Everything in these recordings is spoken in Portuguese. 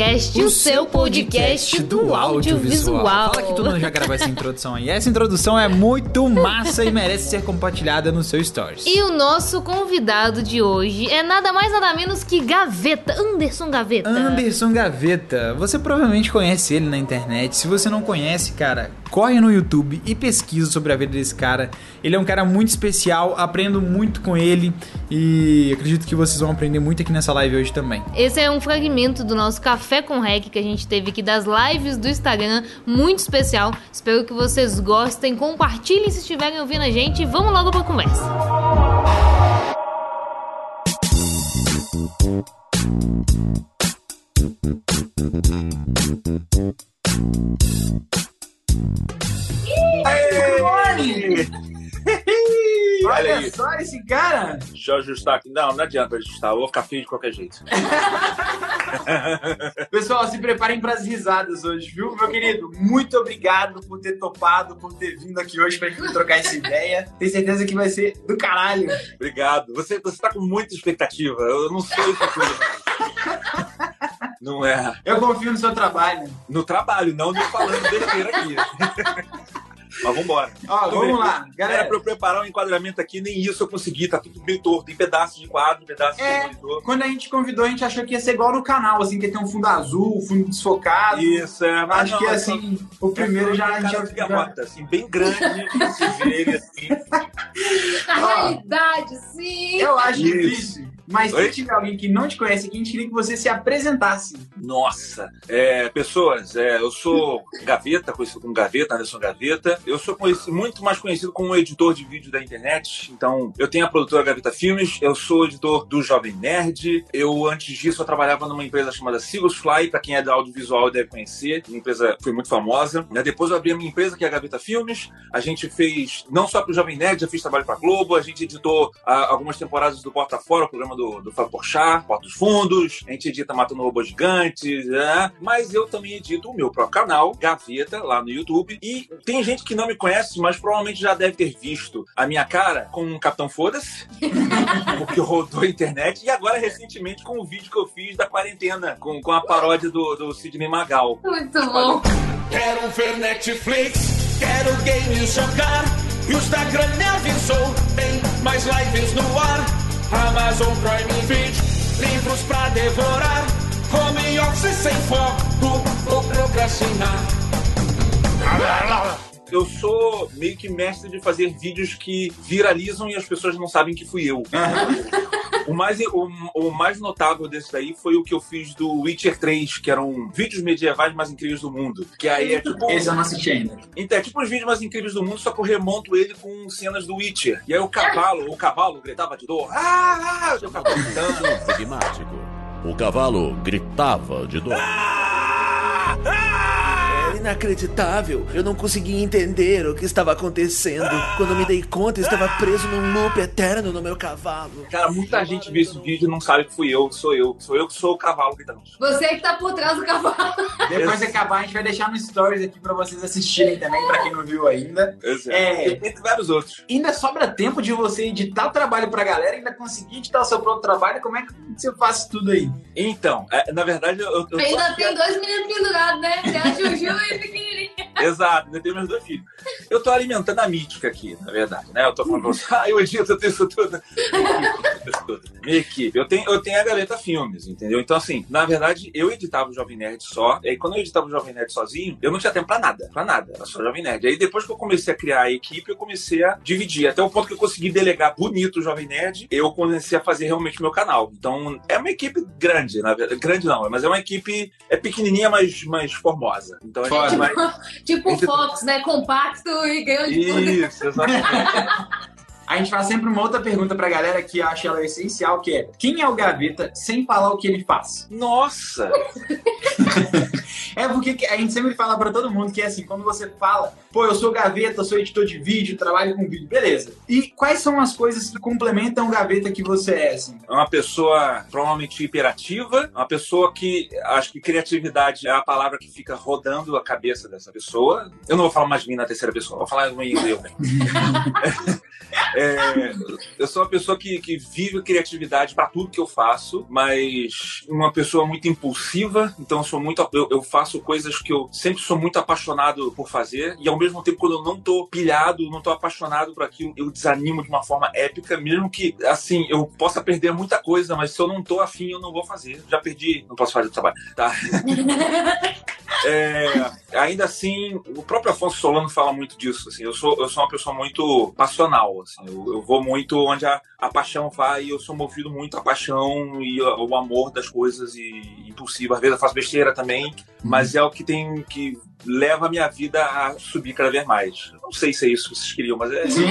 Podcast, o, o seu podcast do audiovisual. Fala que todo mundo já gravou essa introdução aí. Essa introdução é muito massa e merece ser compartilhada no seu stories. E o nosso convidado de hoje é nada mais nada menos que Gaveta, Anderson Gaveta. Anderson Gaveta. Você provavelmente conhece ele na internet. Se você não conhece, cara, corre no YouTube e pesquisa sobre a vida desse cara. Ele é um cara muito especial, aprendo muito com ele e acredito que vocês vão aprender muito aqui nessa live hoje também. Esse é um fragmento do nosso Café com Rec que a gente teve aqui das lives do Instagram, muito especial. Espero que vocês gostem, compartilhem se estiverem ouvindo a gente. E vamos logo para a conversa. Olha aí. só esse cara. Deixa eu ajustar aqui. Não, não adianta ajustar. Eu vou ficar feio de qualquer jeito. Pessoal, se preparem para as risadas hoje, viu, meu querido? Muito obrigado por ter topado, por ter vindo aqui hoje pra gente trocar essa ideia. Tenho certeza que vai ser do caralho. Obrigado. Você, você tá com muita expectativa. Eu não sei o que coisa. Não é. Eu confio no seu trabalho. No trabalho, não de falando besteira aqui. Mas vambora. Ó, vamos lá. Galera, pra eu preparar um enquadramento aqui, nem isso eu consegui. Tá tudo meio torto. Tem pedaços de quadro, pedaços é, de monitor. Quando a gente convidou, a gente achou que ia ser igual no canal, assim, que ter um fundo azul, fundo desfocado. Isso, é. Mas Acho não, que, assim, só... o primeiro já... Um já, já... assim, bem grande. você vê ele, assim. A realidade, sim. Eu acho isso. difícil mas Oi? se tiver alguém que não te conhece aqui, a gente queria que você se apresentasse. Nossa, é, pessoas, é, eu sou Gaveta, conhecido como Gaveta, Anderson Gaveta. Eu sou muito mais conhecido como editor de vídeo da internet. Então, eu tenho a produtora Gaveta Filmes, eu sou editor do Jovem Nerd. Eu, antes disso, eu trabalhava numa empresa chamada Sigus Fly, para quem é do audiovisual deve conhecer. Uma empresa foi muito famosa. Depois eu abri a minha empresa, que é a Gaveta Filmes. A gente fez, não só para o Jovem Nerd, já fiz trabalho para Globo. A gente editou a, ah, algumas temporadas do Porta Fora, o programa do do, do Fábio Porchat, Porta dos Fundos, a gente edita Matando Robôs Gigantes, né? mas eu também edito o meu próprio canal, Gaveta, lá no YouTube. E tem gente que não me conhece, mas provavelmente já deve ter visto a minha cara com o Capitão Foda-se, porque rodou a internet, e agora recentemente com o vídeo que eu fiz da quarentena, com, com a paródia do, do Sidney Magal. Muito bom. Quero ver Netflix, quero games jogar. E o Instagram me avisou, tem mais lives no ar. Amazon Prime Video, livros pra devorar, home office sem foco ou procrastinar. Eu sou meio que mestre de fazer vídeos que viralizam e as pessoas não sabem que fui eu. O mais, o, o, mais notável desse daí foi o que eu fiz do Witcher 3, que eram vídeos medievais mais incríveis do mundo. Que aí é tipo. Esse eu não assisti ainda. Então, é tipo os vídeos mais incríveis do mundo, só que eu remonto ele com cenas do Witcher. E aí o cavalo, o cavalo gritava de dor. Ah! ah! Eu ficava gritando. Enigmático. O cavalo gritava de dor. Ah! Ah! Inacreditável. Eu não conseguia entender o que estava acontecendo. Quando me dei conta, eu estava preso num loop eterno no meu cavalo. Cara, muita gente vê esse vídeo e não sabe que fui eu, sou eu. Sou eu que sou o cavalo gritando. Você que tá por trás do cavalo. Depois de acabar, a gente vai deixar no stories aqui pra vocês assistirem também, pra quem não viu ainda. É, entre vários outros. Ainda sobra tempo de você editar o trabalho pra galera, ainda conseguir editar o seu próprio trabalho. Como é que você faz tudo aí? Então, é, na verdade, eu. eu ainda tem dois meninos pendurados, né? Tem a Juju e o. Exato, ainda tenho meus dois filhos. Eu tô alimentando a mítica aqui, na verdade, né? Eu tô falando ah, eu edito, eu tenho isso tudo. Minha equipe. Eu tenho, eu tenho a Galeta Filmes, entendeu? Então, assim, na verdade, eu editava o Jovem Nerd só. E aí, quando eu editava o Jovem Nerd sozinho, eu não tinha tempo pra nada. Pra nada. Era só Jovem Nerd. Aí, depois que eu comecei a criar a equipe, eu comecei a dividir. Até o ponto que eu consegui delegar bonito o Jovem Nerd, eu comecei a fazer realmente meu canal. Então, é uma equipe grande, na verdade. Grande não, mas é uma equipe é pequenininha, mas, mas formosa. Então, a gente vai... Tipo o Fox, né? Compacto e ganhou de Isso, exatamente. A gente faz sempre uma outra pergunta pra galera que acha ela essencial, que é quem é o Gaveta sem falar o que ele faz? Nossa! É porque que- a gente sempre fala pra todo mundo que é assim, quando você fala, pô, eu sou gaveta, eu sou editor de vídeo, trabalho com vídeo, beleza. E quais são as coisas que complementam o gaveta que você é, assim? É uma pessoa provavelmente hiperativa, uma pessoa que acho que criatividade é a palavra que fica rodando a cabeça dessa pessoa. Eu não vou falar mais de mim na terceira pessoa, vou falar em eu. É, eu sou uma pessoa que, que vive criatividade para tudo que eu faço, mas uma pessoa muito impulsiva, então eu sou muito eu, eu faço coisas que eu sempre sou muito apaixonado por fazer e ao mesmo tempo quando eu não tô pilhado, não tô apaixonado por aquilo, eu desanimo de uma forma épica, mesmo que assim, eu possa perder muita coisa, mas se eu não tô afim, eu não vou fazer. Já perdi, não posso fazer o trabalho, tá? É, ainda assim, o próprio Afonso Solano fala muito disso. Assim, eu, sou, eu sou uma pessoa muito passional. Assim, eu, eu vou muito onde a, a paixão vai e eu sou movido muito à paixão e ao amor das coisas e impulsivo. Às vezes eu faço besteira também, mas é o que tem que leva a minha vida a subir cada vez mais. Não sei se é isso que vocês queriam, mas é, Sim,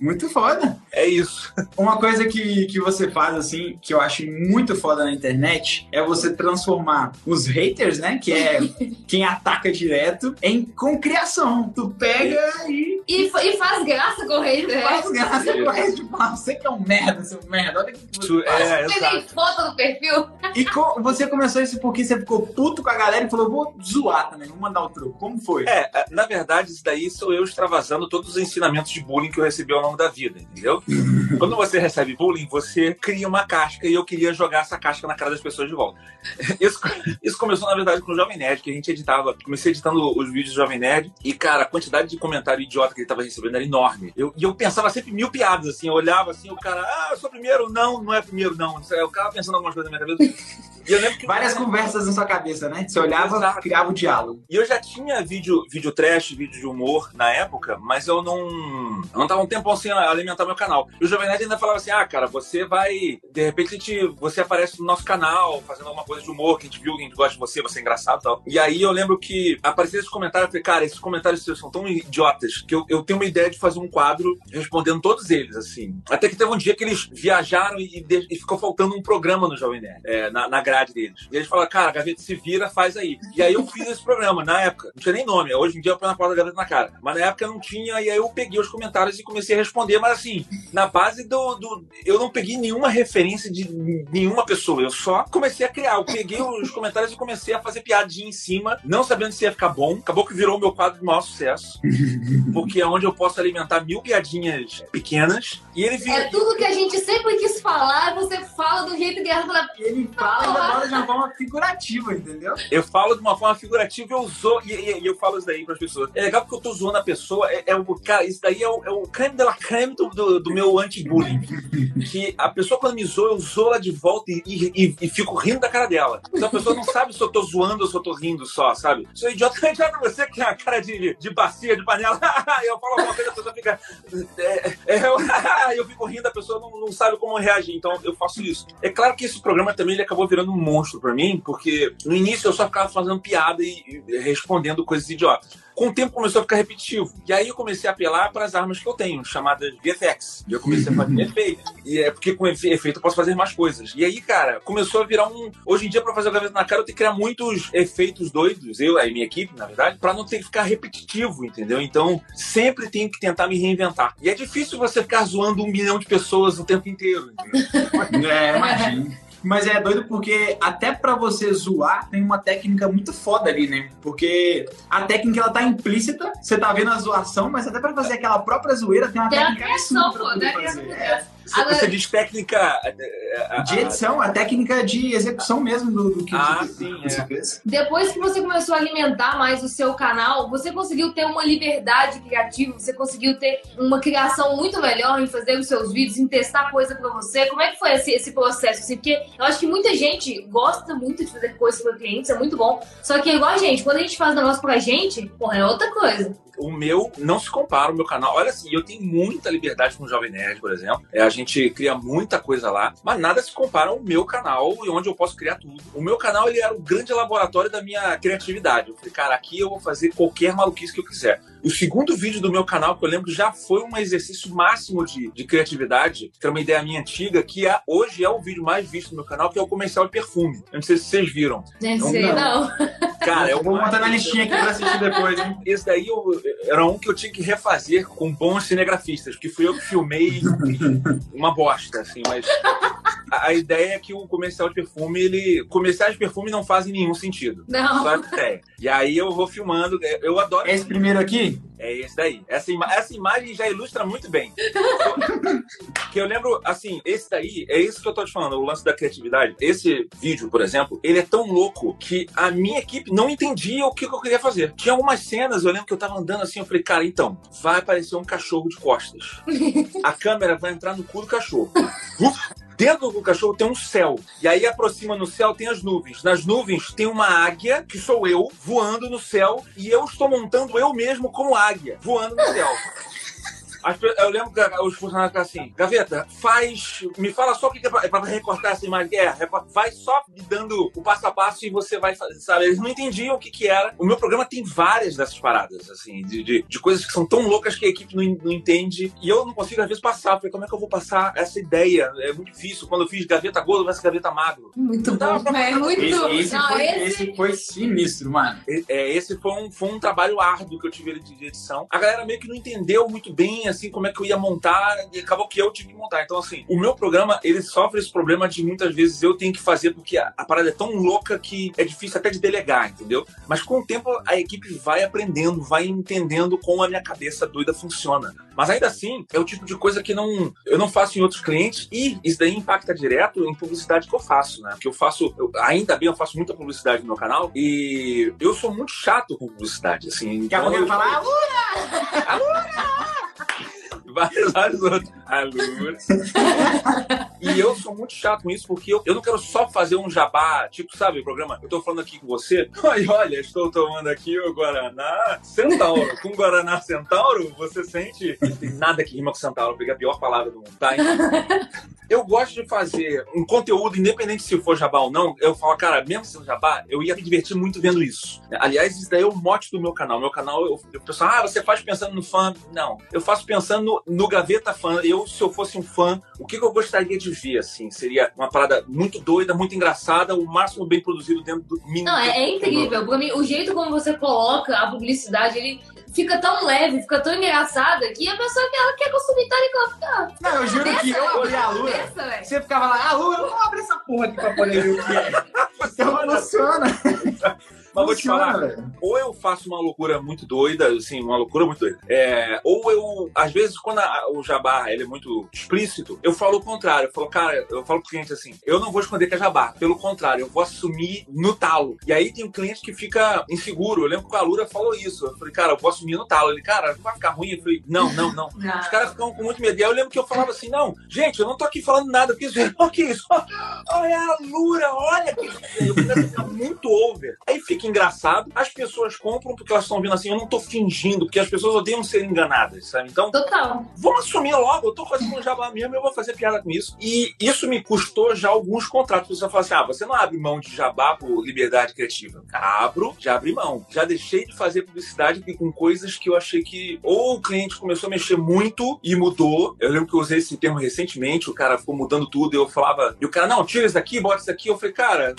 muito foda. é isso. Uma coisa que, que você faz, assim, que eu acho muito foda na internet, é você transformar os haters, né? Que é quem ataca direto, em com criação. Tu pega e E, e faz graça com o rei, né? faz graça com o resto de falar, você que é um merda, seu merda. Olha que Isso você faz. é, Você tem foto no perfil? E co- você começou isso porque você ficou puto com a galera e falou, vou zoar também, vou mandar o truque. Como foi? É, é, na verdade, isso daí sou eu extravasando todos os ensinamentos de bullying que eu recebi ao longo da vida, entendeu? Quando você recebe bullying, você cria uma casca e eu queria jogar essa casca na cara das pessoas de volta. Isso, isso começou, na verdade, com o Jovem Nerd, que a gente editava. Comecei editando os vídeos do Jovem Nerd e, cara, a quantidade de comentário idiota que ele tava recebendo era enorme. Eu, e eu pensava sempre mil piadas, assim. Eu olhava assim, o cara, ah, eu sou primeiro. Não, não é primeiro, não. O cara pensando algumas coisas na minha cabeça. Eu lembro que Várias conversas na sua cabeça, né? Você olhava, Exato. criava o diálogo. E eu já tinha vídeo, vídeo trash, vídeo de humor na época, mas eu não. Eu não tava um tempo sem alimentar meu canal. E o Jovem Nerd ainda falava assim: ah, cara, você vai. De repente você aparece no nosso canal, fazendo alguma coisa de humor, que a gente viu, que a gente gosta de você, você é engraçado e tal. E aí eu lembro que apareceu esses comentários, eu falei, cara, esses comentários seus são tão idiotas que eu, eu tenho uma ideia de fazer um quadro respondendo todos eles, assim. Até que teve um dia que eles viajaram e, de- e ficou faltando um programa no Jovem Nerd, é, na, na grade deles. E eles falaram, cara, Gaveta se vira, faz aí. E aí eu fiz esse programa, na época. Não tinha nem nome, hoje em dia eu ponho na porta da Gaveta na cara. Mas na época não tinha, e aí eu peguei os comentários e comecei a responder, mas assim, na base do. do eu não peguei nenhuma referência de nenhuma pessoa, eu só comecei a criar. Eu peguei os comentários e comecei a fazer piadinha em cima, não sabendo se ia ficar bom. Acabou que virou o meu quadro de maior sucesso, porque é onde eu posso alimentar mil piadinhas pequenas. E ele virou. É tudo que a gente sempre quis falar, você fala do jeito engraçado. Fala, E ele fala fala de uma forma figurativa, entendeu? Eu falo de uma forma figurativa eu zoo, e, e- e eu falo isso daí pras pessoas. É legal porque eu tô zoando a pessoa, é, é cara, isso daí é o, é o creme de la creme do, do, do meu anti-bullying. que a pessoa quando me zoa, eu zoo ela de volta e, e, e- fico rindo da cara dela. Então a pessoa não sabe se eu tô zoando ou se eu tô rindo só, sabe? Sou idiota, idiota você que tem a cara de, de bacia, de panela. eu falo alguma coisa, a pessoa fica... É, é, eu, eu fico rindo, a pessoa não, não sabe como reagir, então eu faço isso. É claro que esse programa também ele acabou virando um monstro pra mim, porque no início eu só ficava fazendo piada e, e respondendo coisas idiotas. Com o tempo começou a ficar repetitivo. E aí eu comecei a apelar para as armas que eu tenho, chamadas VFX. E eu comecei a fazer efeito. E é porque com efe- efeito eu posso fazer mais coisas. E aí, cara, começou a virar um. Hoje em dia, para fazer o gaveta na cara, eu tenho que criar muitos efeitos doidos, eu e minha equipe, na verdade, para não ter que ficar repetitivo, entendeu? Então, sempre tenho que tentar me reinventar. E é difícil você ficar zoando um milhão de pessoas o tempo inteiro, entendeu? É, imagina. Mas é doido porque até pra você zoar tem uma técnica muito foda ali, né? Porque a técnica ela tá implícita, você tá vendo a zoação, mas até pra fazer aquela própria zoeira tem uma Tem técnica absurda pra pô, poder tem a fazer. É. Você, Agora- você diz técnica. é, a- De edição, a técnica de execução mesmo do, do que Ah, que- sim, você é. fez. Depois que você começou a alimentar mais o seu canal, você conseguiu ter uma liberdade criativa, você conseguiu ter uma criação muito melhor em fazer os seus vídeos, em testar coisa pra você. Como é que foi esse, esse processo? Assim, porque eu acho que muita gente gosta muito de fazer coisas para clientes, é muito bom. Só que, igual a gente, quando a gente faz negócio pra gente, porra, é outra coisa. o meu não se compara ao meu canal. Olha assim, eu tenho muita liberdade com o Jovem Nerd, por exemplo. É, a gente cria muita coisa lá, mas nada se compara ao meu canal e onde eu posso criar tudo. O meu canal ele era o grande laboratório da minha criatividade. Eu falei, cara, aqui eu vou fazer qualquer maluquice que eu quiser. O segundo vídeo do meu canal, que eu lembro, já foi um exercício máximo de, de criatividade, que era uma ideia minha antiga, que é, hoje é o vídeo mais visto do meu canal, que é o comercial de perfume. Eu não sei se vocês viram. Né? Não, Sei, não. não. Cara, eu Vou botar na listinha aqui pra assistir depois, hein? Esse daí eu- era um que eu tinha que refazer com bons cinegrafistas, porque fui eu que filmei uma bosta, assim, mas. A, a ideia é que o comercial de perfume, ele. Comerciais de perfume não fazem nenhum sentido. Não. Só ideia. E aí eu vou filmando. Eu adoro. Esse primeiro aqui, É esse daí. Essa, ima- essa imagem já ilustra muito bem. que eu lembro, assim, esse daí, é isso que eu tô te falando, o lance da criatividade. Esse vídeo, por exemplo, ele é tão louco que a minha equipe não entendia o que eu queria fazer. Tinha algumas cenas, eu lembro que eu tava andando assim, eu falei, cara, então, vai aparecer um cachorro de costas. A câmera vai entrar no cu do cachorro. Uf! Dentro do cachorro tem um céu. E aí aproxima no céu tem as nuvens. Nas nuvens tem uma águia, que sou eu, voando no céu. E eu estou montando eu mesmo como águia, voando no céu. Eu lembro que os funcionários ficaram assim, Gaveta, faz. Me fala só o que é pra, é pra recortar essa imagem. É, vai só me dando o passo a passo e você vai fazer, sabe? Eles não entendiam o que, que era. O meu programa tem várias dessas paradas, assim, de, de, de coisas que são tão loucas que a equipe não, não entende. E eu não consigo, às vezes, passar. Falei, como é que eu vou passar essa ideia? É muito difícil. Quando eu fiz gaveta gordo versus gaveta magro. Muito Não bom. pra É muito. esse, esse não, foi, esse... esse foi sinistro, mano. É, esse foi um, foi um trabalho árduo que eu tive de de edição. A galera meio que não entendeu muito bem, assim, como é que eu ia montar, e acabou que eu tive que montar. Então, assim, o meu programa, ele sofre esse problema de muitas vezes eu tenho que fazer, porque a, a parada é tão louca que é difícil até de delegar, entendeu? Mas com o tempo, a equipe vai aprendendo, vai entendendo como a minha cabeça doida funciona. Mas ainda assim, é o tipo de coisa que não, eu não faço em outros clientes e isso daí impacta direto em publicidade que eu faço, né? Porque eu faço, eu- ainda bem, eu faço muita publicidade no meu canal e eu sou muito chato com publicidade, assim. Daqui a pouco ele fala, ah, vários, vários outros. Alura. e eu sou muito chato com isso, porque eu, eu não quero só fazer um jabá, tipo, sabe, o programa, eu tô falando aqui com você, ai, olha, estou tomando aqui o Guaraná Centauro. Com Guaraná Centauro, você sente. Não tem nada que rima com Centauro, eu peguei a pior palavra do mundo, tá? Eu gosto de fazer um conteúdo, independente se for jabá ou não, eu falo, cara, mesmo sendo jabá, eu ia me divertir muito vendo isso. Aliás, isso daí é o mote do meu canal. Meu canal, eu, o pessoal, ah, você faz pensando no fã. Não, eu faço pensando no gaveta fã. Eu, se eu fosse um fã, o que, que eu gostaria de ver, assim? Seria uma parada muito doida, muito engraçada, o máximo bem produzido dentro do mínimo. Não, é, é incrível. Pra mim, o jeito como você coloca a publicidade, ele fica tão leve, fica tão engraçada, que a pessoa que ela quer consumir tá fica. Não, eu juro que eu abri a lua. Você ficava lá, ah, Lua, eu vou abrir essa porra aqui pra poder ver o que é. Então funciona. Mas vou te falar, velho. ou eu faço uma loucura muito doida, assim, uma loucura muito doida. É, ou eu, às vezes, quando a- o jabá ele é muito explícito, eu falo o contrário. Eu falo, cara, eu falo pro cliente assim, eu não vou esconder que é jabá. Pelo contrário, eu vou assumir no talo. E aí tem um cliente que fica inseguro. Eu lembro que o Alura falou isso. Eu falei, cara, eu vou assumir no talo. Ele, cara, não vai ficar ruim. Eu falei, não, não, não. Os caras ficam com muito medo. E aí eu lembro que eu falava assim: não, gente, eu não tô aqui falando nada, porque isso é. Olha que isso? Olha a Lura, olha que. Eu começo a ficar muito over. Aí fica engraçado, as pessoas compram porque elas estão vendo assim, eu não tô fingindo, porque as pessoas odeiam ser enganadas, sabe? Então, Total. vamos assumir logo, eu tô fazendo um jabá mesmo, eu vou fazer piada com isso. E isso me custou já alguns contratos. Você fala assim: ah, você não abre mão de jabá por liberdade criativa. Abro, já abri mão. Já deixei de fazer publicidade com coisas que eu achei que ou o cliente começou a mexer muito e mudou. Eu lembro que eu usei esse termo recentemente, o cara ficou mudando tudo, e eu falava, e o cara, não, tira isso daqui, bota isso daqui. Eu falei, cara,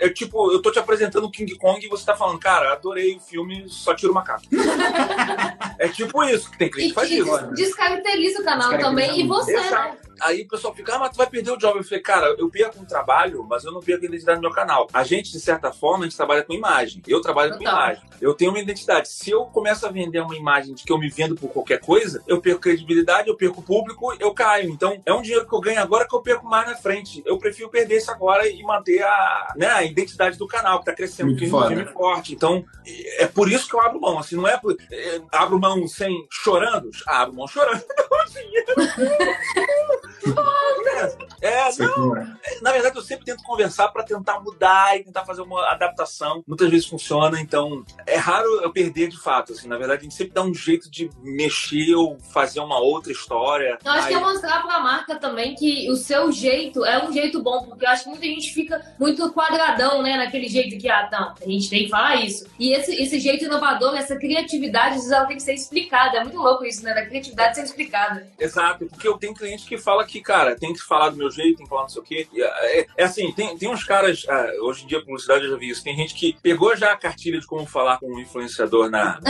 é tipo, eu tô te apresentando o King Kong e você tá falando, cara, adorei o filme, só tira o macaco. é tipo isso, que tem cliente que faz isso. des- descaracteriza o canal também. E você, né? Aí o pessoal fica, ah, mas tu vai perder o job. Eu falei, cara, eu perco um trabalho, mas eu não perco a identidade do meu canal. A gente, de certa forma, a gente trabalha com imagem. Eu trabalho com Total. imagem. Eu tenho uma identidade. Se eu começo a vender uma imagem de que eu me vendo por qualquer coisa, eu perco credibilidade, eu perco público, eu caio. Então, é um dinheiro que eu ganho agora que eu perco mais na frente. Eu prefiro perder isso agora e manter a, né, a identidade do canal, que tá crescendo, Muito que é um forte. Então, é por isso que eu abro mão. Assim, não é, por, é abro mão sem chorando, abro mão chorando. É, não, na verdade, eu sempre tento conversar para tentar mudar e tentar fazer uma adaptação. Muitas vezes funciona, então é raro eu perder de fato. Assim, na verdade, a gente sempre dá um jeito de mexer ou fazer uma outra história. Eu acho que Aí- é mostrar pra marca também que o seu jeito é um jeito bom, porque eu acho que muita gente fica muito quadradão, né? Naquele jeito que, ah, não, a gente tem que falar isso. E esse, esse jeito inovador, essa criatividade, às vezes ela tem que ser explicada. É muito louco isso, né? Da criatividade ser explicada. Exato, porque eu tenho cliente que fala que, cara, tem que falar do meu jeito, tem que falar não sei o quê. É, é assim, tem, tem uns caras, ah, hoje em dia, publicidade eu já vi isso, tem gente que pegou já a cartilha de como falar com um influenciador na.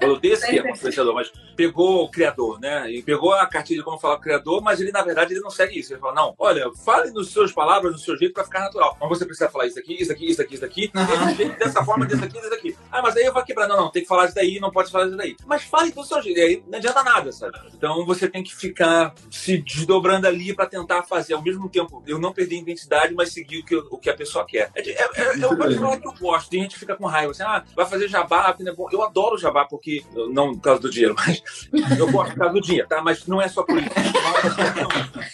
Eu odeio esse termo, influenciador, mas pegou o criador, né? E pegou a cartilha de como falar com o criador, mas ele, na verdade, ele não segue isso. Ele fala, não, olha, fale nas suas palavras, no seu jeito, pra ficar natural. Mas você precisa falar isso aqui, isso aqui, isso aqui, isso aqui, desse jeito, dessa forma, desse aqui, desse aqui. Ah, mas aí eu vou quebrar. Não, não, tem que falar isso daí, não pode falar isso daí. Mas fale do seu jeito. E aí não adianta nada, sabe? Então você tem que ficar se desdobrando ali pra tentar fazer ao mesmo tempo. Eu não perder a identidade, mas seguir o que, o que a pessoa quer. É, é, é, eu vou te falar que eu gosto. Tem gente que fica com raiva. Assim, ah, vai fazer jabá, porque não é bom. Eu adoro jabá, porque. Não por causa do dinheiro, mas. Eu gosto por causa do dinheiro, tá? Mas não é só por isso.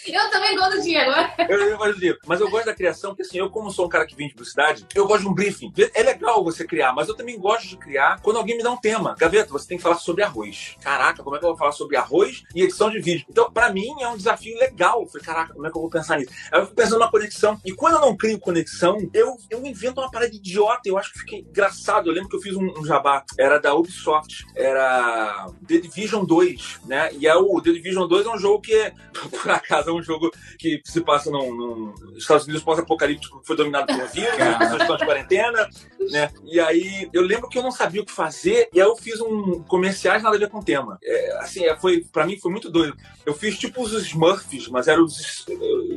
Eu também gosto de dinheiro. né? Eu, eu gosto de- Mas eu gosto da criação, porque assim, eu como sou um cara que vem de publicidade, eu gosto de um briefing. É legal você criar, mas eu também gosto de criar quando alguém me dá um tema. Gaveta, você tem que falar sobre arroz. Caraca, como é que eu vou falar sobre arroz e edição de vídeo? Então, pra mim, é um desafio legal. Eu falei, caraca, como é que eu vou pensar nisso? Aí eu fico pensando na conexão. E quando eu não crio conexão, eu, eu invento uma parada idiota. Eu acho que fica engraçado. Eu lembro que eu fiz um, um jabá, era da Ubisoft, era The Division 2, né? E é o The Division 2 é um jogo que, é, por acaso, é um jogo que se passa num, num Estados Unidos pós-apocalíptico que foi dominado por um vírus, as pessoas estão de quarentena, né? E aí eu lembro que eu não sabia o que fazer, e aí eu fiz um comerciais nada a ver com o tema. É, assim, é, foi, pra mim foi muito doido. Eu fiz tipo os Smurfs, mas eram os,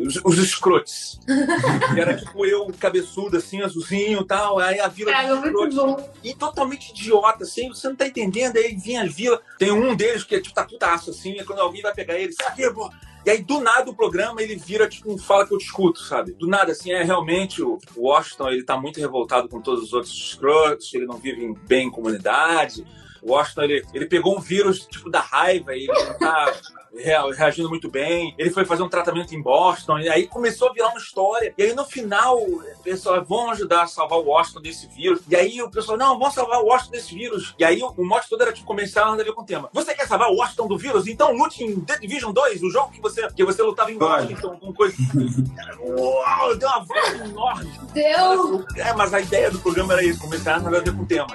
os, os escrotes. Era tipo eu, cabeçudo, assim, azulzinho e tal, aí a vila Cara, dos muito escrotes bom. e totalmente idiota, assim, você não tá entendendo, aí vinha as vilas, tem um deles que é tipo, tá putaço, assim, e quando alguém vai pegar ele, sai aqui, pô. E aí, do nada, o programa, ele vira, tipo, um fala que eu discuto, sabe? Do nada, assim, é realmente o Washington, ele tá muito revoltado com todos os outros escrotos, ele não vive bem em comunidade. O Washington, ele, ele pegou um vírus, tipo, da raiva, e ele não tá reagindo muito bem. Ele foi fazer um tratamento em Boston, e aí começou a virar uma história. E aí, no final, o pessoal, vão ajudar a salvar o Washington desse vírus. E aí, o pessoal, não, vamos salvar o Washington desse vírus. E aí, o, o mote todo era, tipo, comercial, nada a ver com o tema. Você quer salvar o Washington do vírus? Então lute em The Division 2, o jogo que você, que você lutava em. Washington, com coisa... Uau, deu uma volta enorme. Deu. É, mas a ideia do programa era isso, comercial, nada a ver com o tema.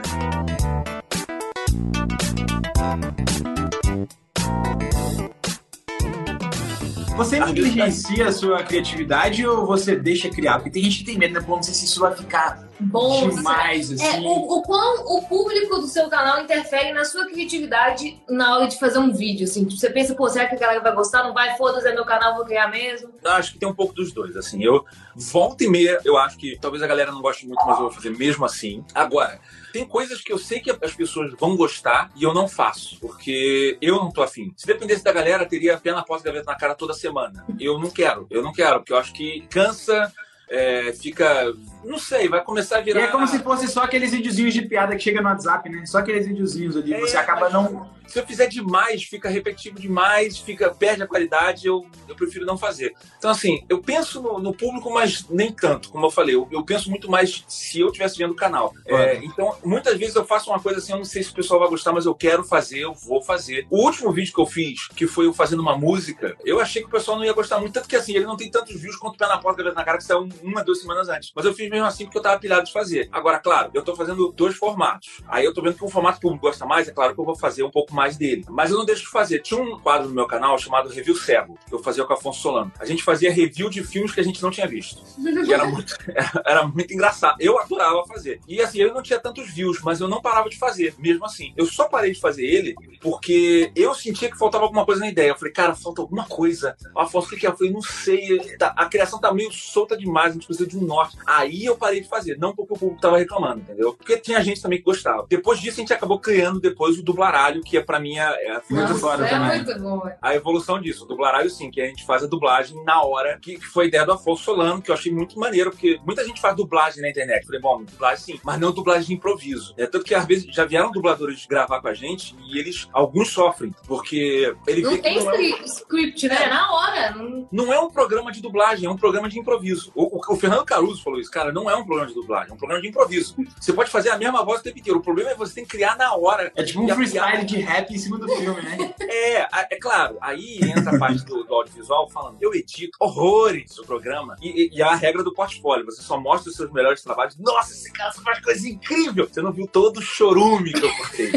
Você negligencia a sua criatividade ou você deixa criar? Porque tem gente que tem medo, né? Pô, não sei se isso vai ficar Bom. demais, É, assim. o, o quão o público do seu canal interfere na sua criatividade na hora de fazer um vídeo, assim. Tipo, você pensa, pô, será que a galera vai gostar? Não vai? Foda-se, é meu canal, vou criar mesmo. Eu acho que tem um pouco dos dois, assim. Eu volta e meia, eu acho que talvez a galera não goste muito, mas eu vou fazer mesmo assim. Agora, tem coisas que eu sei que as pessoas vão gostar e eu não faço, porque eu não tô afim. Se dependesse da galera, teria pé na porta gaveta na cara toda semana. Eu não quero, eu não quero, porque eu acho que cansa, é, fica. Não sei, vai começar a E virar. é como se fosse só aqueles videozinhos de piada que chega no WhatsApp, né? Só aqueles videozinhos ali. É, você acaba mas- não. Se eu fizer demais, fica repetitivo demais, fica perde a qualidade, eu, eu prefiro não fazer. Então, assim, eu penso no, no público, mas nem tanto, como eu falei. Eu, eu penso muito mais se eu estivesse vendo o canal. É, então, muitas vezes eu faço uma coisa assim, eu não sei se o pessoal vai gostar, mas eu quero fazer, eu vou fazer. O último vídeo que eu fiz, que foi eu fazendo uma música, eu achei que o pessoal não ia gostar muito, tanto que assim, ele não tem tantos views quanto o Pé na Porta, Gaveta na Cara, que saiu uma, duas semanas antes. Mas eu fiz mesmo assim porque eu tava pilhado de fazer. Agora, claro, eu tô fazendo dois formatos. Aí eu tô vendo que um formato que o público gosta mais, é claro que eu vou fazer um pouco mais dele. Mas eu não deixo de fazer. Tinha um quadro no meu canal chamado Review Cego, que eu fazia com o Afonso Solano. A gente fazia review de filmes que a gente não tinha visto. E era muito, era muito engraçado. Eu adorava fazer. E assim, ele não tinha tantos views, mas eu não parava de fazer, mesmo assim. Eu só parei de fazer ele porque eu sentia que faltava alguma coisa na ideia. Eu falei, cara, falta alguma coisa. O Afonso, o que que é? Eu falei, não sei. tá- a criação tá meio solta demais, a gente precisa de um norte. Aí eu parei de fazer, não porque o público tava reclamando, entendeu? Porque tinha gente também que gostava. Depois disso, a gente acabou criando depois o dublaralho, que é pra mim a, é a- Muito foda é também. muito é. a evolução disso. O dublaralho, sim, que a gente faz a dublagem na hora, que, foi ideia do Afonso Solano, que eu achei muito maneiro, porque muita gente faz dublagem na internet. Eu Falei, bom, dublagem sim, mas não dublagem de improviso. É tanto que às vezes já vieram dubladores gravar com a gente e eles, alguns sofrem, porque ele Não tem não é, scri- script, né? Na hora. Não... não é um programa de dublagem, é um programa de improviso. O, o- o Fernando Caruso falou isso, cara, não é um programa de dublagem, é um programa de improviso. Você pode fazer a mesma voz o tempo inteiro. O problema é que você tem que criar na hora. É tipo um freestyle de rap em cima do filme, né? É, é claro, aí entra a parte do, do audiovisual falando, eu edito horrores o programa e, e- a regra do portfólio, você só mostra os seus melhores trabalhos. Nossa, esse cara faz coisa incrível! Você não viu todo o chorume que eu cortei.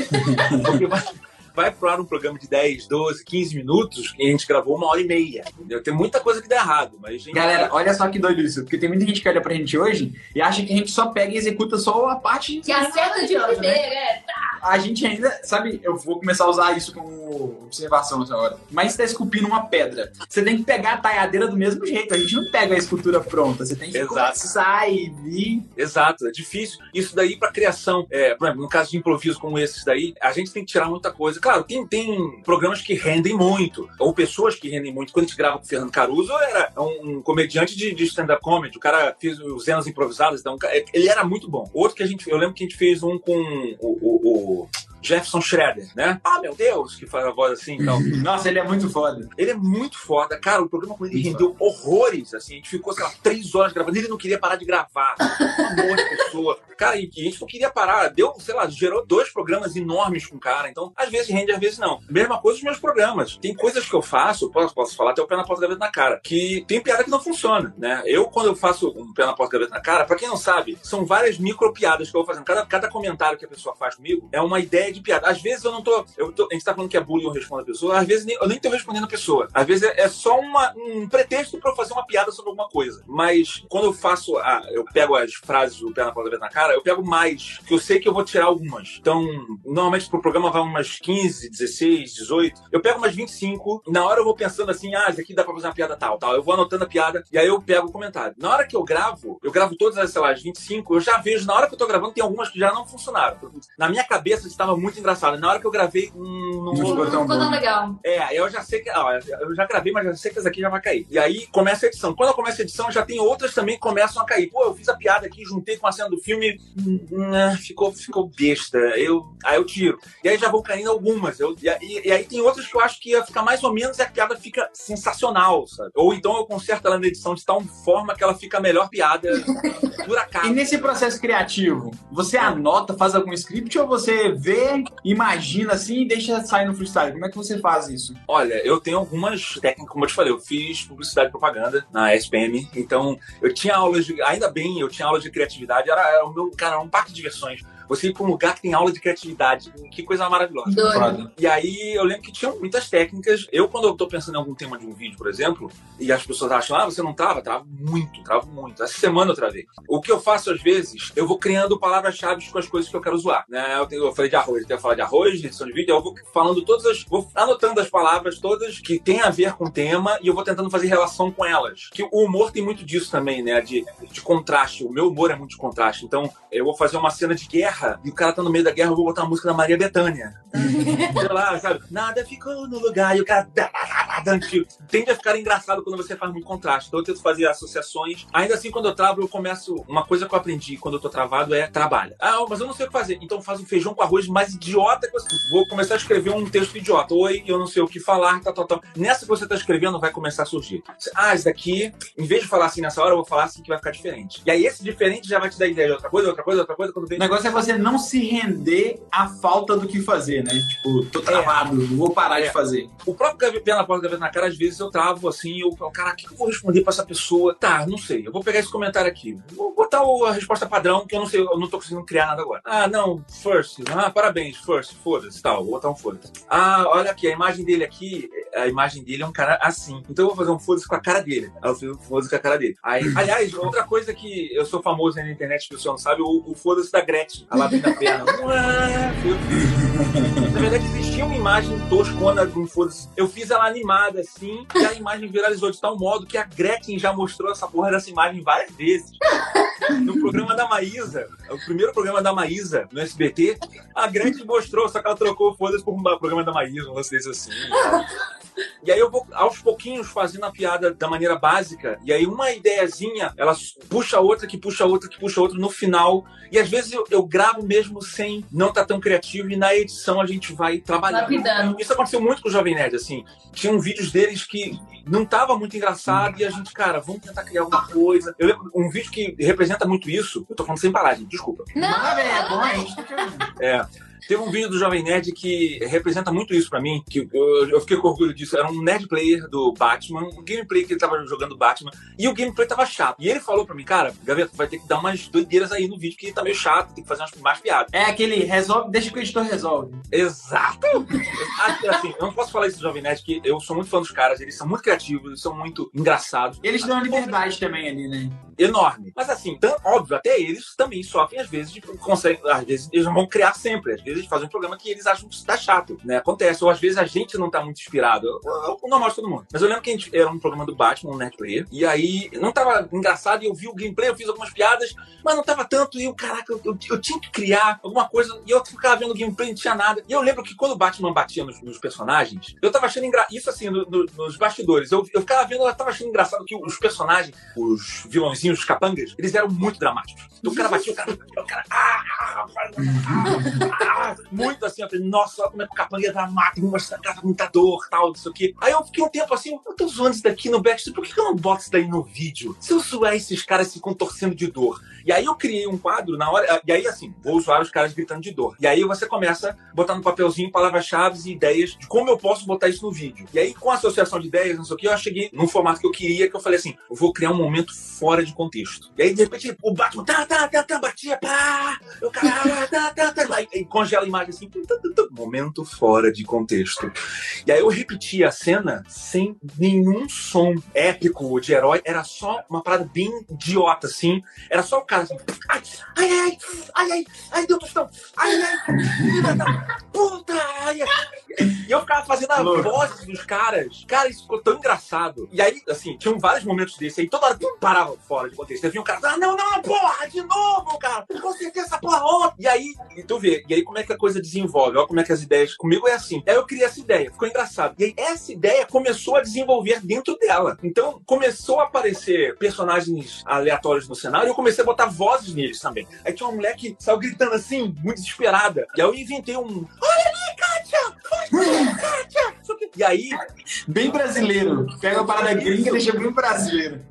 Porque vai, pro ar um programa de 10, 12, 15 minutos e a gente gravou uma hora e meia. Entendeu? Tem muita coisa que dá errado, mas. Gente... Galera, olha só que doido isso, porque tem muita gente que olha pra gente hoje e acha que a gente só pega e executa só a parte Que acerta de né? primeira, é. A gente ainda, sabe, eu vou começar a usar isso como observação essa hora. Mas você tá esculpindo uma pedra. Você tem que pegar a talhadeira do mesmo jeito. A gente não pega a escultura pronta. Você tem que Exato. começar e vir. Exato, é difícil. Isso daí pra criação, é, por exemplo, no caso de improviso como esses daí, a gente tem que tirar muita coisa. Claro, tem, tem programas que rendem muito, ou pessoas que rendem muito. Quando a gente grava com o Fernando Caruso, era um, um comediante de, de stand-up comedy. O cara fez os cenas improvisadas, então ele era muito bom. Outro que a gente, eu lembro que a gente fez um com o- o- o Jefferson Schroeder, né? Ah, meu Deus, que faz a voz assim então. Nossa, ele é muito foda. Ele é muito foda. Cara, o programa com ele rendeu horrores, assim. A gente ficou, sei lá, três horas gravando. Ele não queria parar de gravar. Um amor de pessoa. Cara, e a gente não queria parar. Deu, sei lá, gerou dois programas enormes com o cara. Então, às vezes rende, às vezes não. Mesma coisa os meus programas. Tem coisas que eu faço, posso, posso falar até o pé na porta da gaveta na cara, que tem piada que não funciona, né? Eu, quando eu faço um pé na porta da gaveta na cara, pra quem não sabe, são várias micro piadas que eu vou fazendo. Cada, cada comentário que a pessoa faz comigo é uma ideia de piada. Às vezes eu não tô. Eu tô a gente tá falando que é bullying, eu respondo a pessoa. Às vezes eu nem tô respondendo a pessoa. Às vezes é, é só uma, um pretexto pra eu fazer uma piada sobre alguma coisa. Mas quando eu faço. A, eu pego as frases do pé na porta na cara, eu pego mais, que eu sei que eu vou tirar algumas. Então, normalmente pro programa vai umas 15, 16, 18. Eu pego umas 25, e na hora eu vou pensando assim, ah, isso aqui dá pra fazer uma piada tal, tal. Eu vou anotando a piada, e aí eu pego o comentário. Na hora que eu gravo, eu gravo todas as, sei lá, as 25, eu já vejo, na hora que eu tô gravando, tem algumas que já não funcionaram. Na minha cabeça estava muito engraçado. Na hora que eu gravei, hum, não Não ficou tão legal. é, aí eu já sei que. ó, eu já gravei, mas já sei que essa aqui já vai cair. E aí começa a edição. Quando eu começo a edição, já tem outras também que começam a cair. Pô, eu fiz a piada aqui, juntei com a cena do filme, hum, hum, ficou, ficou besta. Eu, aí eu tiro. E aí já vão caindo algumas. Eu, e, aí- e aí tem outras que eu acho que ia ficar mais ou menos e a piada fica sensacional, sabe? Ou então eu conserto ela na edição de tal forma que ela fica a melhor piada por acaso. E nesse processo criativo, você anota, faz algum script ou você vê, imagina assim e deixa sair no freestyle? Como é que você faz isso? Olha, eu tenho algumas técnicas, como eu te falei, eu fiz publicidade e propaganda na SPM, então eu tinha aulas de. Ainda bem, eu tinha aulas de criatividade, era, era o meu, cara, um parque de diversões. Você ir pra um lugar que tem aula de criatividade, que coisa maravilhosa. Doido. E aí eu lembro que tinham muitas técnicas. Eu, quando eu tô pensando em algum tema de um vídeo, por exemplo, e as pessoas acham, ah, você não trava? Travo muito, travo muito. Essa semana eu travei. O que eu faço às vezes, eu vou criando palavras-chave com as coisas que eu quero zoar. Né? Eu, tenho- eu falei de arroz, eu tenho que falar de arroz, de edição de vídeo, eu vou falando todas as. vou anotando as palavras todas que têm a ver com o tema e eu vou tentando fazer relação com elas. Que o humor tem muito disso também, né? De, de contraste. O meu humor é muito de contraste. Então, eu vou fazer uma cena de guerra e o cara tá no meio da guerra, eu vou botar uma música da Maria Bethânia. Sei lá, sabe? Nada ficou no lugar e o cara. Tende a ficar engraçado quando você faz muito contraste. Então eu tento fazer associações. Ainda assim, quando eu travo, eu começo. Uma coisa que eu aprendi quando eu tô travado é trabalho. Ah, mas eu não sei o que fazer. Então faz um feijão com arroz mais idiota que você. Vou começar a escrever um texto idiota. Oi, eu não sei o que falar, tal, tal, tal. Nessa que você tá escrevendo, vai começar a surgir. Ah, isso daqui, em vez de falar assim nessa hora, eu vou falar assim que vai ficar diferente. E aí esse diferente já vai te dar ideia de outra coisa, outra coisa, outra coisa. Quando vem O negócio é você não se render à falta do que fazer, né? Tipo, tô travado, não vou parar É. de fazer. O próprio pé na porta, gaveta na cara, às vezes eu travo assim, eu falo, cara, o que eu vou responder pra essa pessoa? Tá, não sei, eu vou pegar esse comentário aqui. Vou botar a resposta padrão, que eu não sei, eu não tô conseguindo criar nada agora. Ah, não, first. Ah, parabéns, first, foda-se, tal, vou botar um foda-se. Ah, olha aqui, a imagem dele aqui, a imagem dele é um cara assim. Então eu vou fazer um foda-se com a cara dele. Aí eu fiz um foda-se com a cara dele. Aí, aliás, outra coisa que eu sou famoso aí na internet, que o pessoal não sabe, o, o foda-se da Gretchen, a lábia da perna. Na verdade, existia uma imagem toscona de foda-se. Eu fiz ela animada assim, e a imagem viralizou de tal modo que a Gretchen já mostrou essa porra dessa imagem várias vezes. No programa da Maísa, o primeiro programa da Maísa no SBT, a Gretchen mostrou, só que ela trocou foda-se por um programa da Maísa, um desse assim. E aí eu vou aos pouquinhos fazendo a piada da maneira básica, e aí uma ideiazinha, ela puxa outra, que puxa outra, que puxa outra no final. E às vezes eu, eu gravo mesmo sem não estar tão criativo, e na edição a gente vai trabalhando. Lapidando. Isso aconteceu muito com o Jovem Nerd, assim. Tinham vídeos deles que não tava muito engraçado, e a gente, cara, vamos tentar criar alguma coisa. Eu lembro um vídeo que representa muito isso, eu tô falando sem parar, gente, desculpa. Não, Manda ver, é bom, a gente tá querendo. É. Teve um vídeo do Jovem Nerd que representa muito isso pra mim, que eu, eu fiquei com orgulho disso. Era um nerd player do Batman, um gameplay que ele tava jogando Batman, e o gameplay tava chato. E ele falou pra mim, cara, Gaveta, vai ter que dar umas doideiras aí no vídeo que tá meio chato, tem que fazer umas mais piadas. É aquele resolve, deixa que o editor resolve. Exato! Acho- assim, eu não posso falar isso do Jovem Nerd, que eu sou muito fã dos caras, eles são muito criativos, eles são muito engraçados. Eles dão liberdade também ali, né? Enorme. Mas assim, tão, óbvio, até eles também sofrem às vezes de conseguem, às vezes eles não vão criar sempre, às vezes eles fazem um programa que eles acham que está chato, né? Acontece, ou às vezes a gente não tá muito inspirado. O normal de todo mundo. Mas eu lembro que a gente era um programa do Batman, um Nerd Player, e aí não tava engraçado e eu vi o gameplay, eu fiz algumas piadas, mas não tava tanto, e eu, caraca, eu, eu, eu tinha que criar alguma coisa, e eu ficava vendo o gameplay, não tinha nada. E eu lembro que quando o Batman batia nos, nos personagens, eu tava achando engraçado, isso assim, no- no- nos bastidores, eu, eu ficava vendo, eu tava achando engraçado que os personagens, os vilãozinhos, os capangas, eles eram muito dramáticos. Então o cara batia, o cara, o cara, ah, ah, ah, ah, muito assim, eu falei, nossa, como é que o capanga é dramático, mostra cara muita dor, tal, não sei o quê. Aí eu fiquei um tempo assim, eu tô zoando isso daqui no backstage, por que que eu não boto isso daí no vídeo? Se eu zoar esses caras se contorcendo de dor. E aí eu criei um quadro na hora, e aí assim, vou zoar os caras gritando de dor. E aí você começa a botar no papelzinho palavras-chave e ideias de como eu posso botar isso no vídeo. E aí com a associação de ideias, não sei o que, eu cheguei num formato que eu queria, que eu falei assim, eu vou criar um momento fora de contexto. E aí de repente o Batman, tá, tá, tá, tá, batia, pá, eu caralho, tá, tá, tá, aí, aí congela a imagem assim, momento fora de contexto. E aí eu repeti a cena sem nenhum som épico de herói, era só uma parada bem idiota, assim. Era só o cara assim, ai, ai, ai, ai, ai, ai, deu tostão, ai, ai, filha da puta, ai, ai. E eu ficava fazendo a Louco. voz dos caras. Cara, isso ficou tão engraçado. E aí, assim, tinham vários momentos desse aí, toda hora tum, parava fora de contexto. Vinha um cara, ah, não, não, porra, de novo, cara, com certeza essa porra ontem. E aí, e tu vê, e aí como é que a coisa desenvolve, olha como é que as ideias, comigo é assim. Aí eu criei essa ideia, ficou engraçado. E aí essa ideia começou a desenvolver dentro dela. Então começou a aparecer personagens aleatórios no cenário e eu comecei a botar vozes neles também. Aí tinha uma mulher que saiu gritando assim, muito desesperada. E aí eu inventei um, olha ali, Kátia, olha, Kátia. E aí, Bem brasileiro. Pega a parada gringa e deixa bem brasileiro.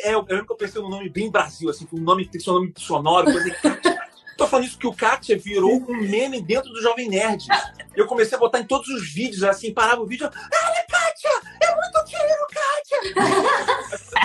É, eu, eu lembro que eu pensei num nome bem Brasil, assim, um nome que tem seu nome sonoro, coisa que. Tô falando isso que o Kátia virou um meme dentro do Jovem Nerd. Eu comecei a botar em todos os vídeos, assim, parava o vídeo. Olha, Kátia! É muito tiro, Kátia!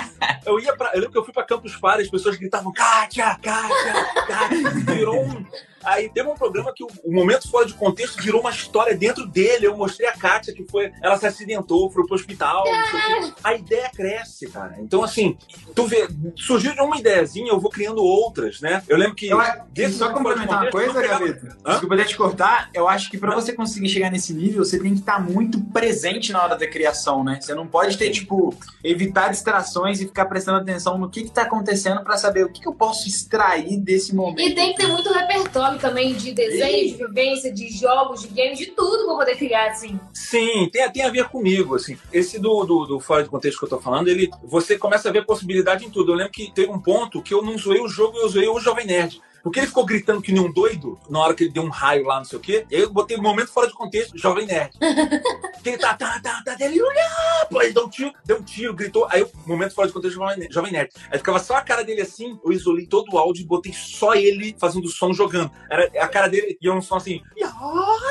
Eu ia pra. Eu lembro que eu fui pra Campus Party, as pessoas gritavam, Kátia, Kátia, Kátia. Virou um. Aí teve um programa que o, o momento fora de contexto virou uma história dentro dele. Eu mostrei a Kátia que foi. Ela se acidentou, foi pro hospital. não sei o quê. A ideia cresce, cara. Então, assim, tu vê, surgiu de uma ideiazinha, eu vou criando outras, né? Eu lembro que. Eu, desse só complementar uma coisa, Gaveta. Hã? Desculpa até te cortar. Eu acho que pra você conseguir chegar nesse nível, você tem que estar muito presente na hora da criação, né? Você não pode ter, tipo, evitar distrações e ficar prestando atenção no que que tá acontecendo pra saber o que, que eu posso extrair desse momento. E tem que ter muito repertório também de desenho, de vivência, de jogos, de games, de tudo pra poder criar, assim. Sim, tem, tem a ver comigo, assim. Esse do, do, do fora de contexto que eu tô falando, ele, você começa a ver possibilidade em tudo. Eu lembro que teve um ponto que eu não zoei o jogo, eu zoei o Jovem Nerd. Porque ele ficou gritando que nem um doido na hora que ele deu um raio lá, não sei o quê. Aí eu botei um momento fora de contexto, Jovem Nerd. que ele tá, tá, tá, tá, dele, olha! Pô, ele deu um tiro, deu um tiro, gritou. Aí o momento fora de contexto, Jovem Nerd. Aí ficava só a cara dele assim, eu isolei todo o áudio e botei só ele fazendo som jogando. Era a cara dele e um som assim. "Ya,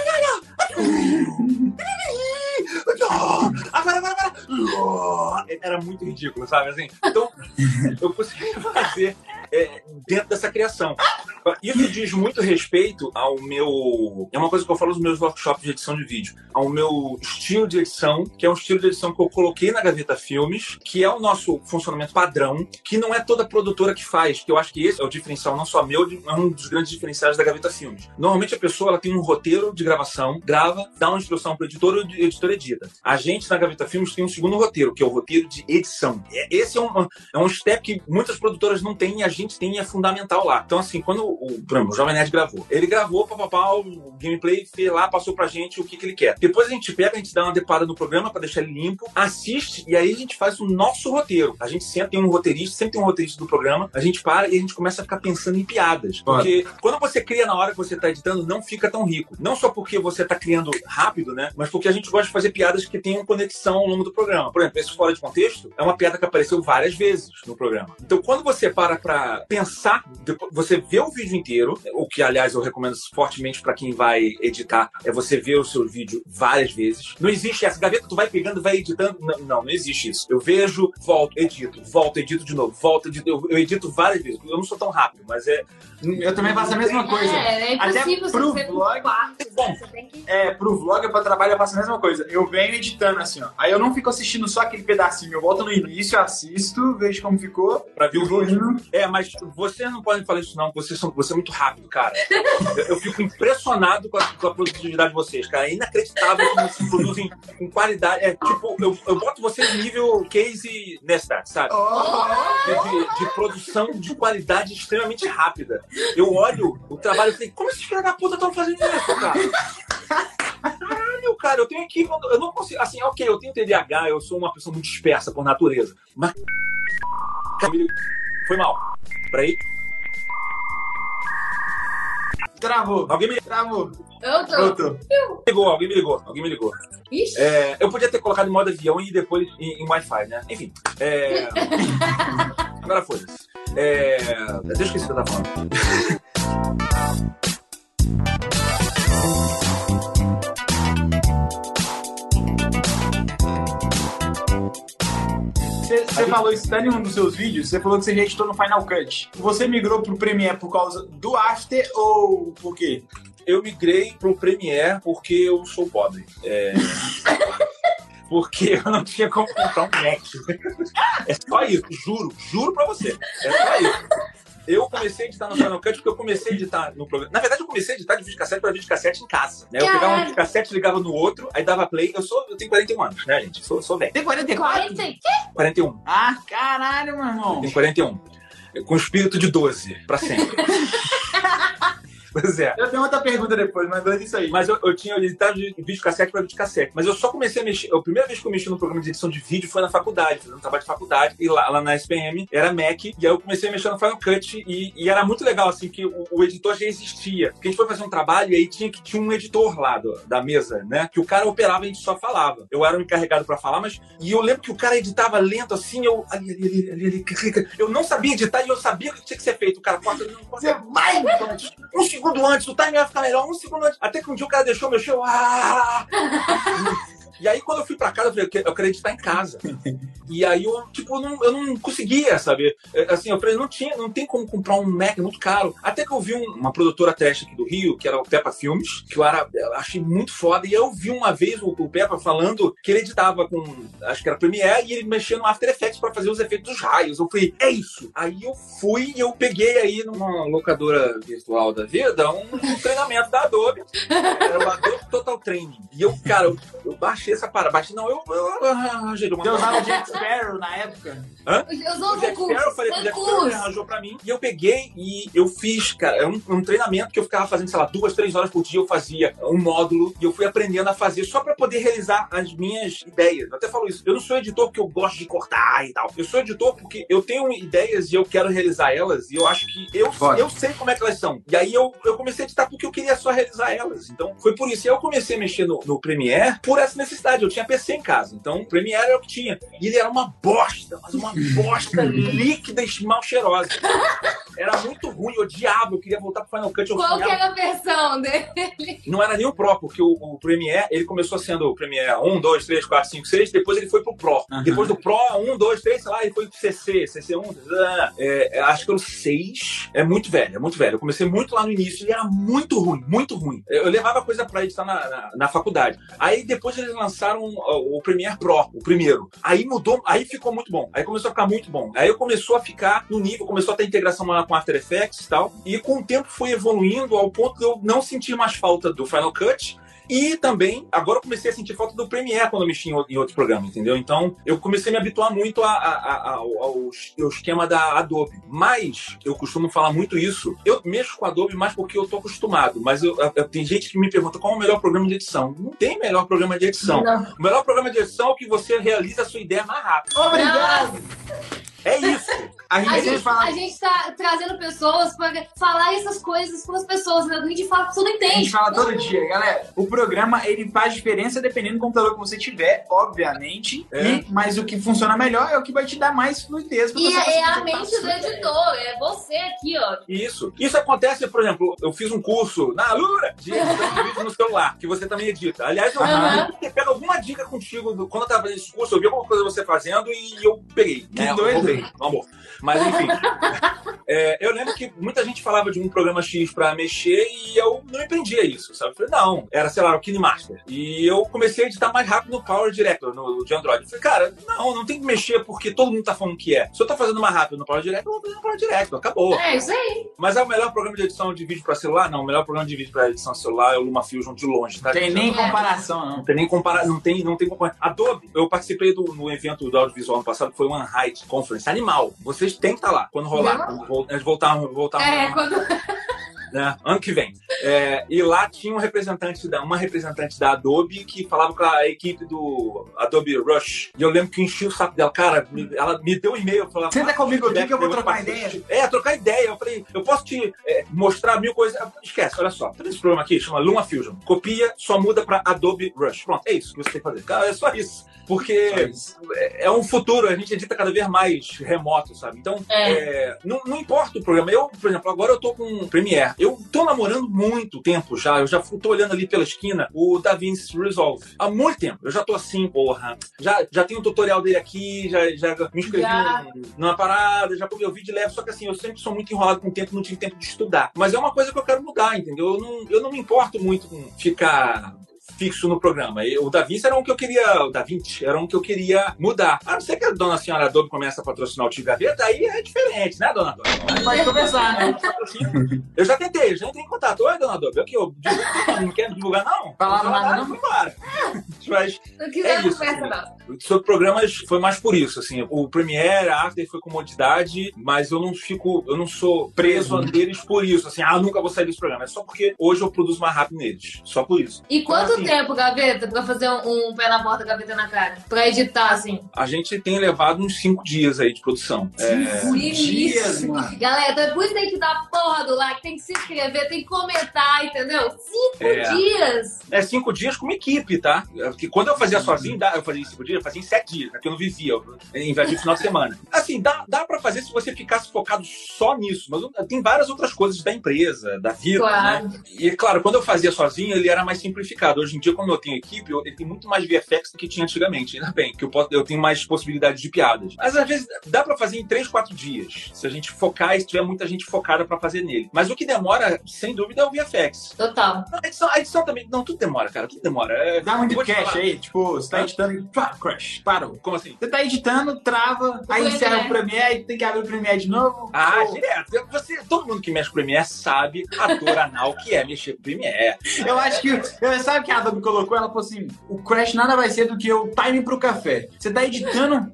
ya, ya, Agora, agora, agora. Era muito ridículo, sabe? Assim, então, eu consegui fazer é, dentro dessa criação. Isso diz muito respeito ao meu. É uma coisa que eu falo nos meus workshops de edição de vídeo. Ao meu estilo de edição, que é um estilo de edição que eu coloquei na Gaveta Filmes, que é o nosso funcionamento padrão, que não é toda produtora que faz, que eu acho que esse é o diferencial, não só meu, é um dos grandes diferenciais da Gaveta Filmes. Normalmente a pessoa ela tem um roteiro de gravação, grava, dá uma instrução para o editor o editor edita. A gente na Gaveta Filmes tem um segundo roteiro, que é o roteiro de edição. É- Esse é um, é um step que muitas produtoras não têm e a gente tem e é fundamental lá. Então, assim, quando o, exemplo, o Jovem Nerd gravou, ele gravou, papapá, o gameplay, fez lá, passou pra gente o que, que ele quer. Depois a gente pega, a gente dá uma depada no programa pra deixar ele limpo, assiste e aí a gente faz o nosso roteiro. A gente sempre tem um roteirista, sempre tem um roteirista do programa, a gente para e a gente começa a ficar pensando em piadas. Porque quando você cria na hora que você tá editando, não fica tão rico. Não só porque você tá criando rápido, né? Mas porque a gente gosta de fazer piadas que tenham conexão ao longo do programa. Por exemplo, esse fora de contexto é uma piada que apareceu várias vezes no programa. Então, quando você para pra pensar, você vê o vídeo inteiro, o que, aliás, eu recomendo fortemente pra quem vai editar, é você ver o seu vídeo várias vezes. Não existe essa gaveta, tu vai pegando, vai editando. Não, não, não existe isso. Eu vejo, volto, edito, volto, edito de novo, volto, edito. Eu, eu edito várias vezes. Eu não sou tão rápido, mas é. Eu também faço a mesma coisa. É, é Até impossível pro você vlog- partes, Bom. né? Você tem que... É, pro vlog, pra trabalho, eu faço a mesma coisa. Eu venho editando assim, ó. Aí eu não fico assistindo só aquele pedacinho. Eu volto no início, assisto, vejo como ficou. Pra ver o vídeo. É, mas você não pode falar isso, não. Vocês são, você é muito rápido, cara. Eu, eu fico impressionado com a, com a produtividade de vocês, cara. É inacreditável como vocês produzem com qualidade. É tipo, eu, eu boto vocês no nível Casey Neistat, sabe? De, de- de produção de qualidade extremamente rápida. Eu olho o trabalho e falei, como esses filhos da puta estão fazendo isso, cara? Caralho, cara, eu tenho aqui. Eu não consigo. Assim, ok, eu tenho TDAH, eu sou uma pessoa muito dispersa por natureza. Mas. Foi mal. Peraí. Travou. Alguém me Travou. Eu tô. Voltou. ligou, alguém me ligou, alguém me ligou. Ixi. É, eu podia ter colocado em modo avião e depois em, em Wi-Fi, né? Enfim. É... Agora foda-se. É... Deixa eu esquecer o que eu tava falando. Você você falou isso até em um dos seus vídeos, você falou que você já editou no Final Cut. Você migrou pro Premiere por causa do After ou por quê? Eu migrei pro Premiere porque eu sou pobre. É... Porque eu não tinha como comprar um Mac. É só isso, juro, juro pra você. É só isso. Eu comecei a editar no Final Cut porque eu comecei a editar no programa. Na verdade, eu comecei a editar de videocassete para videocassete em casa. Né? Eu pegava um videocassete, ligava no outro, aí dava play. Eu sou, eu tenho 41 anos, né, gente? Sou, sou velho. Tem 44? 40 e... 41. Ah, caralho, meu irmão. Tenho 41. Com espírito de 12, pra sempre. pois é. Eu tenho outra pergunta depois, mas dois isso aí. Mas eu, eu tinha editado de videocassete para videocassete. Mas eu só comecei a mexer. A primeira vez que eu mexi no programa de edição de vídeo foi na faculdade, fazendo um trabalho de faculdade. E lá, lá na SPM era Mac. E aí eu comecei a mexer no Final Cut. E, e era muito legal, assim, que o, o editor já existia. Porque a gente foi fazer um trabalho e aí tinha, que tinha um editor lá do- da mesa, né? Que o cara operava e a gente só falava. Eu era o encarregado para falar, mas. E eu lembro que o cara editava lento assim, eu. Ali, ali, ali, ali. Eu não sabia editar e eu sabia o que tinha que ser feito. O cara corta, não corta. Você vai! Um segundo antes, o time vai ficar melhor, um segundo antes. Até que um dia o cara deixou, mexeu. Ah! E aí, quando eu fui pra casa, eu falei, eu quero editar em casa. E aí, eu, tipo, não, eu não conseguia, sabe? É, Assim, eu falei, não tinha, não tem como comprar um Mac, é muito caro. Até que eu vi um- uma produtora trash aqui do Rio, que era o Peppa Filmes, que eu, era, achei muito foda. E eu vi uma vez o, o Peppa falando que ele editava com, acho que era Premiere, e ele mexia no After Effects pra fazer os efeitos dos raios. Eu falei, é isso! Aí eu fui e eu peguei aí numa locadora virtual da vida um, um treinamento da Adobe. Era o Adobe Total Training. E eu, cara, eu, eu baixei essa parada. Baixei, não, eu, eu arranjei uma Você usava o Jack Sparrow na época? Eu sou o Jack Sparrow, eu falei com o Jack Sparrow, arranjou pra mim. E eu peguei e eu fiz, cara, é um, um treinamento que eu ficava fazendo, sei lá, duas, três horas por dia. Eu fazia um módulo e eu fui aprendendo a fazer só pra poder realizar as minhas ideias. Eu até falo isso. Eu não sou editor porque eu gosto de cortar e tal. Eu sou editor porque eu tenho ideias e eu quero realizar elas. E eu acho que eu, eu sei como é que elas são. E aí eu, eu comecei a editar porque eu queria só realizar elas. Então foi por isso. E aí eu comecei a mexer no, no Premiere por essa necessidade. Eu tinha PC em casa. Então o Premiere era o que tinha. E ele era uma bosta, mas uma bosta líquida e mal cheirosa. Era muito ruim, eu odiava, eu queria voltar pro Final Cut. Eu Qual que sonhava- era a versão dele? não era nem o Pro, porque o, o Premiere, ele começou sendo o Premiere 1, 2, 3, 4, 5, 6, depois ele foi pro Pro. Aham. Depois do Pro, 1, 2, 3, sei lá, ele foi pro CC, CC1, é, é, acho que era o 6. É muito velho, é muito velho. Eu comecei muito lá no início e era muito ruim, muito ruim. Eu, eu levava coisa pra editar na, na, na faculdade. Aí depois eles lançaram o, o Premiere Pro, o primeiro. Aí mudou, aí ficou muito bom. Aí começou a ficar muito bom. Aí começou a ficar no nível, começou a ter integração maior com After Effects e tal. E com o tempo foi evoluindo ao ponto de eu não sentir mais falta do Final Cut. E também, agora eu comecei a sentir falta do Premiere quando eu mexi em outro programa, entendeu? Então, eu comecei a me habituar muito a- a- a- ao, ao es- ao esquema da Adobe. Mas, eu costumo falar muito isso, eu mexo com a Adobe mais porque eu tô acostumado. Mas eu, eu- tem gente que me pergunta qual é o melhor programa de edição. Não tem melhor programa de edição. Não. O melhor programa de edição é o que você realiza a sua ideia mais rápido. Obrigado! É isso. A gente A sempre gente, fala. a gente tá trazendo pessoas pra falar essas coisas com as pessoas. né? A gente fala que você não A gente entende. fala todo dia, galera. O programa ele faz diferença dependendo do computador que você tiver, obviamente. É. E, mas o que funciona melhor é o que vai te dar mais fluidez. pra E você é, é a mente do editor, é você aqui, ó. Isso. Isso acontece, por exemplo, eu fiz um curso na Alura de vídeo no celular, que você também edita. Aliás, eu eu pego alguma dica contigo. do- Quando eu tava fazendo esse curso, eu vi alguma coisa você fazendo e eu peguei. Que né? doido. No amor. Mas enfim. É, eu lembro que muita gente falava de um programa X pra mexer e eu não entendia isso, sabe? Eu falei, não, era, sei lá, o KineMaster. E eu comecei a editar mais rápido no Power Director, no, de Android. Eu falei, cara, não, não tem que mexer porque todo mundo tá falando que é. Se eu tô fazendo mais rápido no Power Director, eu vou fazer no Power Director, acabou. É, isso aí. Mas é o melhor programa de edição de vídeo pra celular? Não, o melhor programa de vídeo pra edição celular é o LumaFusion de longe, tá? Não tem nem comparação, Não não. tem nem comparar, não tem, não tem comparação. Adobe, eu participei do, no evento do audiovisual ano passado, que foi o One Height Conference, animal. Vocês têm que estar lá, quando rolar. Vol- voltar, voltar É, quando. né, ano que vem. É, e lá tinha um representante da, uma representante da Adobe que falava com a equipe do Adobe Rush. E eu lembro que eu enchi o saco dela. Cara, me- ela me deu um e-mail. Falava, Senta "Ah, comigo aqui que eu vou trocar passei." ideia. É, trocar ideia. Eu falei, eu posso te é, mostrar mil coisas. Esquece, olha só. Tem esse programa aqui, chama LumaFusion. Copia, só muda pra Adobe Rush. Pronto, é isso que você tem que fazer. Cara, é só isso. Porque isso. é um futuro, a gente edita cada vez mais remoto, sabe? Então, É. é, não, não importa o programa. Eu, por exemplo, agora eu tô com o Premiere. Eu tô namorando muito tempo já. Eu já tô olhando ali pela esquina o DaVinci Resolve. Há muito tempo. Eu já tô assim, porra. Já, já tenho um tutorial dele aqui, já, já me inscrevi Já. num- numa parada, já comi o vídeo leve. Só que assim, eu sempre sou muito enrolado com o tempo, não tive tempo de estudar. Mas é uma coisa que eu quero mudar, entendeu? Eu não, eu não me importo muito com ficar fixo no programa. E O Da Vinci era um que eu queria. O Da Vinci era um que eu queria mudar. A não ser que a dona senhora Adobe comece a patrocinar o Tio Gaveta, aí é diferente, né, dona Adobe? Pode começar, né? Eu já tentei, já entrei em contato. Oi, dona Adobe, eu divulgo, não quer divulgar, não? Falaram nada, não? Embora. Mas Não quiser, É isso, conversa, assim. não. sobre programas foi mais por isso, assim. O Premiere, a After foi comodidade, mas eu não fico, eu não sou preso a deles por isso, assim, ah, nunca vou sair desse programa. É só porque hoje eu produzo mais rápido neles. Só por isso. E quanto Então, assim, tempo, Gaveta, pra fazer um, um pé na porta, Gaveta na cara? Pra editar, assim? A gente tem levado uns cinco dias aí de produção. É, Por dias, isso. mano. Galera, então depois tem que dar porra do like, tem que se inscrever, tem que comentar, entendeu? Cinco É. dias. É cinco dias com uma equipe, tá? Porque quando eu fazia sozinho, eu fazia em cinco dias, eu fazia em sete dias, né? Porque eu não vivia, eu invadi o final de semana. Assim, dá, dá pra fazer se você ficasse focado só nisso, mas tem várias outras coisas da empresa, da vida, Claro. né? E, claro, quando eu fazia sozinho, ele era mais simplificado. Hoje em dia, quando eu tenho equipe, eu- ele tem muito mais VFX do que tinha antigamente, ainda bem, que eu, posso, eu tenho mais possibilidades de piadas. Mas às vezes dá pra fazer em três, quatro dias, se a gente focar e se tiver muita gente focada pra fazer nele. Mas o que demora, sem dúvida, é o VFX. Total. A edição, a edição também. Não, tudo demora, cara. Tudo demora. É, Dá muito cash falar. aí, tipo, você tá editando e pá, crash, parou. Como assim? Você tá editando, trava, aí encerra é. o Premiere, tem que abrir o Premiere de novo. Ah, Pô, direto. Você, todo mundo que mexe com Premiere sabe a dor anal que é mexer com Premiere. Eu acho que. Eu, sabe o que a Adobe colocou? Ela falou assim: o crash nada vai ser do que o time pro café. Você tá editando,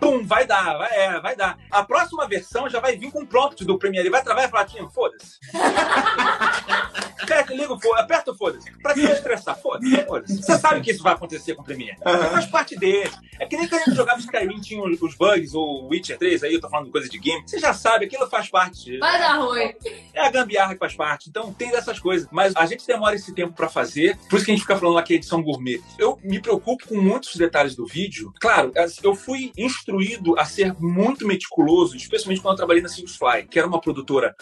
Pum, vai dar, vai, é, vai dar. A próxima versão já vai vir com prompt do Premiere. Vai travar falar, Tim, foda-se. Aperta, liga o foda, aperta o foda-se. Pra que estressar? Foda-se, foda-se. Você sabe que isso vai acontecer com o Premiere. Faz parte dele. É que nem quando a gente jogava Skyrim, tinha os bugs, ou Witcher 3, aí eu tô falando coisa de game. Você já sabe, aquilo faz parte. Vai dar ruim. É a gambiarra que faz parte. Então tem dessas coisas. Mas a gente demora esse tempo pra fazer. Por isso que a gente fica falando é edição gourmet. Eu me preocupo com muitos detalhes do vídeo. Claro, eu fui instruído a ser muito meticuloso, especialmente quando eu trabalhei na Silksfly, que era uma produtora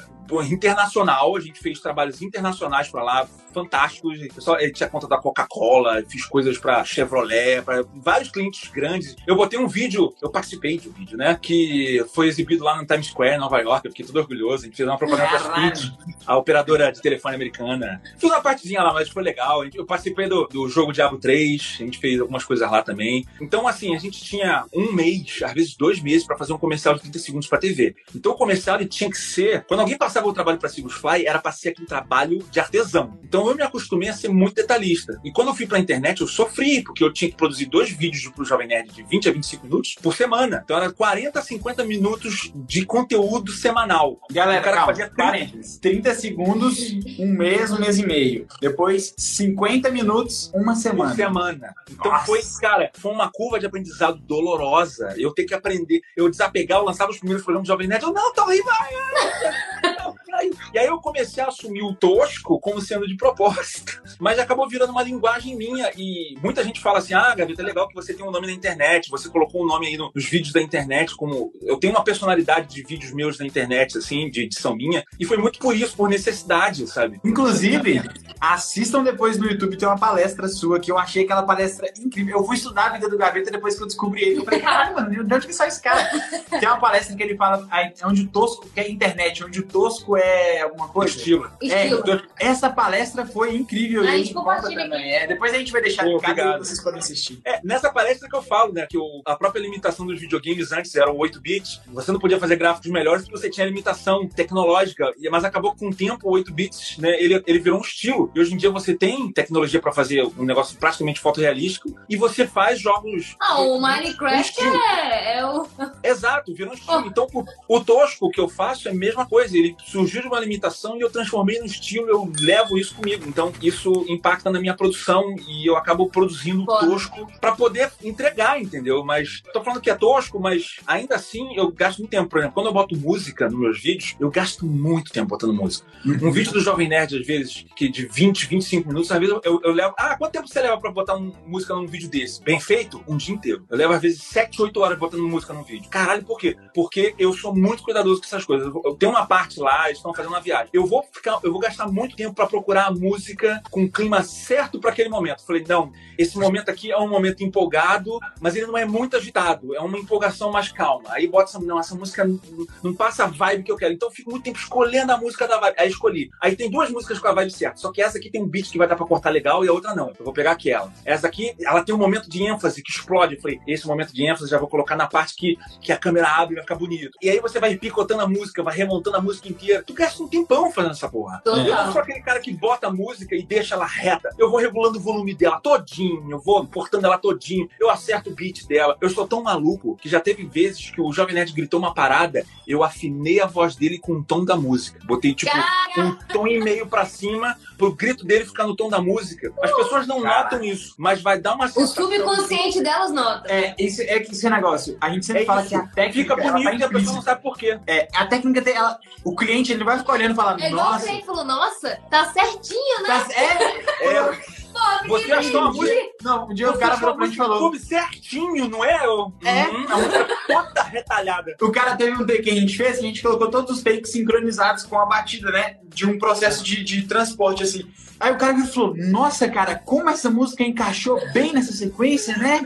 internacional. A gente fez trabalhos internacionais pra lá, fantásticos. Só eu tinha conta da Coca-Cola, fiz coisas pra Chevrolet, pra vários clientes grandes. Eu botei um vídeo, eu participei de um vídeo, né? Que foi exibido lá no Times Square, Nova York. Eu fiquei todo orgulhoso. A gente fez uma propaganda pra Caralho. Speed, a operadora de telefone americana. Fiz uma partezinha lá, mas foi legal. Eu participei do, do jogo Diablo 3, a gente fez algumas coisas lá também. Então, assim, a gente tinha um mês, às vezes dois meses, pra fazer um comercial de 30 segundos pra TV. Então, o comercial ele tinha que ser. Quando alguém passava o trabalho pra Sigus Fly, era pra ser aquele trabalho de artesão. Então, eu me acostumei a ser muito detalhista. E quando eu fui pra internet, eu sofri, porque eu tinha que produzir dois vídeos pro Jovem Nerd de 20 a 25 minutos por semana. Então, era 40 a 50 minutos de conteúdo semanal. Galera, O cara calma, fazia 30. parênteses. 30 segundos, um mês, um mês e meio. Depois, 50 minutos, uma Uma semana. semana. Então Nossa. foi, cara, foi uma curva de aprendizado dolorosa. Eu ter que aprender. Eu desapegar, eu lançava os primeiros programas do Jovem Nerd. Eu, não, tá horrível. ai, ai, ai. Não. E aí eu comecei a assumir o tosco como sendo de propósito. Mas acabou virando uma linguagem minha. E muita gente fala assim: ah, Gaveta, é legal que você tem um nome na internet. Você colocou um nome aí no- nos vídeos da internet. Como eu tenho uma personalidade de vídeos meus na internet, assim, de edição minha. E foi muito por isso, por necessidade, sabe? Inclusive, assistam depois no YouTube, tem uma palestra sua que eu achei aquela palestra incrível. Eu fui estudar a vida do Gaveta depois que eu descobri ele. Eu falei, caralho, mano, de onde que sai esse cara? Tem uma palestra que ele fala onde o tosco, que é internet, onde o tosco é alguma coisa. Estilo. Estilo. É, essa palestra foi incrível. A gente compartilha também. É, depois a gente vai deixar linkado e vocês podem assistir. É, nessa palestra que eu falo, né, que o- a própria limitação dos videogames antes eram 8 bits, você não podia fazer gráficos melhores porque você tinha limitação tecnológica, mas acabou que com o tempo o 8 bits, né, ele, ele virou um estilo. E hoje em dia você tem tecnologia pra fazer um negócio praticamente fotorrealístico e você faz jogos Ah, o um Minecraft estilo. é, é o. Exato, virou um estilo. Então, o, o tosco que eu faço é a mesma coisa. Ele surgiu de uma limitação e eu transformei no estilo, eu levo isso comigo. Então, isso impacta na minha produção e eu acabo produzindo Foda. tosco pra poder entregar, entendeu? Mas tô falando que é tosco, mas ainda assim eu gasto muito tempo. Por exemplo, quando eu boto música nos meus vídeos, eu gasto muito tempo botando música. Um vídeo do Jovem Nerd, às vezes, que de 20, 25 minutos, às vezes eu, eu levo. Ah, quanto tempo você leva pra botar um- música num vídeo desse? Bem feito? Um dia inteiro. Eu levo, às vezes, 7, 8 horas botando música num vídeo. Caralho, por quê? Porque eu sou muito cuidadoso com essas coisas. Eu tenho uma parte lá, eles estão fazendo uma viagem. Eu vou ficar, eu vou gastar muito tempo pra procurar a música com o clima certo pra aquele momento. Falei, não, esse momento aqui é um momento empolgado, mas ele não é muito agitado. É uma empolgação mais calma. Aí bota essa, não, essa música não, passa a vibe que eu quero. Então eu fico muito tempo escolhendo a música da vibe. Aí escolhi. Aí tem duas músicas com a vibe certa. Só que essa aqui tem um beat que vai dar pra cortar legal e a outra não. Eu vou pegar aquela. Essa aqui, ela tem um momento de ênfase que explode. Eu falei, esse momento de ênfase já vou colocar na parte que, que a câmera abre e vai ficar bonito. E aí você vai picotando a música, vai remontando a música inteira. Tu gasta um tempão fazendo essa porra. Total. Eu não sou aquele cara que bota a música e deixa ela reta. Eu vou regulando o volume dela todinho, eu vou cortando ela todinho, eu acerto o beat dela. Eu sou tão maluco que já teve vezes que o Jovem Nerd gritou uma parada, eu afinei a voz dele com o tom da música. Botei tipo um tom e meio pra cima, pro grito dele ficar no tom da música. As pessoas não Caraca. notam isso, mas vai dar uma O sensação. subconsciente delas nota. É, esse, é que esse negócio. A gente sempre É fala isso. que a técnica Fica ela bonito tá e a pessoa não sabe por quê. É, a técnica tem, ela, o cliente ele vai ficar olhando e falando, É igual o nossa, cliente falou, nossa, tá certinho, né? tá, é, É, Pô, você achou a música. não, um dia o você cara achou virou a pra gente e falou, YouTube certinho, não é? Eu, É. Uhum, a música toda retalhada. O cara teve um take que a gente fez, que a gente colocou todos os takes sincronizados com a batida, né? De um processo de, de transporte, assim. Aí o cara falou: Nossa, cara, como essa música encaixou bem nessa sequência, né?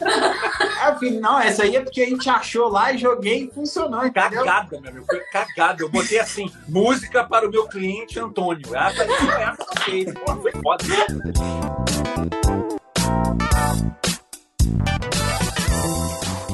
Eu falei, não, essa aí é porque a gente achou lá e joguei e funcionou, entendeu? Cagada, meu amigo. Foi cagada. Eu botei assim, música para o meu cliente Antônio. Essa aí foi essa que eu fiz. Pô, foi foda.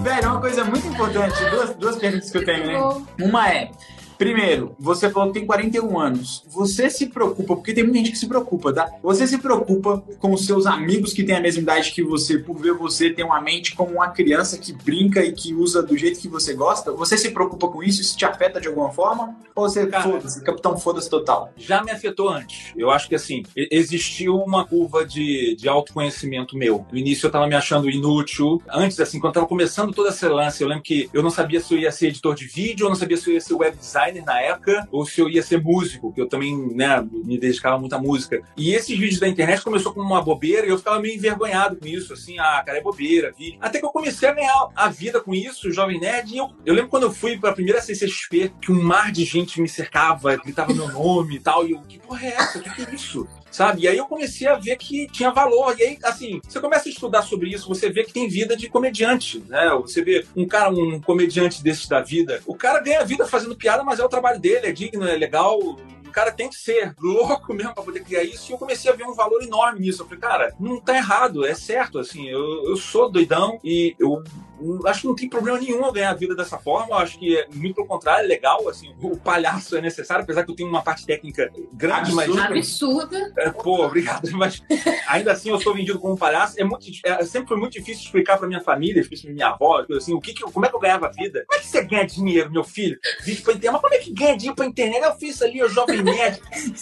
Velho, é uma coisa muito importante, duas, duas perguntas que eu tenho, né? Uma é, primeiro, você falou que tem 41 anos. Você se preocupa, porque tem muita gente que se preocupa, tá? Você se preocupa com os seus amigos que têm a mesma idade que você, por ver você ter uma mente como uma criança que brinca e que usa do jeito que você gosta? Você se preocupa com isso? Isso te afeta de alguma forma? Ou você, foda-se, capitão foda-se total? Já me afetou antes. Eu acho que assim, existiu uma curva de, de autoconhecimento meu. No início eu tava me achando inútil. Antes, assim, quando tava começando toda essa lance, eu lembro que eu não sabia se eu ia ser editor de vídeo, eu não sabia se eu ia ser web designer na época, ou se eu ia ser músico, que eu também, né, me dedicava muito à música. E esses vídeos da internet começou como uma bobeira e eu ficava meio envergonhado com isso, assim, ah, cara, é bobeira, vídeo. Até que eu comecei a ganhar a vida com isso, Jovem Nerd, e eu, eu lembro quando eu fui pra primeira CCXP, que um mar de gente me cercava, gritava meu nome e tal, e eu, que porra é essa? O que, que é isso? Sabe? E aí eu comecei a ver que tinha valor. E aí, assim, você começa a estudar sobre isso, você vê que tem vida de comediante, né? Você vê um cara, um comediante desses da vida, o cara ganha vida fazendo piada, mas é o trabalho dele, é digno, é legal. O cara tem que ser louco mesmo pra poder criar isso. E eu comecei a ver um valor enorme nisso. Eu falei, cara, não tá errado, é certo. Assim, eu, eu sou doidão e eu acho que não tem problema nenhum eu ganhar a vida dessa forma. Eu acho que é muito pelo contrário, é legal. Assim, o palhaço é necessário, apesar que eu tenho uma parte técnica grande, mas. Absurda. É, pô, obrigado. Mas ainda assim eu sou vendido como um palhaço. É muito, é, sempre foi muito difícil explicar pra minha família, especialmente minha avó, assim, o que que eu- como é que eu ganhava vida. Como é que você ganha dinheiro, meu filho? Vídeo pra internet. Mas como é que ganha dinheiro pra internet? Eu fiz ali, o Jovem Nerd.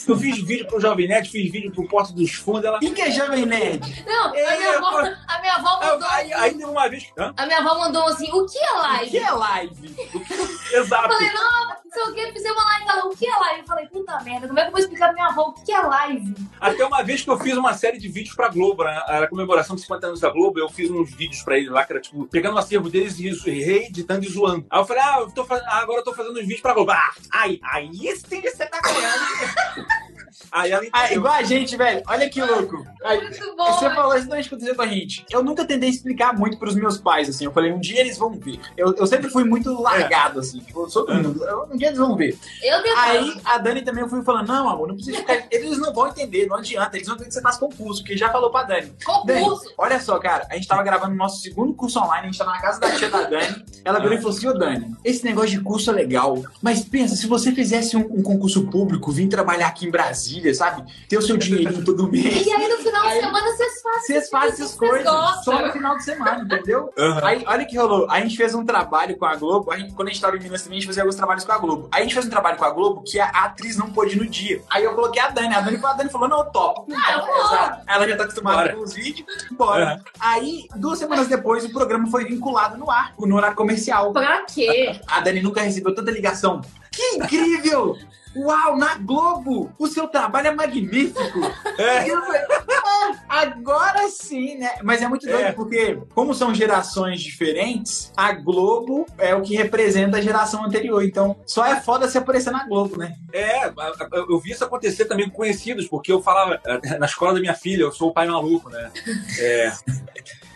Eu fiz vídeo pro Jovem Nerd, fiz vídeo pro Porto dos Fundos. Ela. Quem que é Jovem Nerd? Não, a É, minha avó, a minha avó mandou. Aí, aí teve uma vez. Hã? A minha avó mandou assim, o que é O live? que é live? Eu Exato. falei, não, não sei o que, fizemos uma live. Ela, o que é live? Eu falei, puta merda, como é que eu vou explicar pra minha avó o que é live? Até uma vez que eu fiz uma série de vídeos pra Globo, né? era a comemoração de 50 anos da Globo, eu fiz uns vídeos pra ele lá, que era tipo, pegando o acervo deles e isso, reeditando e zoando. Aí eu falei, ah, eu tô ah, agora eu tô fazendo uns vídeos pra Globo. Ah, aí, aí sim você tá ganhando. Aí ela Ah, entendeu. igual a gente, velho. Olha que louco. Aí, Muito bom. Você falou isso não aconteceu com a gente. Eu nunca tentei explicar muito pros meus pais, assim. Eu falei, um dia eles vão ver. Eu, eu sempre fui muito largado, assim. Tipo, todo mundo. Eu- Um dia eles vão ver. Eu tentava. Aí a Dani também eu fui falando, não, amor, não precisa ficar. Eles não vão entender, não adianta. Eles vão ver que você faz concurso, porque já falou pra Dani. Dani, Concurso. olha só, cara, a gente tava gravando o nosso segundo curso online, a gente tava na casa da tia da Dani. Ela virou e falou assim: Ô Dani, esse negócio de curso é legal, mas pensa, se você fizesse um, um concurso público, vir trabalhar aqui em Brasília, sabe? Ter o seu dinheirinho todo mês. E aí no final Aí- de semana vocês fazem. Vocês fazem essas coisas só no final de semana, entendeu? Aham. Aí, olha que rolou. A gente fez um trabalho com a Globo. A gente- quando a gente tava em Minas também, a gente fazia alguns trabalhos com a Globo. Aí a gente fez um trabalho com a Globo que a atriz não pôde ir no dia. Aí eu coloquei a Dani. A Dani, a Dani falou: não, eu topo. Ah. Ela já tá acostumada Bora. com os vídeos. Bora. Aham. Aí, duas semanas depois, o programa foi vinculado no ar, no horário comercial. Pra quê? A Dani nunca recebeu tanta ligação. Que incrível! Uau, na Globo! O seu trabalho é magnífico! É. Eu falei, "Ah, agora sim, né? Mas é muito doido, É. porque, como são gerações diferentes, a Globo é o que representa a geração anterior. Então, só é foda se aparecer na Globo, né? É, eu vi isso acontecer também com conhecidos, porque eu falava eh, na escola da minha filha, eu sou o pai maluco, né? É.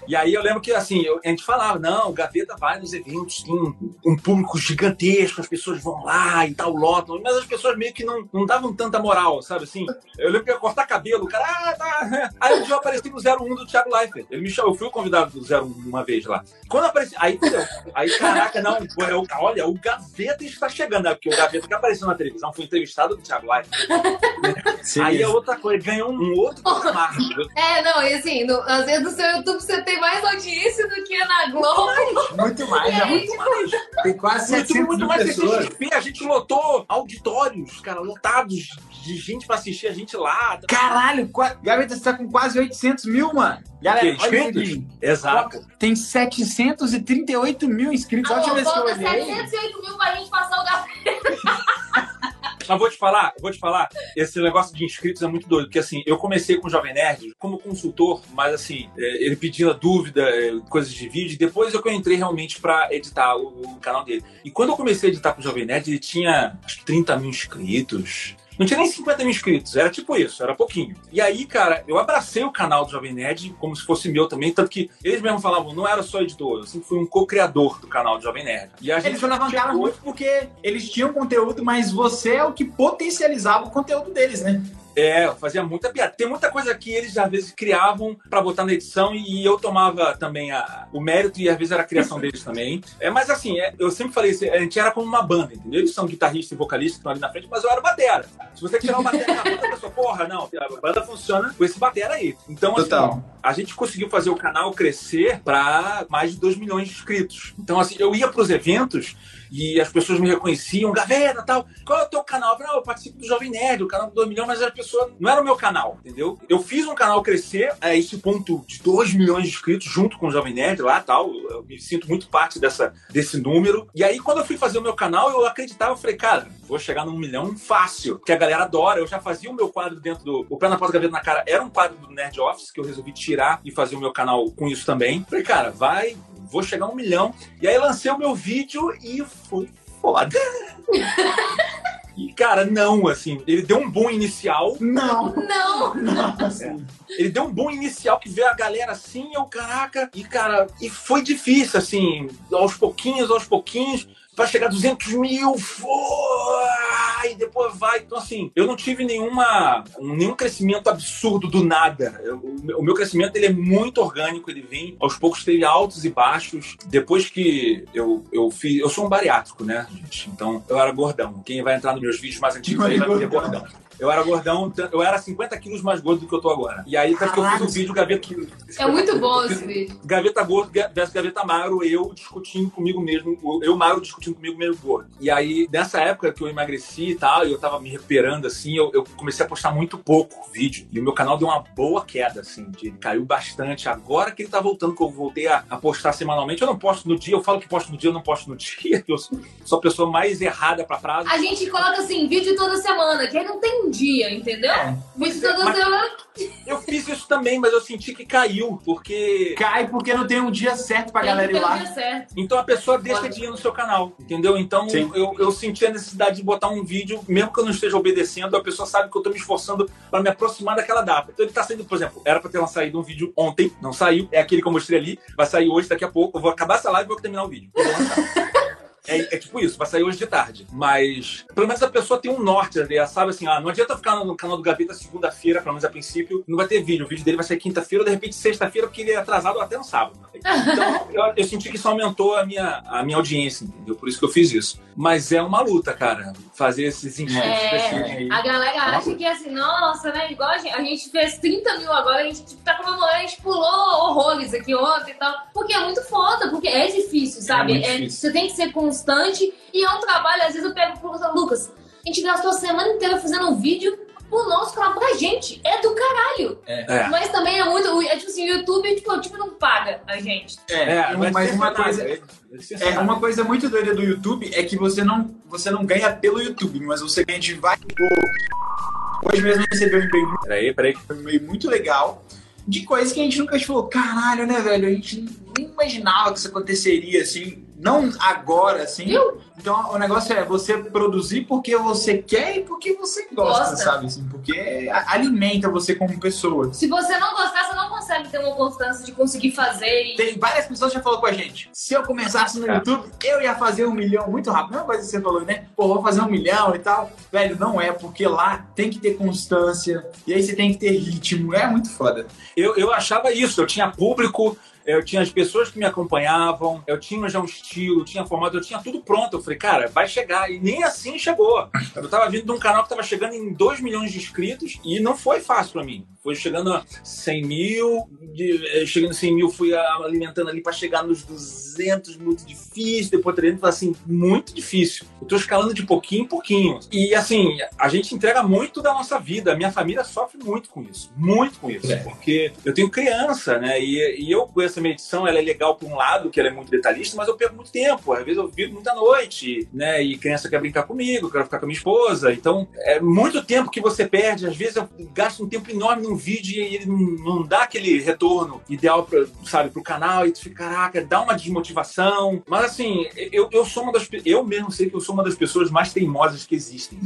E aí eu lembro que assim, eu- a gente falava, não, o Gaveta vai nos eventos, tem um, um público gigantesco, as pessoas vão lá e tal, lotam, mas as pessoas meio que não, não davam tanta moral, sabe assim? Eu lembro que eu ia cortar cabelo, o cara, ah, tá. Aí um dia eu apareci no 01 do Thiago Leifert. Ele me chamou, eu fui o convidado do 01 uma vez lá. Quando eu apareci, aí? Aí, caraca, não, pô, é olha, o Gaveta está chegando, né? Porque o Gaveta que apareceu na televisão foi entrevistado do Thiago Leifert. Aí é outra coisa, ganhou um outro entendeu? É, não, e assim, no- às vezes no seu YouTube você tem mais audiência do que na Globo. Muito mais, E né? aí, tipo, Tem quase No YouTube 700 muito mil mais que pessoas. CXP, a gente lotou auditórios, cara, lotados de gente pra assistir a gente lá. Caralho, qua- Gaveta, você tá com quase 800 mil, mano. Galera, Que, olha inscritos? Exato. Tem 738 mil inscritos. Amor, deixa eu ver se eu falta olhei. 708 mil pra gente passar o café. Mas vou te falar, vou te falar, esse negócio de inscritos é muito doido, porque assim, eu comecei com o Jovem Nerd como consultor, mas assim, é, ele pedia dúvida, é, coisas de vídeo, depois eu que eu entrei realmente pra editar o, o canal dele. E quando eu comecei a editar pro Jovem Nerd, ele tinha acho que 30 mil inscritos. Não tinha nem 50 mil inscritos, era tipo isso, era pouquinho. E aí, cara, eu abracei o canal do Jovem Nerd como se fosse meu também, tanto que eles mesmos falavam, não era só editor, eu sempre fui um co-criador do canal do Jovem Nerd. E a gente Eles alavancaram chegou- muito porque eles tinham conteúdo, mas você é o que potencializava o conteúdo deles, né? É, eu fazia muita piada. Tem muita coisa que eles às vezes criavam pra botar na edição e eu tomava também a- o mérito e às vezes era a criação deles também. É, mas assim, é, eu sempre falei assim, a gente era como uma banda, entendeu? Eles são guitarristas e vocalistas que estão ali na frente, mas eu era batera. Se você tirar o batera na banda, a pessoa, porra, não, a banda funciona com esse batera aí. Então, assim, Total. a gente conseguiu fazer o canal crescer pra mais de 2 milhões de inscritos. Então, assim, eu ia pros eventos e as pessoas me reconheciam, Gaveta, tal, qual é o teu canal? Eu falei, não, eu participo do Jovem Nerd, o canal do 2 milhões, mas as pessoas, não era o meu canal, entendeu? Eu fiz um canal crescer a esse ponto de 2 milhões de inscritos junto com o Jovem Nerd lá, tal, eu, eu me sinto muito parte dessa, desse número. E aí, quando eu fui fazer o meu canal, eu acreditava, eu falei, cara, vou chegar num milhão fácil, que a galera adora. Eu já fazia o meu quadro dentro do. O Pé na Porta Gaveta na Cara era um quadro do Nerd Office, que eu resolvi tirar e fazer o meu canal com isso também. Falei, cara, vai, vou chegar a um milhão. E aí lancei o meu vídeo e foi foda. E, cara, não, assim, ele deu um boom inicial. Não. Não. Nossa. Ele deu um bom inicial que veio a galera assim, eu, caraca, e cara, e foi difícil, assim, aos pouquinhos, aos pouquinhos, pra chegar a 200 mil, foi, e depois vai. Então, assim, eu não tive nenhuma, nenhum crescimento absurdo do nada. Eu- o meu- o meu crescimento, ele é muito orgânico, ele vem, aos poucos teve altos e baixos. Depois que eu, eu fiz, eu sou um bariátrico, né, gente? Então, eu era gordão. Quem vai entrar nos meus vídeos mais antigos aí vai ver gordão. Eu era gordão, eu era 50 quilos mais gordo do que eu tô agora. E aí, tanto que eu fiz um vídeo Gaveta. É muito bom esse vídeo. Gaveta gordo versus Gaveta magro, eu discutindo comigo mesmo, eu magro discutindo comigo mesmo gordo. E aí, nessa época que eu emagreci e tal, e eu tava me recuperando, assim, eu, eu comecei a postar muito pouco vídeo. E o meu canal deu uma boa queda, assim, de- ele caiu bastante. Agora que ele tá voltando, que eu voltei a, a postar semanalmente, eu não posto no dia, eu falo que posto no dia, eu não posto no dia, eu sou, sou a pessoa mais errada pra frase. A gente coloca assim, vídeo toda semana, que aí não tem um dia, entendeu? Toda Mas- semana. Eu fiz isso também, mas eu senti que caiu, porque Cai porque não tem um dia certo pra Tem galera ir o lá. dia certo. Então a pessoa deixa de ir no seu canal, entendeu? Então Sim. eu, eu senti a necessidade de botar um vídeo, mesmo que eu não esteja obedecendo, a pessoa sabe que eu tô me esforçando para me aproximar daquela data. Então ele tá saindo, por exemplo, era pra ter saído um vídeo ontem, não saiu, é aquele que eu mostrei ali, vai sair hoje, daqui a pouco, eu vou acabar essa live e vou terminar o vídeo. Eu vou lançar. É, é tipo isso, vai sair hoje de tarde. Mas pelo menos a pessoa tem um norte ali, ela sabe assim, ah, não adianta ficar no canal do Gaveta segunda-feira, pelo menos a princípio, não vai ter vídeo. O vídeo dele vai sair quinta-feira, de repente sexta-feira, porque ele é atrasado até no sábado. Então eu, eu senti que isso aumentou a minha, a minha audiência, entendeu? Por isso que eu fiz isso. Mas é uma luta, cara, fazer esses enxertos É, a galera acha que é assim, nossa, né? Igual a gente, a gente fez 30 mil agora, a gente tipo, tá comemorando, a gente pulou horrores aqui ontem e tal. Porque é muito foda, porque é difícil, sabe? muito É- difícil. você tem que ser constante e é um trabalho. Às vezes eu pego pro Lucas, a gente gastou a semana inteira fazendo um vídeo pro nosso canal, pra gente. É do caralho. É. Mas também é muito. É tipo assim, o YouTube tipo, tipo, não paga a gente. É, É, mas vai uma coisa. é- é É, uma coisa muito doida do YouTube é que você não, você não ganha pelo YouTube, mas você ganha de vários. Hoje mesmo eu recebi um e-mail, Peraí, peraí. um e-mail muito legal de coisas que a gente nunca falou, caralho, né, velho? A gente nem imaginava que isso aconteceria assim, não agora, assim. Viu? Então o negócio é você produzir porque você quer e porque você gosta, Gosta. sabe? Assim, porque alimenta você como pessoa. Se você não gostar, você não consegue ter uma constância de conseguir fazer. E... Tem várias pessoas que já falaram com a gente. Se eu começasse no É. YouTube, eu ia fazer um milhão muito rápido. Mesma coisa que você falou, né? Pô, vou fazer um milhão e tal. Velho, não é, porque lá tem que ter constância. E aí você tem que ter ritmo. É muito foda. Eu, eu achava isso, eu tinha público, eu tinha as pessoas que me acompanhavam, eu tinha já um estilo, tinha formato, eu tinha tudo pronto. Eu falei, cara, vai chegar. E nem assim chegou. Eu tava vindo de um canal que tava chegando em 2 milhões de inscritos e não foi fácil pra mim. Foi chegando a 100 mil, de, eh, chegando a 100 mil, fui alimentando ali pra chegar nos 200, muito difícil. Depois 300, assim, muito difícil. Eu tô escalando de pouquinho em pouquinho. E assim, a gente entrega muito da nossa vida. A minha família sofre muito com isso. Muito com isso. É. Porque eu tenho criança, né? E, e eu com essa medição, ela é legal por um lado, que ela é muito detalhista, mas eu perco muito tempo. Às vezes eu vivo muita noite, né? E criança quer brincar comigo, quer ficar com a minha esposa. Então, é muito tempo que você perde. Às vezes eu gasto um tempo enorme num vídeo e ele não, não dá aquele retorno ideal, pra, sabe, pro canal. E tu fica, caraca, dá uma desmotivação. Mas assim, eu, eu sou uma das eu mesmo sei que eu sou uma das pessoas mais teimosas que existem.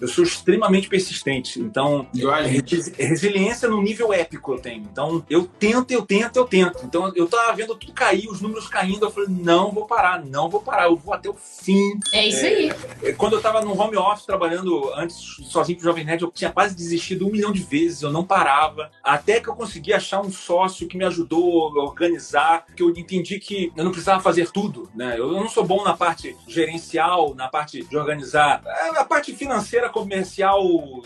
Eu sou extremamente persistente. Então, resiliência no nível épico eu tenho. Então, eu tento, eu tento, eu tento. Então, eu tava vendo tudo cair, os números caindo. Eu falei, não vou parar, não vou parar, eu vou até o fim. É isso aí. Quando eu tava no home office trabalhando antes sozinho pro Jovem Nerd, eu tinha quase desistido um milhão de vezes, eu não parava. Até que eu consegui achar um sócio que me ajudou a organizar, que eu entendi que eu não precisava fazer tudo, né? Eu não sou bom na parte gerencial, na parte de organizar, É, a parte financeira, comercial,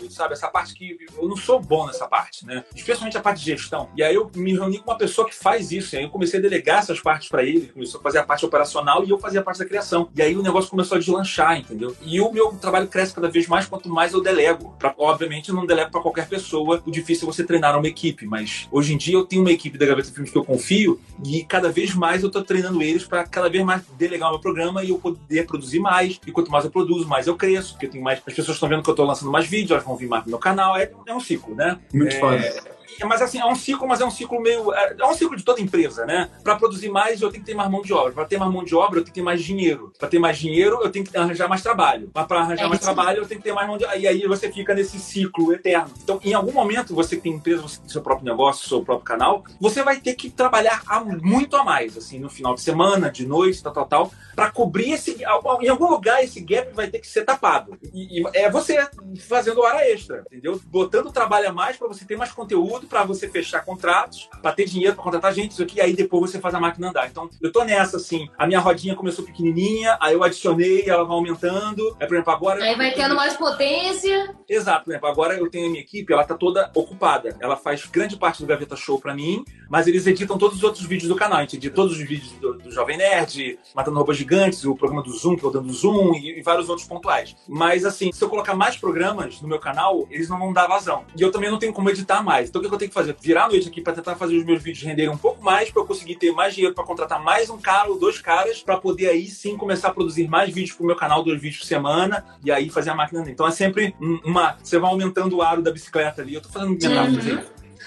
sabe? Essa parte que eu não sou bom nessa parte, né? Especialmente a parte de gestão. E aí eu me reuni com uma pessoa que faz isso, e aí eu comecei a delegar essas partes para ele, começou a fazer a parte operacional e eu fazia a parte da criação. E aí o negócio começou a deslanchar, entendeu? E o meu trabalho cresce cada vez mais quanto mais eu delego. Pra, obviamente, eu não delego para qualquer pessoa. O difícil é você treinar uma equipe, mas hoje em dia eu tenho uma equipe da Gaveta Filmes que eu confio e cada vez mais eu tô treinando eles para cada vez mais delegar o meu programa e eu poder produzir mais. E quanto mais eu produzo, mais eu cresço, porque eu tenho mais. As pessoas estão vendo que eu tô lançando mais vídeos, elas vão vir mais pro meu canal. É, é um ciclo, né? Muito É, foda. Mas assim, é um ciclo, mas é um ciclo meio. É é um ciclo de toda empresa, né? Para produzir mais, eu tenho que ter mais mão de obra. Para ter mais mão de obra, eu tenho que ter mais dinheiro. Para ter mais dinheiro, eu tenho que arranjar mais trabalho. Mas para arranjar É mais trabalho, eu tenho que ter mais mão de obra. E aí você fica nesse ciclo eterno. Então, em algum momento, você que tem empresa, você tem seu próprio negócio, seu próprio canal, você vai ter que trabalhar muito a mais, assim, no final de semana, de noite, tal, tal, tal, para cobrir esse. Em algum lugar, esse gap vai ter que ser tapado. E, e é você fazendo hora extra, entendeu? Botando trabalho a mais para você ter mais conteúdo pra você fechar contratos, pra ter dinheiro pra contratar gente, isso aqui, e aí depois você faz a máquina andar. Então, eu tô nessa, assim. A minha rodinha começou pequenininha, aí eu adicionei, ela vai aumentando. Aí, por exemplo, agora. Aí vai tendo mais potência. Exato, por exemplo, agora eu tenho a minha equipe, ela tá toda ocupada. Ela faz grande parte do Gaveta Show pra mim, mas eles editam todos os outros vídeos do canal. A gente edita todos os vídeos do, do Jovem Nerd, Matando Robôs Gigantes, o programa do Zoom, que eu dando Zoom, e, e vários outros pontuais. Mas, assim, se eu colocar mais programas no meu canal, eles não vão dar vazão. E eu também não tenho como editar mais. Então, o que eu tenho que fazer? Virar a noite aqui pra tentar fazer os meus vídeos renderem um pouco mais, pra eu conseguir ter mais dinheiro pra contratar mais um cara ou dois caras, pra poder aí sim começar a produzir mais vídeos pro meu canal, dois vídeos por semana, e aí fazer a máquina. Então, é sempre um- uma. Você vai aumentando o aro da bicicleta ali. Eu tô fazendo metáforas aí.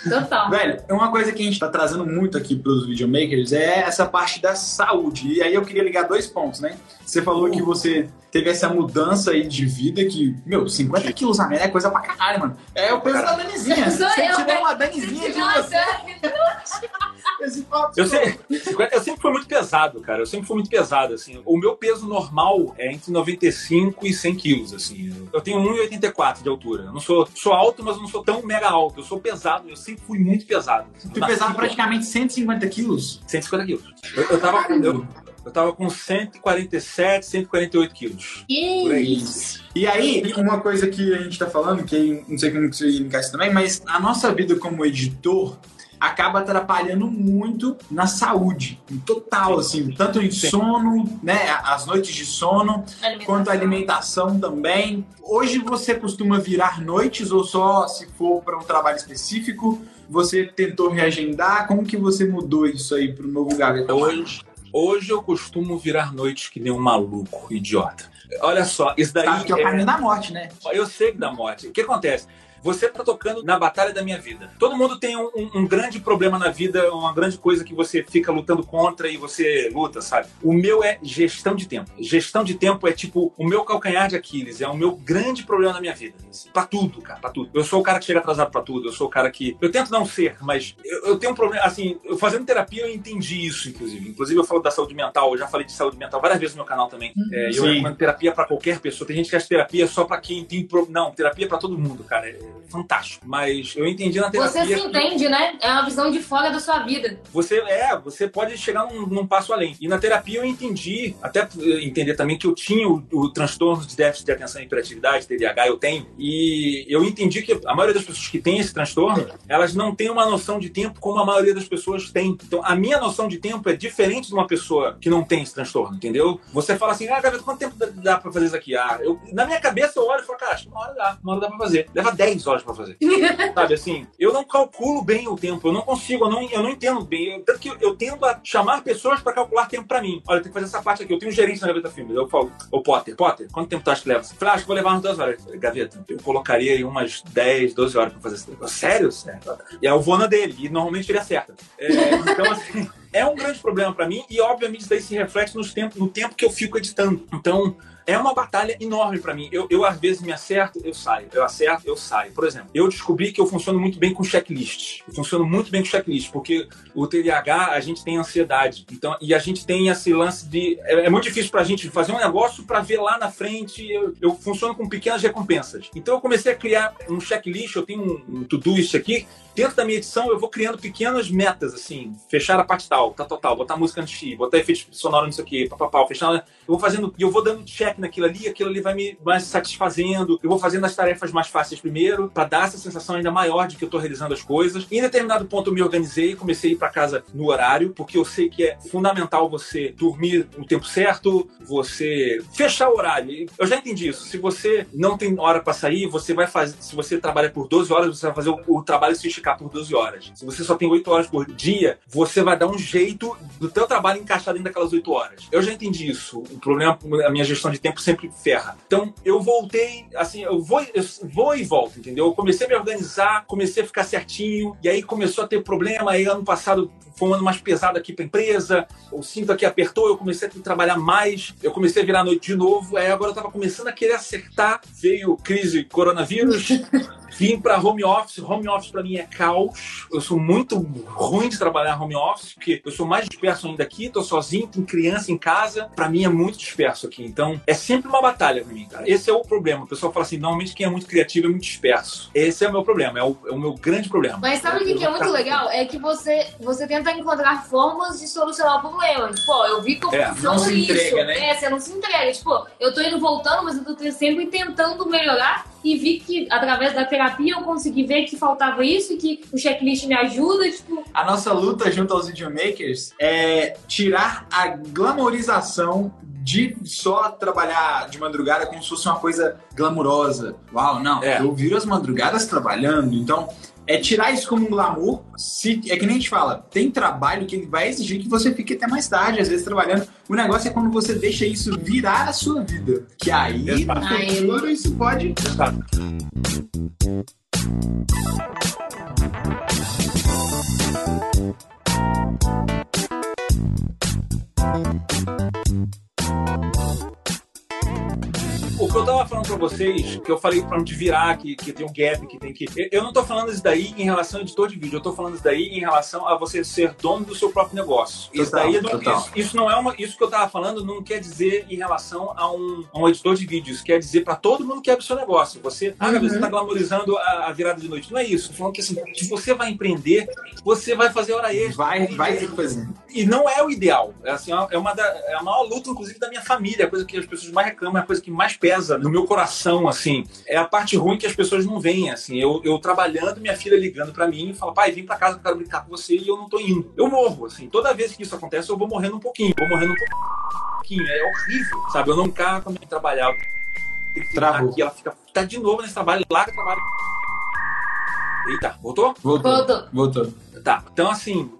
Total. Velho, uma coisa que a gente tá trazendo muito aqui pros videomakers é essa parte da saúde. E aí eu queria ligar dois pontos, né? Você falou que você teve essa mudança aí de vida que, meu, 50 quilos a menos é coisa pra caralho, mano. É o peso da Danizinha. Sou Se eu, tiver uma Danizinha de você. Eu, sei, eu sempre fui muito pesado, cara. Eu sempre fui muito pesado, assim. O meu peso normal é entre 95 e 100 quilos, assim. Eu tenho 1,84 de altura. Eu não sou, sou alto, mas eu não sou tão mega alto. Eu sou pesado. Eu sempre fui muito pesado. Tu pesava praticamente 150 quilos. 150 quilos. Eu, eu tava com... Eu, eu tava com 147, 148 quilos. Por aí. E aí, uma coisa que a gente tá falando, que não sei como que você isso também, mas a nossa vida como editor acaba atrapalhando muito na saúde, em total, assim, tanto em sono, né, as noites de sono, quanto a alimentação também. Hoje você costuma virar noites ou só se for para um trabalho específico? Você tentou reagendar? Como que você mudou isso aí pro novo Gaveta? Hoje, hoje eu costumo virar noites que nem um maluco, idiota. Olha só, isso daí Tá, que é o caminho da morte, né? Eu sei da morte. O que acontece? Você tá tocando na batalha da minha vida. Todo mundo tem um, um- um grande problema na vida, uma grande coisa que você fica lutando contra e você luta, sabe? O meu é gestão de tempo. Gestão de tempo é tipo o meu calcanhar de Aquiles, é o meu grande problema na minha vida. assim. Pra tudo, cara, pra tudo. Eu sou o cara que chega atrasado pra tudo, eu sou o cara que. Eu tento não ser, mas eu, eu tenho um problema. Assim, eu fazendo terapia eu entendi isso, inclusive. Inclusive eu falo da saúde mental, eu já falei de saúde mental várias vezes no meu canal também. É, eu recomendo terapia pra qualquer pessoa. Tem gente que acha terapia só pra quem tem problema. Não, terapia é pra todo mundo, cara. É fantástico. Mas eu entendi na terapia. Você se que- entende, né? É uma visão de fora da sua vida. você é, você pode chegar num, num passo além. E na terapia eu entendi, até entender também que eu tinha o, o transtorno de déficit de atenção e hiperatividade, TDAH, eu tenho. E eu entendi que a maioria das pessoas que têm esse transtorno, elas não têm uma noção de tempo como a maioria das pessoas tem. Então a minha noção de tempo é diferente de uma pessoa que não tem esse transtorno, entendeu? Você fala assim, ah, Gaveta, quanto tempo dá- dá pra fazer isso aqui? Ah, eu, na minha cabeça eu olho e falo, cara, acho que uma hora dá, uma hora dá pra fazer. Leva 10 horas pra fazer. Sabe assim, eu não calculo bem o tempo, eu não consigo, eu não, eu não entendo bem. Eu, tanto que eu tendo a chamar pessoas pra calcular tempo pra mim. Olha, eu tenho que fazer essa parte aqui. Eu tenho um gerente na Gaveta Filmes. Eu falo, ô Potter, Potter, quanto tempo tu acha que leva? Eu falei, ah, acho que vou levar umas duas horas. Eu Gaveta, eu colocaria aí umas 10, 12 horas pra fazer. Eu falei, Sério? Sério? E é o vona dele, e normalmente ele acerta. É, então, assim. É um grande problema pra mim e, obviamente, isso daí se reflete nos tempos, no tempo que eu fico editando. Então, é uma batalha enorme pra mim. Eu, eu, às vezes, me acerto, eu saio. Eu acerto, eu saio. Por exemplo, eu descobri que eu funciono muito bem com checklist. Eu funciono muito bem com checklist, porque o TDAH, a gente tem ansiedade. Então, e a gente tem esse lance de... É, é muito difícil pra gente fazer um negócio pra ver lá na frente. Eu, eu funciono com pequenas recompensas. Então, eu comecei a criar um checklist. Eu tenho um, um to-doist aqui. Dentro da minha edição, eu vou criando pequenas metas, assim. Fechar a parte tal, tá total. Botar música de ir, botar efeito sonoro nisso aqui, papapá, fechar... Eu vou fazendo... E eu vou dando check naquilo ali, aquilo ali vai me mais satisfazendo. Eu vou fazendo as tarefas mais fáceis primeiro, pra dar essa sensação ainda maior de que eu tô realizando as coisas. E em determinado ponto eu me organizei, comecei a ir pra casa no horário, porque eu sei que é fundamental você dormir no tempo certo, você fechar o horário. Eu já entendi isso. Se você não tem hora pra sair, você vai fazer. Se você trabalha por 12 horas, você vai fazer o, o trabalho se esticar por 12 horas. Se você só tem 8 horas por dia, você vai dar um jeito do teu trabalho encaixar dentro daquelas 8 horas. Eu já entendi isso. O problema, a minha gestão de tempo sempre ferra. Então, eu voltei, assim, eu vou, eu vou e volto, entendeu? Eu comecei a me organizar, comecei a ficar certinho, e aí começou a ter problema. Aí, ano passado, foi um ano mais pesado aqui pra empresa, o cinto aqui apertou, eu comecei a trabalhar mais, eu comecei a virar noite de novo, aí agora eu tava começando a querer acertar, veio crise coronavírus, vim pra home office, home office pra mim é caos, eu sou muito ruim de trabalhar home office, porque eu sou mais disperso ainda aqui, tô sozinho, tem criança em casa, pra mim é muito disperso aqui, então é sempre uma batalha pra mim, cara. Esse é o problema, o pessoal fala assim, normalmente quem é muito criativo é muito disperso. Esse é o meu problema, é o, é o meu grande problema. Mas sabe o que, que é muito legal? É que você, você tenta encontrar formas de solucionar o problema. Tipo, ó, eu vi que eu É, não se isso. entrega, né? É, você não se entrega. Tipo, eu tô indo voltando, mas eu tô sempre tentando melhorar e vi que através da terapia eu consegui ver que faltava isso e que o checklist me ajuda, tipo, A nossa luta junto aos videomakers é tirar a glamorização de só trabalhar de madrugada como se fosse uma coisa glamurosa. Uau, não, É. eu viro as madrugadas trabalhando, então é tirar isso como um glamour. Se, é que nem a gente fala, tem trabalho que ele vai exigir que você fique até mais tarde, às vezes trabalhando. O negócio é quando você deixa isso virar a sua vida. Que aí, no Exato. futuro, isso pode Tá. O que eu tava falando pra vocês, que eu falei pra onde virar, que, que tem um gap, que tem que. Eu- Eu não tô falando isso daí em relação a editor de vídeo, eu tô falando isso daí em relação a você ser dono do seu próprio negócio. Isso Total, daí não- isso, isso não é uma. Isso que eu tava falando não quer dizer em relação a um, a um editor de vídeo. Isso quer dizer pra todo mundo que abre o seu negócio. Você, ah, você tá glamorizando a, a virada de noite. Não é isso. Tô falando que assim, se você vai empreender, você vai fazer hora extra. vai, vai ter que fazer. E não é o ideal. É, assim, é uma da, é a maior luta, inclusive, da minha família. A coisa que as pessoas mais reclamam, é a coisa que mais pesa no meu coração, assim. É a parte ruim que as pessoas não veem, assim. Eu, eu trabalhando, minha filha ligando pra mim e fala, pai, vem pra casa que eu quero brincar com você e eu não tô indo. Eu morro, assim. Toda vez que isso acontece, eu vou morrendo um pouquinho. Vou morrendo um pouquinho. É horrível, sabe? Eu não quero também trabalhar. Eu tenho que ficar Travou. aqui, ela fica, tá de novo nesse trabalho, larga o trabalho. Eita, voltou? Voltou. Voltou. Voltou. Tá, então assim,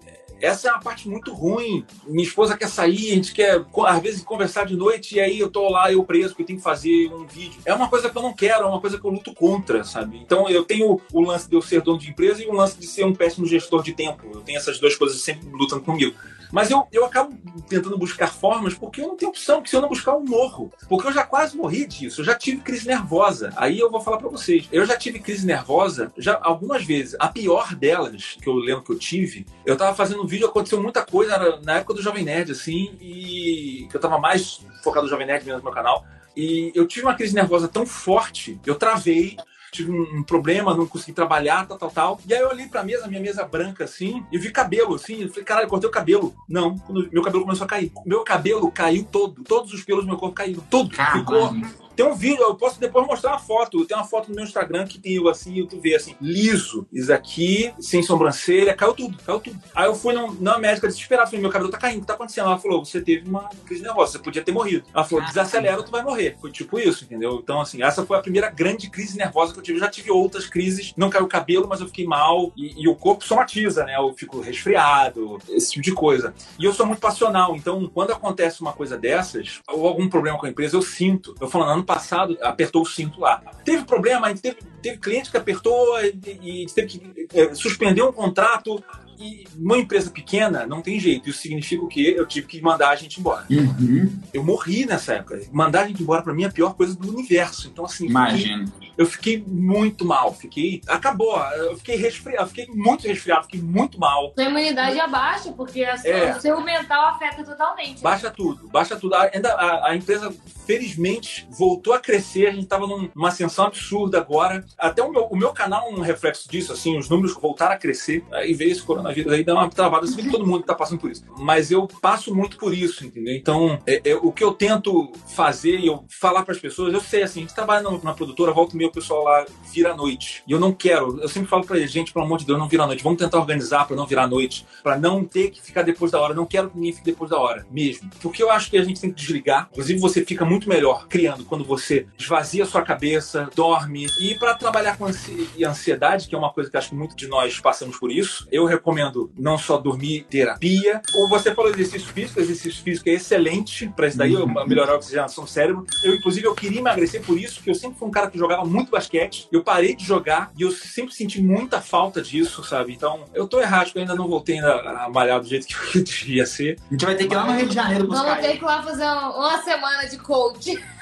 essa é uma parte muito ruim. Minha esposa quer sair, a gente quer, às vezes, conversar de noite e aí eu tô lá, eu preso, porque eu tenho que fazer um vídeo. É uma coisa que eu não quero, é uma coisa que eu luto contra, sabe? Então eu tenho o lance de eu ser dono de empresa e o lance de ser um péssimo gestor de tempo. Eu tenho essas duas coisas sempre lutando comigo. Mas eu, eu acabo tentando buscar formas porque eu não tenho opção, porque se eu não buscar, eu morro. Porque eu já quase morri disso, eu já tive crise nervosa. Aí eu vou falar pra vocês. Eu já tive crise nervosa já algumas vezes. A pior delas, que eu lembro que eu tive, eu tava fazendo um vídeo, aconteceu muita coisa na, na época do Jovem Nerd, assim, e que eu tava mais focado no Jovem Nerd mesmo no meu canal. E eu tive uma crise nervosa tão forte, eu travei, tive um, problema, não consegui trabalhar, tal, tal, tal. E aí eu olhei pra mesa, minha mesa branca, assim, e vi cabelo, assim. Eu falei, caralho, cortei o cabelo. Não, quando meu cabelo começou a cair. Meu cabelo caiu todo. Todos os pelos do meu corpo caíram. Tudo. Ficou. Tem um vídeo, eu posso depois mostrar uma foto. Tem uma foto no meu Instagram que tem eu assim, tu vê assim, liso. Isso aqui, sem sobrancelha, caiu tudo, caiu tudo. Aí eu fui na médica desesperada, falei, meu cabelo tá caindo, o que tá acontecendo? Ela falou, você teve uma crise nervosa, você podia ter morrido. Ela falou, desacelera ou tu vai morrer. Foi tipo isso, entendeu? Então, assim, essa foi a primeira grande crise nervosa que eu tive. Eu já tive outras crises, não caiu o cabelo, mas eu fiquei mal. E, e o corpo somatiza, né? Eu fico resfriado, esse tipo de coisa. E eu sou muito passional, então quando acontece uma coisa dessas, ou algum problema com a empresa, eu sinto. Eu falando, ano passado apertou o cinto lá. Teve problema, a gente teve, teve cliente que apertou e, e teve que eh, suspender um contrato. E uma empresa pequena não tem jeito. Isso significa o quê? Eu tive que mandar a gente embora. Uhum. Eu morri nessa época. Mandar a gente embora pra mim é a pior coisa do universo. Então, assim, fiquei- Imagina. eu fiquei muito mal. Fiquei. Acabou. Eu fiquei resfriado, fiquei muito resfriado, fiquei muito mal. Sua imunidade é baixa, porque a sua- É. o seu mental afeta totalmente. Baixa tudo, baixa tudo. A- Ainda a, a empresa, felizmente, voltou a crescer. A gente tava num- numa ascensão absurda agora. Até o meu, o meu canal é um reflexo disso, assim, os números voltaram a crescer. Aí veio esse coronavírus aí, dá uma travada. Assim, todo mundo tá passando por isso. Mas eu passo muito por isso, entendeu? Então, é- é o que eu tento fazer e eu falar para as pessoas, eu sei, assim, a gente trabalha na, produtora, volta e meia o pessoal lá vira à noite. E eu não quero, eu sempre falo pra eles, gente, pelo amor de Deus, não vira à noite. Vamos tentar organizar para não virar à noite, para não ter que ficar depois da hora. Não quero que ninguém fique depois da hora, mesmo. Porque eu acho que a gente tem que desligar. Inclusive, você fica muito muito melhor criando quando você esvazia sua cabeça, dorme. E para trabalhar com ansi- e ansiedade, que é uma coisa que acho que muitos de nós passamos por isso, eu recomendo não só dormir, terapia. Ou você falou de exercício físico, exercício físico é excelente para isso daí, melhorar a oxigenação do cérebro. Eu, inclusive, eu queria emagrecer por isso, porque eu sempre fui um cara que jogava muito basquete. Eu parei de jogar e eu sempre senti muita falta disso, sabe? Então, eu tô errático, eu ainda não voltei ainda a malhar do jeito que eu devia ser. A gente vai ter que ir lá no Rio de Janeiro buscar Vamos ter que ir lá fazer uma, uma semana de coach. coach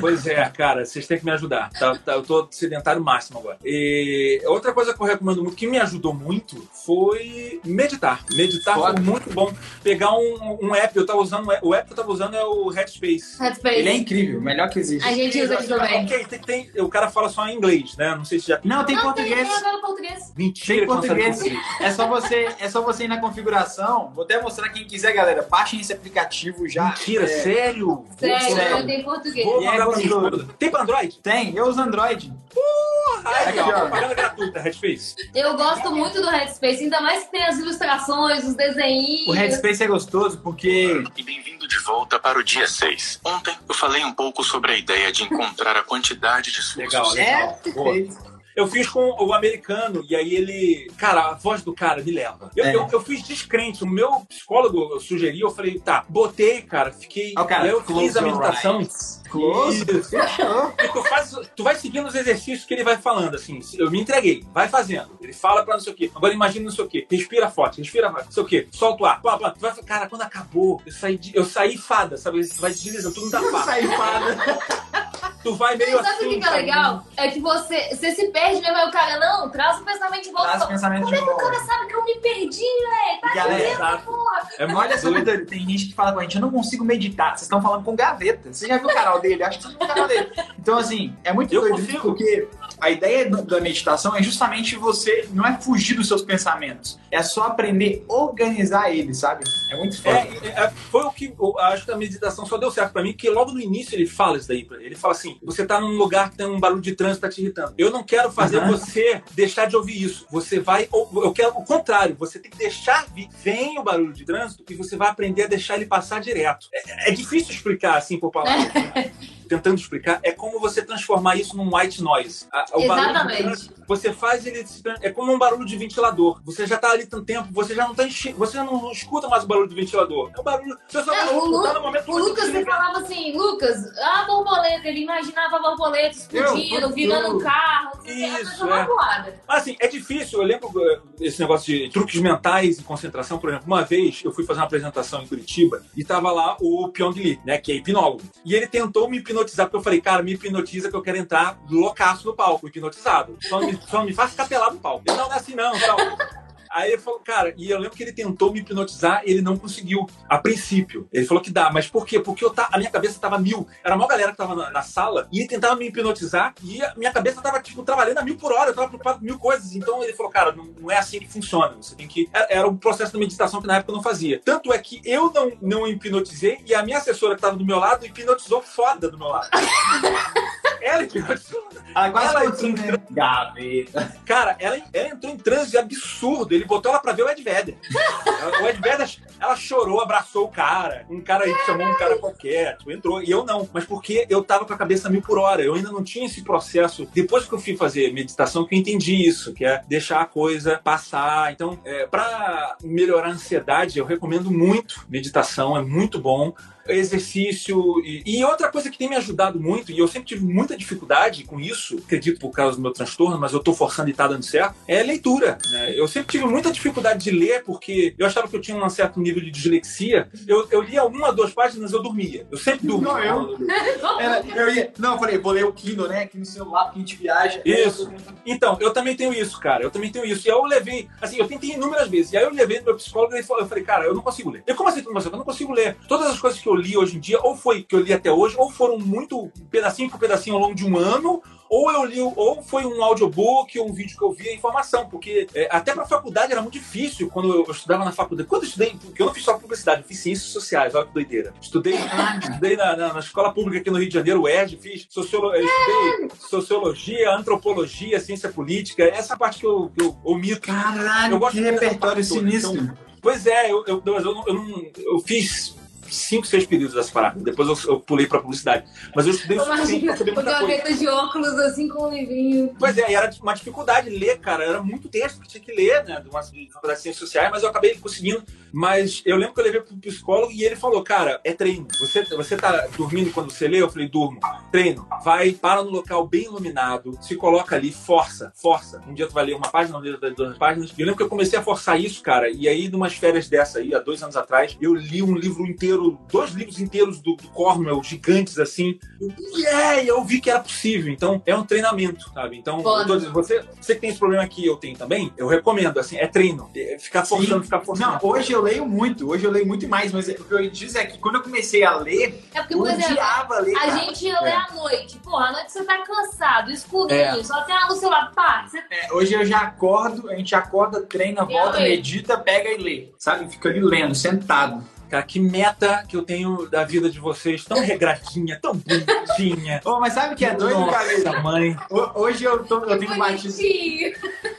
Pois é, cara, vocês têm que me ajudar. Tá, tá, eu tô sedentário máximo agora. E outra coisa que eu recomendo muito, que me ajudou muito, foi meditar. Meditar Foda. foi muito bom. Pegar um, um app, eu tava usando, o app que eu tava usando é o Headspace. Headspace. Ele é incrível, o melhor que existe. A gente usa aqui também. Ok, tem, tem- o cara fala só em inglês, né? Não sei se já. Não, tem Não, tem, português. tem português. Mentira, Tem sabe português. É só você, é só você ir na configuração. Vou até mostrar quem quiser, galera. Baixem esse aplicativo já. Mentira, É, sério? Sério, Sério. eu tenho português. Vou E é mandar pra minha esposa. Tem pra Android? Tem, eu uso Android. Aí, Aqui, ó, ó. propaganda gratuita, Headspace. Eu gosto muito do Headspace, ainda mais que tem as ilustrações, os desenhinhos. O Headspace é gostoso porque E bem-vindo de volta para o dia 6. Ontem eu falei um pouco sobre a ideia de encontrar a quantidade de suas Legal, legal. é. Eu fiz com o americano, e aí ele. Cara, a voz do cara me leva. Eu, É. eu, eu fiz descrente. O meu psicólogo sugeriu, eu falei, tá, botei, cara, fiquei. Ó, cara, aí eu fiz a meditação. eyes. Close. Isso. E tu, faz, tu vai seguindo os exercícios que ele vai falando, assim. Eu me entreguei, vai fazendo. Ele fala pra não sei o quê. Agora imagina não sei o quê. Respira forte, respira forte, não sei o quê. Solta o ar. Pá, pá. Tu vai, cara, quando acabou, eu saí, de- eu saí fada, sabe? Vai deslizando, tu não tá fácil. Sai fada. Tu vai meio Sabe o assim. que, é legal? É que você, você se perde, né? Mas o cara, não, traz o pensamento de volta. Traz o pensamento Como de é que o cara sabe que eu me perdi, velho? Tá Galera, porra. É Olha só, tem gente que fala com a gente, eu não consigo meditar. Vocês estão falando com gaveta. Você já viu o canal dele? Acho que você não viu o canal dele. Então, assim, é muito Eu doido consigo. porque a ideia do- da meditação é justamente você não é fugir dos seus pensamentos, é só aprender a organizar eles, sabe? É muito foda. É, é, é, foi o que eu acho que a meditação só deu certo pra mim, porque logo no início ele fala isso daí. Ele fala assim: você tá num lugar que tem um barulho de trânsito tá te irritando. Eu não quero fazer Aham. você deixar de ouvir isso. Você vai. Eu quero o contrário, você tem que deixar vir. Vem o barulho de trânsito e você vai aprender a deixar ele passar direto. É, é difícil explicar assim por palavras. Tentando explicar, é como você transformar isso num white noise. A- Exatamente. você faz ele é como um barulho de ventilador. Você já tá ali tanto tempo, você já não tá enche... você não escuta mais o barulho do ventilador. É o barulho, você só É, vai o, Lu- no momento o Lucas você falava assim, Lucas, a borboleta, ele imaginava a borboleta explodindo, Eu, virando um carro, não sei o que, a Isso, é. Mas, assim, é difícil. Eu lembro eh, esse negócio de truques mentais e concentração, por exemplo. Uma vez eu fui fazer uma apresentação em Curitiba e tava lá o Pyong Lee, né, que é hipnólogo. E ele tentou me hipnotizar, porque eu falei, cara, me hipnotiza que eu quero entrar loucaço no palco, hipnotizado. Só me, só me faça ficar pelado no palco. Não, não é assim não, tal. Aí ele falou, cara, e eu lembro que ele tentou me hipnotizar e ele não conseguiu, a princípio. Ele falou que dá, mas por quê? Porque eu tá, a minha cabeça tava mil. Era uma galera que tava na, na sala e ele tentava me hipnotizar e a minha cabeça tava, tipo, trabalhando a mil por hora. Eu tava preocupado com mil coisas. Então ele falou, cara, não, não é assim que funciona. Você tem que. Era, um processo de meditação que na época eu não fazia. Tanto é que eu não, não hipnotizei e a minha assessora que tava do meu lado hipnotizou foda do meu lado. Ela hipnotizou. Quase Ela foi assim, né? Gaveta. Cara, ela, ela entrou em transe absurdo. Ele botou ela pra ver o Ed Vedder. o Ed Vedder, ela chorou, abraçou o cara. Um cara aí chamou um cara qualquer. Tipo, entrou. E eu não. Mas porque eu tava com a cabeça mil por hora. Eu ainda não tinha esse processo. Depois que eu fui fazer meditação, que eu entendi isso. Que é deixar a coisa passar. Então, é, pra melhorar a ansiedade, eu recomendo muito meditação. É muito bom exercício e, e outra coisa que tem me ajudado muito e eu sempre tive muita dificuldade com isso acredito por causa do meu transtorno mas eu tô forçando e tá dando certo é leitura né? eu sempre tive muita dificuldade de ler porque eu achava que eu tinha um certo nível de dislexia eu, eu lia uma duas páginas eu dormia eu sempre dormia Não, eu. Era- eu ia, não, eu falei, vou ler o Kindle, né? Aqui no celular, porque a gente viaja. Isso. Então, eu também tenho isso, cara. Eu também tenho isso. E aí eu levei, assim, eu tentei inúmeras vezes. E aí eu levei no meu psicólogo e eu falei, cara, eu não consigo ler. Eu, como assim? Eu não consigo ler. Todas as coisas que eu li hoje em dia, ou foi que eu li até hoje, ou foram muito pedacinho por pedacinho ao longo de um ano, ou eu li, ou foi um audiobook, ou um vídeo que eu vi a informação, porque é, até pra faculdade era muito difícil quando eu estudava na faculdade. Quando eu estudei, porque eu não fiz só publicidade, eu fiz ciências sociais, olha que doideira. Estudei, estudei na, na- na escola pública aqui no Rio de Janeiro, o ERJ, fiz sociolo, eu estudei sociologia, antropologia, ciência política, essa parte que eu, que eu omito. Caralho, Eu gosto que repertório toda, sinistro. então- Pois é, eu, eu, eu, não- eu, não- eu fiz cinco, seis períodos dessa parada. Depois eu, eu pulei pra publicidade. Mas eu estudei Imagina, o coisa. gaveta de óculos assim com um livrinho. Pois é, e era uma dificuldade ler, cara. Era muito texto que tinha que ler, né? De uma de faculdade de ciências sociais, mas eu acabei conseguindo. Mas eu lembro que eu levei pro psicólogo e ele falou, cara, é treino. Você, você tá dormindo quando você lê? Eu falei, durmo. Treino. Vai, para no local bem iluminado, se coloca ali, força, força. Um dia tu vai ler uma página, um dia tu vai ler duas páginas. E eu lembro que eu comecei a forçar isso, cara. E aí, numas férias dessa aí, há dois anos atrás, eu li um livro inteiro, dois livros inteiros do, do Cornwell, gigantes assim. Eu, yeah! E eu vi que era possível. Então, é um treinamento, sabe? Então, Foda. eu tô dizendo, você, você que tem esse problema aqui, eu tenho também, eu recomendo, assim, é treino. É ficar forçando, ficar forçando. Não, hoje eu leio muito, hoje eu leio muito mais, mas o que eu ia dizer é que quando eu comecei a ler, É porque, eu odiava ler. a cara. gente ia ler É. à noite. Porra, à noite você tá cansado, escurinho, É. só tem a luz no celular. Pá, você É, hoje eu já acordo, a gente acorda, treina, volta, medita, pega e lê. Sabe? Fica ali lendo, sentado. Cara, que meta que eu tenho da vida de vocês, tão regradinha, tão bonitinha. Ô, mas sabe o que é doido, Nossa, cara? mãe. Ho- Hoje eu, tô, eu tenho batido.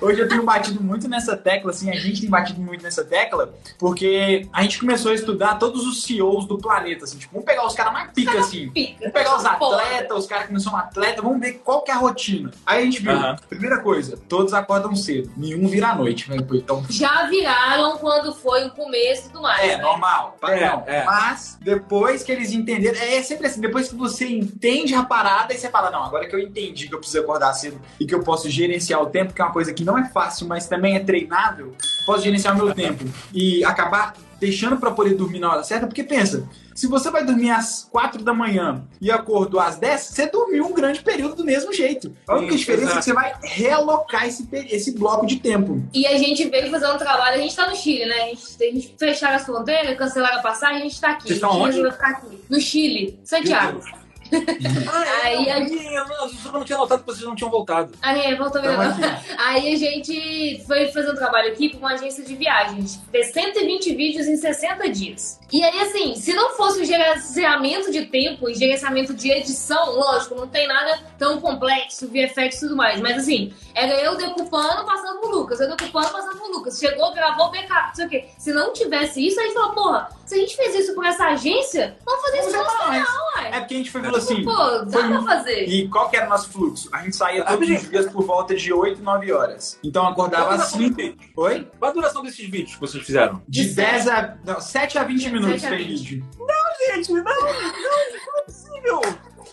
Hoje eu tenho batido muito nessa tecla, assim, a gente tem batido muito nessa tecla, porque a gente começou a estudar todos os CEOs do planeta, assim, tipo, vamos pegar os caras mais pica, assim. Fica. Vamos pegar os atletas, os caras que não são atletas, vamos ver qual que é a rotina. Aí a gente viu, primeira coisa, todos acordam cedo, nenhum vira à noite, né? Então, Já viraram quando foi o começo e tudo mais. é né? normal, padrão. É, é. Mas depois que eles entenderam, é sempre assim, depois que você entende a parada, aí você fala, não, agora que eu entendi que eu preciso acordar cedo e que eu posso gerenciar o tempo, que é uma coisa que não é fácil, mas também é treinável, posso gerenciar o meu tempo e acabar deixando pra poder dormir na hora certa, porque pensa, se você vai dormir às 4 da manhã e acordou às 10, você dormiu um grande período do mesmo jeito. A única Sim, diferença é exato. que você vai realocar esse, esse bloco de tempo. E a gente veio fazer um trabalho, a gente tá no Chile, né? A gente, a gente fecharam as fronteiras, cancelaram a passagem, a gente tá aqui. Vocês estão a gente onde? aqui. No Chile, Santiago. Ah, Aí é, a- eu, não- eu só não tinha notado que vocês não tinham voltado. Aí, voltou Tamo mesmo. Aí a gente foi fazer um trabalho aqui com uma agência de viagens. Fez 120 vídeos em 60 dias. E aí, assim, se não fosse o gerenciamento de tempo e gerenciamento de edição, lógico, não tem nada tão complexo, VFX e tudo mais. Mas assim, era eu decupando, passando pro Lucas. Eu decupando, passando pro Lucas. Chegou, gravou, backup, não sei o quê. Se não tivesse isso, a gente falou, porra, se a gente fez isso por essa agência, vamos fazer isso mais. canal, ué. É porque a gente foi falou assim, Pô, dá foi pra fazer. E qual que era o nosso fluxo? A gente saía todos os dias por volta de 8, 9 horas. Então acordava às duração 5. desses vídeos? Oi? Qual a duração desses vídeos que vocês fizeram? De De 10 a. Não, 7 a 20 minutos 7 a tem 20. vídeo. Gente, não, não, não é possível.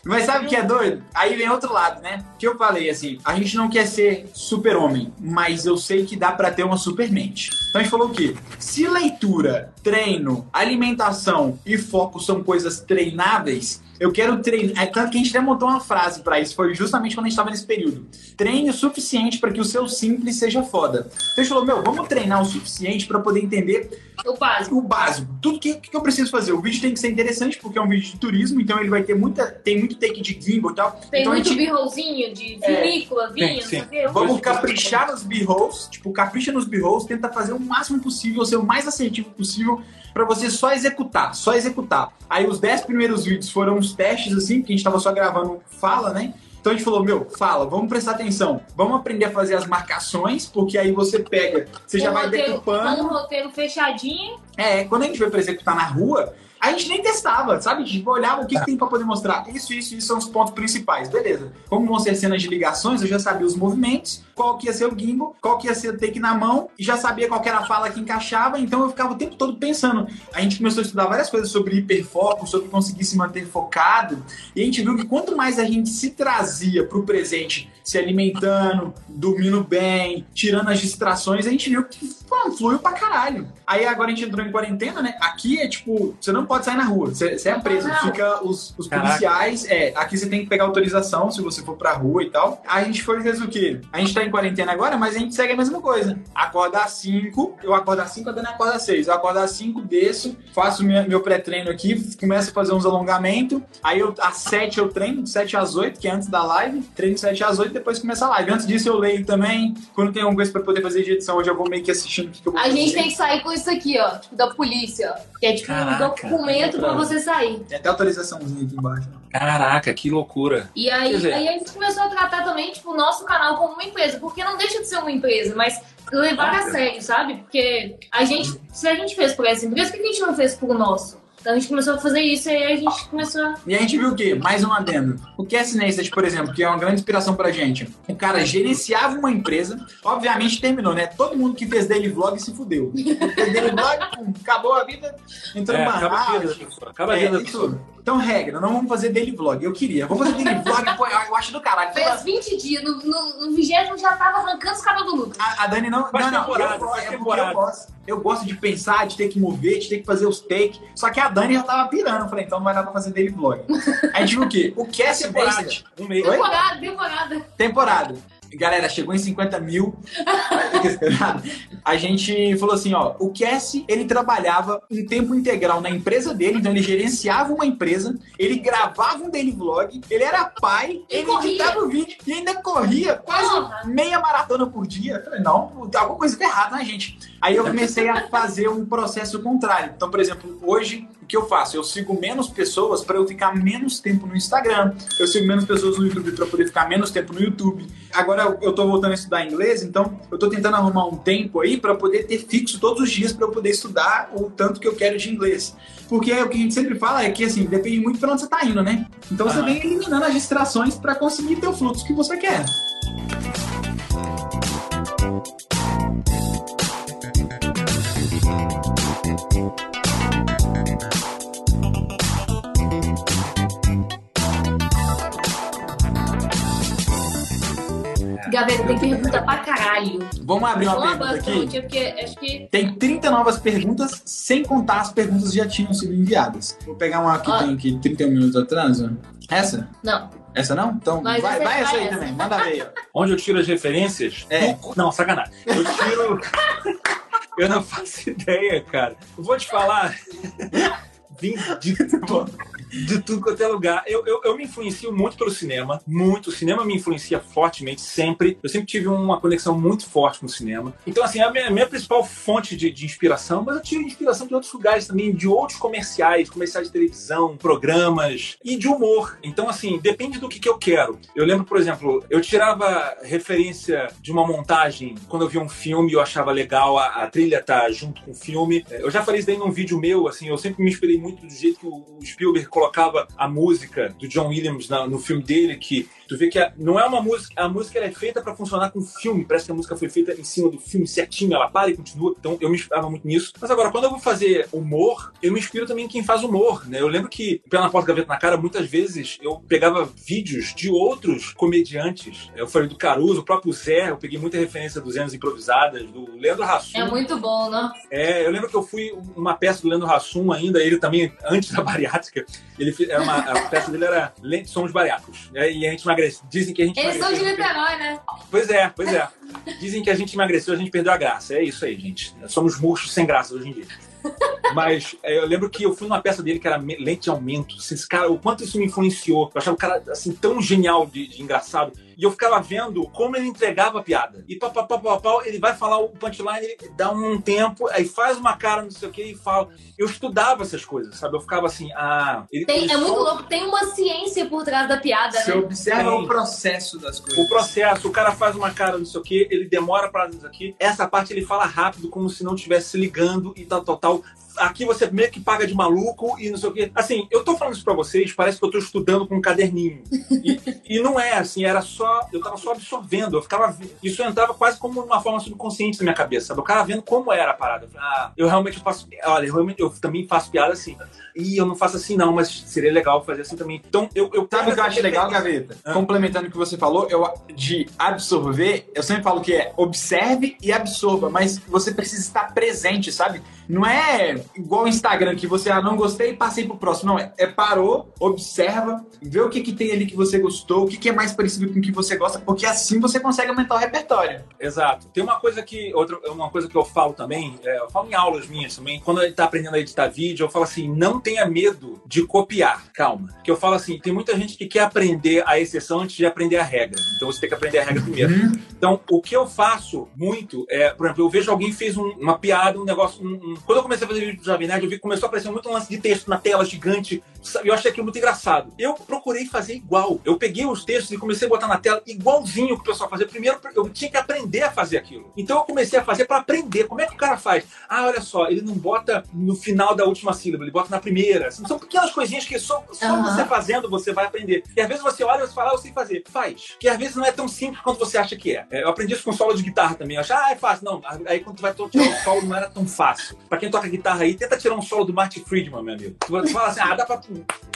Mas sabe o que é doido? Aí vem outro lado, né? Que eu falei assim: a gente não quer ser super-homem, mas eu sei que dá pra ter uma super mente. Então a gente falou o quê? Se leitura, treino, alimentação e foco são coisas treináveis, eu quero treinar. É tanto que a gente até montou uma frase pra isso, foi justamente quando a gente tava nesse período. Treine o suficiente pra que o seu simples seja foda. Então a gente falou: meu, vamos treinar o suficiente pra poder entender O básico. o básico. Tudo que, que eu preciso fazer. O vídeo tem que ser interessante, porque é um vídeo de turismo, então ele vai ter muita. Tem muito take de gimbal e tal. Tem então muito gente birrolzinho de vinícola, vinho, não sei sim. o quê. Vamos caprichar nos b-rolls, tipo, capricha nos b-rolls, tenta fazer o máximo possível, ser o mais assertivo possível pra você só executar, só executar. Aí os 10 primeiros vídeos foram uns testes assim, porque a gente tava só gravando fala, né? Então a gente falou, meu, fala, vamos prestar atenção, vamos aprender a fazer as marcações, porque aí você pega, você já um vai roteiro, decupando. Um roteiro fechadinho. É, quando a gente foi pra executar na rua, a gente nem testava, sabe? Tipo, olhava o que, que tem pra poder mostrar. Isso, isso, isso são os pontos principais. Beleza. Como vão ser cenas de ligações, eu já sabia os movimentos, qual que ia ser o gimbal, qual que ia ser o take na mão, e já sabia qual que era a fala que encaixava, então eu ficava o tempo todo pensando. A gente começou a estudar várias coisas sobre hiperfoco, sobre conseguir se manter focado, e a gente viu que quanto mais a gente se trazia pro presente, se alimentando, dormindo bem, tirando as distrações, a gente viu que pô, fluiu pra caralho. Aí agora a gente entrou em quarentena, né? Aqui é tipo, você não pode sair na rua, você, você é preso, Não. fica os, os policiais, é, aqui você tem que pegar autorização se você for pra rua e tal. Aí a gente foi fez o quê? A gente tá em quarentena agora, mas a gente segue a mesma coisa. Acorda às 5, eu acordo às 5, a Dani acorda às 6. Eu acordo às 5, desço, faço minha- meu pré-treino aqui, começo a fazer uns alongamentos. Aí eu, às 7 eu treino, de 7 às 8, que é antes da live. Treino de 7 às 8, depois começa a live. Antes disso eu leio também. Quando tem alguma coisa pra poder fazer de edição, hoje eu vou meio que assistindo o que, que eu vou A fazer. gente tem que sair com isso aqui, ó. Tipo, da polícia, ó. Que é tipo Caraca, documento pra você sair. Tem até autorizaçãozinha aqui embaixo. Caraca, que loucura. E aí, dizer- aí a gente começou a tratar também, tipo, o nosso canal como uma empresa. Porque não deixa de ser uma empresa, mas levar a sério, sabe? Porque a gente, se a gente fez por essa empresa, por que a gente não fez por nosso? Então a gente começou a fazer isso e aí a gente começou a... E a gente viu o quê? Mais um adendo. O Cassie Neistat, por exemplo, que é uma grande inspiração pra gente. O cara gerenciava uma empresa, obviamente terminou, né? Todo mundo que fez daily vlog se fudeu. Fez daily vlog, pum, acabou a vida, entrou É, no acaba a vida. Acaba a É, vida isso. pessoa. Então, regra, não vamos fazer daily vlog. Eu queria. Vou fazer daily vlog, pô, eu eu acho do caralho. Fez 20 dias, no, no, no 20 já tava arrancando os cabelos do Lucas. A, a Dani não. Faz não, não. temporada, eu, é porque temporada. eu gosto. Eu gosto de pensar, de ter que mover, de ter que fazer os takes. Só que a Dani já tava pirando. Eu falei, então não vai dar pra fazer daily vlog. A gente viu o quê? O Cassie Temporada. Um mês. Oi? Temporada, temporada. Galera, chegou em 50 mil. A gente falou assim, ó, o Cassie, ele trabalhava em tempo integral na empresa dele, então ele gerenciava uma empresa, ele gravava um daily vlog, ele era pai, E ele corria. editava o vídeo e ainda corria quase Porra. meia maratona por dia. Eu falei, não, alguma coisa tá errada, né, gente? Aí eu comecei a fazer um processo contrário. Então, por exemplo, hoje, o que eu faço? Eu sigo menos pessoas para eu ficar menos tempo no Instagram. Eu sigo menos pessoas no YouTube para poder ficar menos tempo no YouTube. Agora eu- tô voltando a estudar inglês, então eu tô tentando arrumar um tempo aí para poder ter fixo todos os dias para eu poder estudar o tanto que eu quero de inglês. Porque o que a gente sempre fala é que assim, depende muito para onde você tá indo, né? Então você Aham. vem eliminando as distrações para conseguir ter o fluxo que você quer. Gaveta, tem pergunta pra caralho. Vamos abrir uma Uma pergunta aqui? bastante, porque acho que. Tem 30 novas perguntas, sem contar as perguntas que já tinham sido enviadas. Vou pegar uma que Ah. tem aqui 31 minutos atrás. ó. Essa? Não. Essa não? Então Mas vai, essa- vai essa vai aí essa. também. Manda ver. ó. Onde eu tiro as referências? É. Do- Não, sacanagem. Eu tiro. eu não faço ideia, cara. Eu vou te falar. Vim de, tudo- de tudo quanto é lugar. Eu, eu, eu me influencio muito pelo cinema, muito. O cinema me influencia fortemente, sempre. Eu sempre tive uma conexão muito forte com o cinema. Então, assim, a minha, minha principal fonte de, de inspiração, mas eu tiro inspiração de outros lugares também, de outros comerciais, comerciais de televisão, programas e de humor. Então, assim, depende do que, que eu quero. Eu lembro, por exemplo, eu tirava referência de uma montagem quando eu via um filme eu achava legal a, a trilha tá junto com o filme. Eu já falei isso daí num vídeo meu, assim, eu sempre me inspirei muito do jeito que o Spielberg colocava a música do John Williams na- no filme dele, que tu vê que a- não é uma música, a música é feita pra funcionar com filme, parece que a música foi feita em cima do filme certinho, ela para e continua. Então eu me inspirava muito nisso. Mas agora, quando eu vou fazer humor, eu me inspiro também em quem faz humor, né? Eu lembro que, pela porta gaveta na cara, muitas vezes eu pegava vídeos de outros comediantes. Eu falei do Caruso, o próprio Zé, eu peguei muita referência dos Zenos Improvisadas, do Leandro Hassum. É muito bom, né? É, eu lembro que eu fui uma peça do Leandro Hassum ainda, ele também, antes da bariátrica, ele era uma, a peça dele era Somos Bariátricos. né? E a gente Dizem que a gente Eles são de emagreceu. Niterói, né? Pois é, pois é. Dizem que a gente emagreceu, a gente perdeu a graça. É isso aí, gente. Somos murchos sem graça hoje em dia. Mas é, eu lembro que eu fui numa peça dele que era lente de aumento. Assim, cara, o quanto isso me influenciou. Eu achava o cara assim tão genial de, de engraçado. E eu ficava vendo como ele entregava a piada. E pá, pá, pá, pá, pá, ele vai falar o punchline, ele dá um tempo, aí faz uma cara, não sei o que, e fala. Eu estudava essas coisas, sabe? Eu ficava assim, ah. Ele, Tem, ele é muito só- louco, tem uma ciência por trás da piada, Você né? observa Tem. o processo das coisas. O processo, o cara faz uma cara, não sei o que, ele demora pra isso aqui. Essa parte ele fala rápido, como se não estivesse se ligando e tal, tal, tal. Aqui você meio que paga de maluco e não sei o que. Assim, eu tô falando isso pra vocês, parece que eu tô estudando com um caderninho. E, e não é, assim, era só. Eu tava só absorvendo. Eu ficava. Isso entrava quase como uma forma subconsciente na minha cabeça, sabe? Eu ficava vendo como era a parada. Eu falei, ah, eu realmente faço. Olha, eu, realmente, eu também faço piada assim. E eu não faço assim, não, mas seria legal fazer assim também. Então, eu. eu Sabe o que eu acho legal. Gaveta? Ah. Complementando o que você falou, eu, de absorver, eu sempre falo que é observe e absorva, mas você precisa estar presente, sabe? Não é igual o Instagram, que você, ah, não gostei e passei pro próximo. Não, é, é parou, observa, vê o que, que tem ali que você gostou, o que, que é mais parecido com o que você gosta, porque assim você consegue aumentar o repertório. Exato. Tem uma coisa que outra, uma coisa que eu falo também, é, eu falo em aulas minhas também, quando gente tá aprendendo a editar vídeo, eu falo assim, não tenha medo de copiar, calma. Que eu falo assim, tem muita gente que quer aprender a exceção antes de aprender a regra. Então você tem que aprender a regra primeiro. Então, o que eu faço muito é, por exemplo, eu vejo alguém fez um- uma piada, um negócio, um, Quando eu comecei a fazer vídeo do Jovem Nerd, eu vi que começou a aparecer muito um lance de texto na tela gigante. sabe? Eu achei aquilo muito engraçado. Eu procurei fazer igual. Eu peguei os textos e comecei a botar na tela igualzinho o que o pessoal fazia. Primeiro, eu tinha que aprender a fazer aquilo. Então eu comecei a fazer para aprender. Como é que o cara faz? Ah, olha só, ele não bota no final da última sílaba, ele bota na primeira. São pequenas coisinhas que só, só Aham. você fazendo você vai aprender. E às vezes você olha e você fala, ah, eu sei fazer. Faz. Que às vezes não é tão simples quanto você acha que é. É, Eu aprendi isso com solo de guitarra também. Eu acho, ah, é fácil. Não, aí quando tu vai to- tirar o solo, não era tão fácil. Pra quem toca guitarra aí, tenta tirar um solo do Marty Friedman, meu amigo. Tu fala assim, ah, dá pra.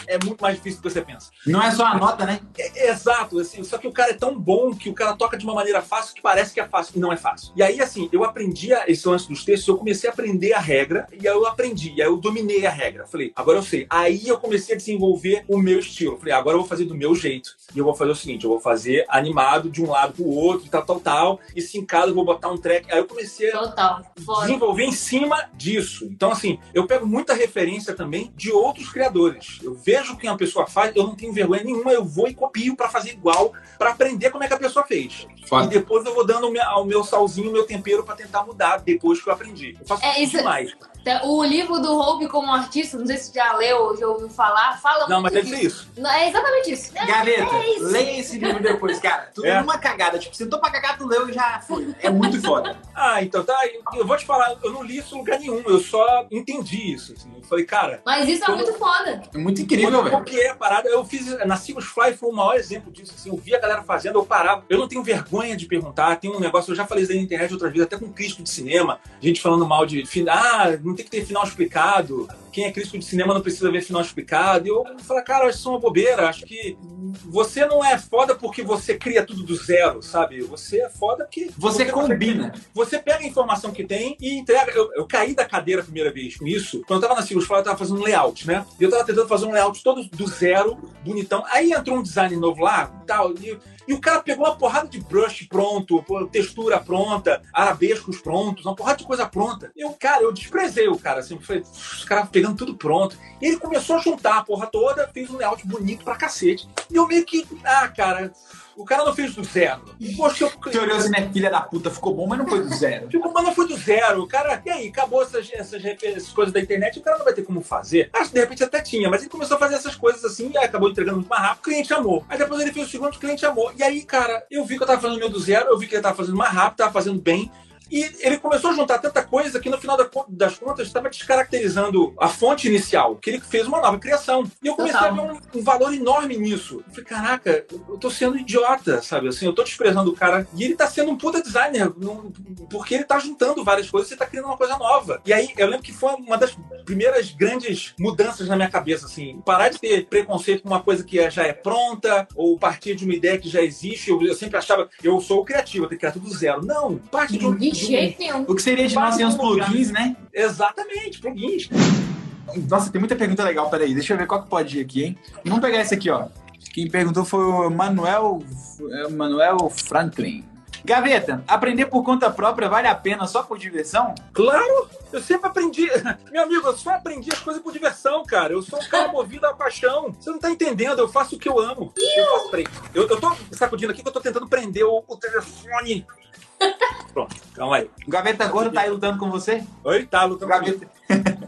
É muito mais difícil do que você pensa. Não é só a nota, né? É- exato, assim, só que o cara é tão bom que o cara toca de uma maneira fácil que parece que é fácil e não é fácil. E aí, assim, eu aprendi a- esse lance dos textos, eu comecei a aprender a regra e aí eu aprendi, e aí eu dominei a regra. Falei, agora eu sei. Aí eu comecei a desenvolver o meu estilo. Falei, agora eu vou fazer do meu jeito. E eu vou fazer o seguinte, eu vou fazer animado de um lado pro outro, tal, tal, tal, e se em casa eu vou botar um track. Aí eu comecei a Total. Foda. desenvolver em cima disso. Então, assim, eu pego muita referência também de outros criadores. Eu vejo o que uma pessoa faz, eu não tenho vergonha nenhuma, eu vou e copio pra fazer igual, pra aprender como é que a pessoa fez. E Foda. depois eu vou dando o meu, ao meu salzinho, o meu tempero pra tentar mudar depois que eu aprendi. Eu faço É, isso- demais. O livro do Hope como artista, não sei se já leu ou já ouviu falar, fala Não, muito mas deve ser isso. Não, É exatamente isso. É, Gaveta, é isso. leia esse livro depois, cara. Tudo É. numa cagada. Tipo, sentou pra cagar, tu leu e já foi. É muito foda. Ah, então tá. Eu, eu vou te falar, eu não li isso em lugar nenhum, eu só entendi isso. assim. Eu falei, cara, Mas isso é muito foda. É muito incrível, velho. Porque a parada, eu fiz. Na Sigus Fly foi o maior exemplo disso. Assim, eu vi a galera fazendo, eu parava. Eu não tenho vergonha de perguntar. Tem um negócio, eu já falei isso aí na internet outras vezes, até com crítico de cinema, gente falando mal de. Ah, não tem que ter final explicado. Quem é crítico de cinema não precisa ver final explicado. E eu falo, cara, acho isso uma bobeira. Acho que você não é foda porque você cria tudo do zero, sabe? Você é foda porque. Você combina. Você pega a informação que tem e entrega. Eu, eu caí da cadeira a primeira vez com isso. Quando eu tava na Fly, eu tava fazendo um layout, né? E eu tava tentando fazer um layout todo do zero, bonitão. Aí entrou um design novo lá tal. E, e o cara pegou uma porrada de brush pronto, textura pronta, arabescos prontos, uma porrada de coisa pronta. E eu, cara, eu desprezei o cara, assim, falei, os caras pegando tudo pronto. E ele começou a juntar a porra toda, fez um layout bonito pra cacete. E eu meio que, ah, cara, o cara não fez do zero. Poxa, eu, assim, né? Filha da puta, ficou bom, mas não foi do zero. Tipo, mas não foi do zero. O cara, e aí, acabou essas, essas, essas coisas da internet, o cara não vai ter como fazer. Acho que de repente até tinha, mas ele começou a fazer essas coisas assim acabou entregando muito mais rápido. O cliente amou. Aí depois ele fez o segundo, o cliente amou. E aí, cara, eu vi que eu tava fazendo o meu do zero, eu vi que ele tava fazendo mais rápido, tava fazendo bem. E ele começou a juntar tanta coisa que no final das contas estava descaracterizando a fonte inicial, que ele fez uma nova criação. E eu comecei Total. a ver um, um valor enorme nisso. Eu falei, caraca, eu tô sendo idiota, sabe? Assim, eu tô desprezando o cara. E ele tá sendo um puta designer, não- porque ele tá juntando várias coisas e tá criando uma coisa nova. E aí, eu lembro que foi uma das primeiras grandes mudanças na minha cabeça, assim. Parar de ter preconceito com uma coisa que é- já é pronta, ou partir de uma ideia que já existe. Eu, eu sempre achava, eu sou o criativo, eu tenho que criar tudo do zero. Não, parte de um... De de jeito nenhum. O que seria de nós sem os plugins, né? Exatamente, plugins. Nossa, tem muita pergunta legal, peraí. Deixa eu ver qual que pode ir aqui, hein? Vamos pegar esse aqui, ó. Quem perguntou foi o Manuel, é, Manuel Franklin. Gaveta, aprender por conta própria vale a pena só por diversão? Claro! Eu sempre aprendi. Meu amigo, eu só aprendi as coisas por diversão, cara. Eu sou um cara movido à paixão. Você não tá entendendo, eu faço o que eu amo. Eu, faço, eu, eu tô sacudindo aqui que eu tô tentando prender o, o telefone. Pronto, calma aí. O Gaveta Gordo tá aí lutando com você? Oi? Tá lutando. Gaveta...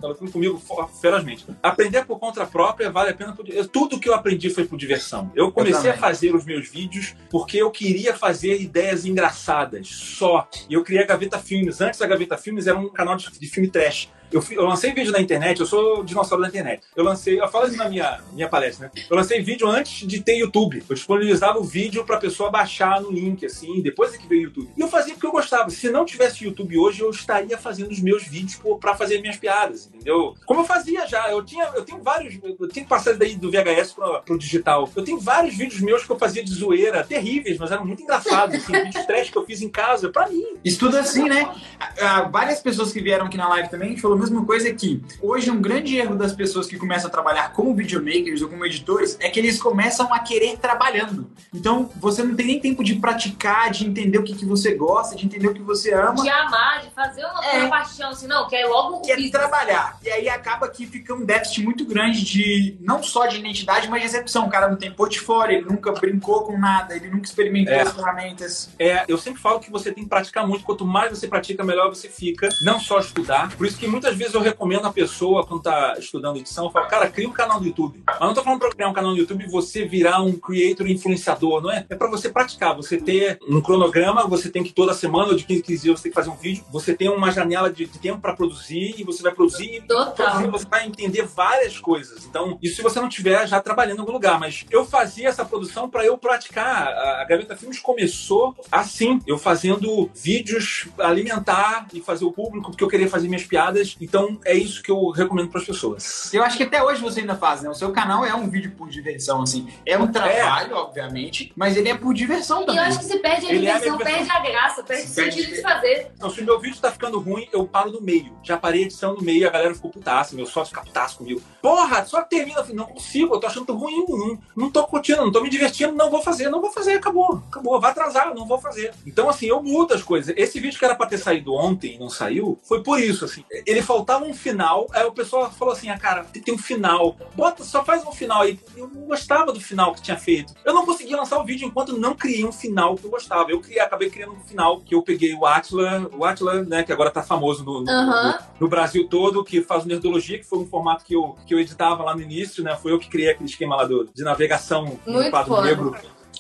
Lutando comigo ferozmente. Aprender por conta própria vale a pena por eu- Tudo que eu aprendi foi por diversão. Eu comecei também. a fazer os meus vídeos porque eu queria fazer ideias engraçadas, só. E eu criei a Gaveta Filmes. Antes da Gaveta Filmes era um canal de, de filme trash. Eu, eu lancei vídeo na internet, eu sou dinossauro da internet. Eu lancei, eu falo isso na minha, minha palestra, né? Eu lancei vídeo antes de ter YouTube. Eu disponibilizava o vídeo pra pessoa baixar no link, assim, depois é que veio o YouTube. E eu fazia porque eu gostava. Se não tivesse YouTube hoje, eu estaria fazendo os meus vídeos pra fazer minhas piadas, entendeu? Como eu fazia já. Eu tinha, eu tenho vários. Eu tenho que passar daí do VHS pro, pro digital. Eu tenho vários vídeos meus que eu fazia de zoeira, terríveis, mas eram muito engraçados, assim, vídeos trash que eu fiz em casa, pra mim. Estudo assim, né? Ah, várias pessoas que vieram aqui na live também falou a mesma coisa que hoje um grande erro das pessoas que começam a trabalhar como videomakers ou como editores é que eles começam a querer trabalhando. Então você não tem nem tempo de praticar, de entender o que, que você gosta, de entender o que você ama. De amar, de fazer uma, É. paixão, assim, não, quer logo o que é business. Trabalhar. E aí acaba que fica um déficit muito grande de não só de identidade, mas de execução. O cara não tem portfólio, ele nunca brincou com nada, ele nunca experimentou É. as ferramentas. É, eu sempre falo que você tem que praticar muito. Quanto mais você pratica, melhor você fica. Não só estudar. Por isso que muitas vezes eu recomendo a pessoa, quando tá estudando edição, eu falo, cara, cria um canal do YouTube. Mas não tô falando pra criar um canal no YouTube e você virar um creator influenciador, não é? É pra você praticar, você ter um cronograma, você tem que toda semana ou de 15 15 dias você tem que fazer um vídeo, você tem uma janela de, de tempo pra produzir e você vai produzir Total. produzir, você vai entender várias coisas. Então, isso se você não estiver já trabalhando em algum lugar, mas eu fazia essa produção pra eu praticar. A a Gaveta Filmes começou assim, eu fazendo vídeos alimentar e fazer o público porque eu queria fazer minhas piadas. Então, é isso que eu recomendo pras pessoas. Eu acho que até hoje você ainda faz, né? O seu canal é um vídeo por diversão, assim. É um trabalho, obviamente, mas ele é por diversão E também. eu acho que se perde a Ele é a diversão, diversão. perde a graça, perde o sentido de fazer. Então, se o meu vídeo tá ficando ruim, eu paro no meio. Já parei a edição no meio, a galera ficou putaça, meu sócio fica putaço comigo. Porra, só termina. Eu falei, não consigo, eu tô achando ruim, não, não tô curtindo, não tô me divertindo, não vou fazer, não vou fazer, acabou, acabou, vai atrasar, não vou fazer. Então, assim, eu mudo as coisas. Esse vídeo que era pra ter saído ontem e não saiu, foi por isso, assim. Ele faltava um final, aí o pessoal falou assim, ah, cara, tem um final, bota, só faz um final aí. Eu não gostava do final que tinha feito. Eu não consegui lançar o vídeo enquanto não criei um final que eu gostava. Eu criei, acabei criando um final que eu peguei o Atila, o Atila, né, que agora tá famoso no, no- Aham. no Brasil todo, que faz o Nerdologia, que foi um formato que eu, que eu editava lá no início, né? Foi eu que criei aquele esquema lá do, de navegação no Muito quadro foda. negro.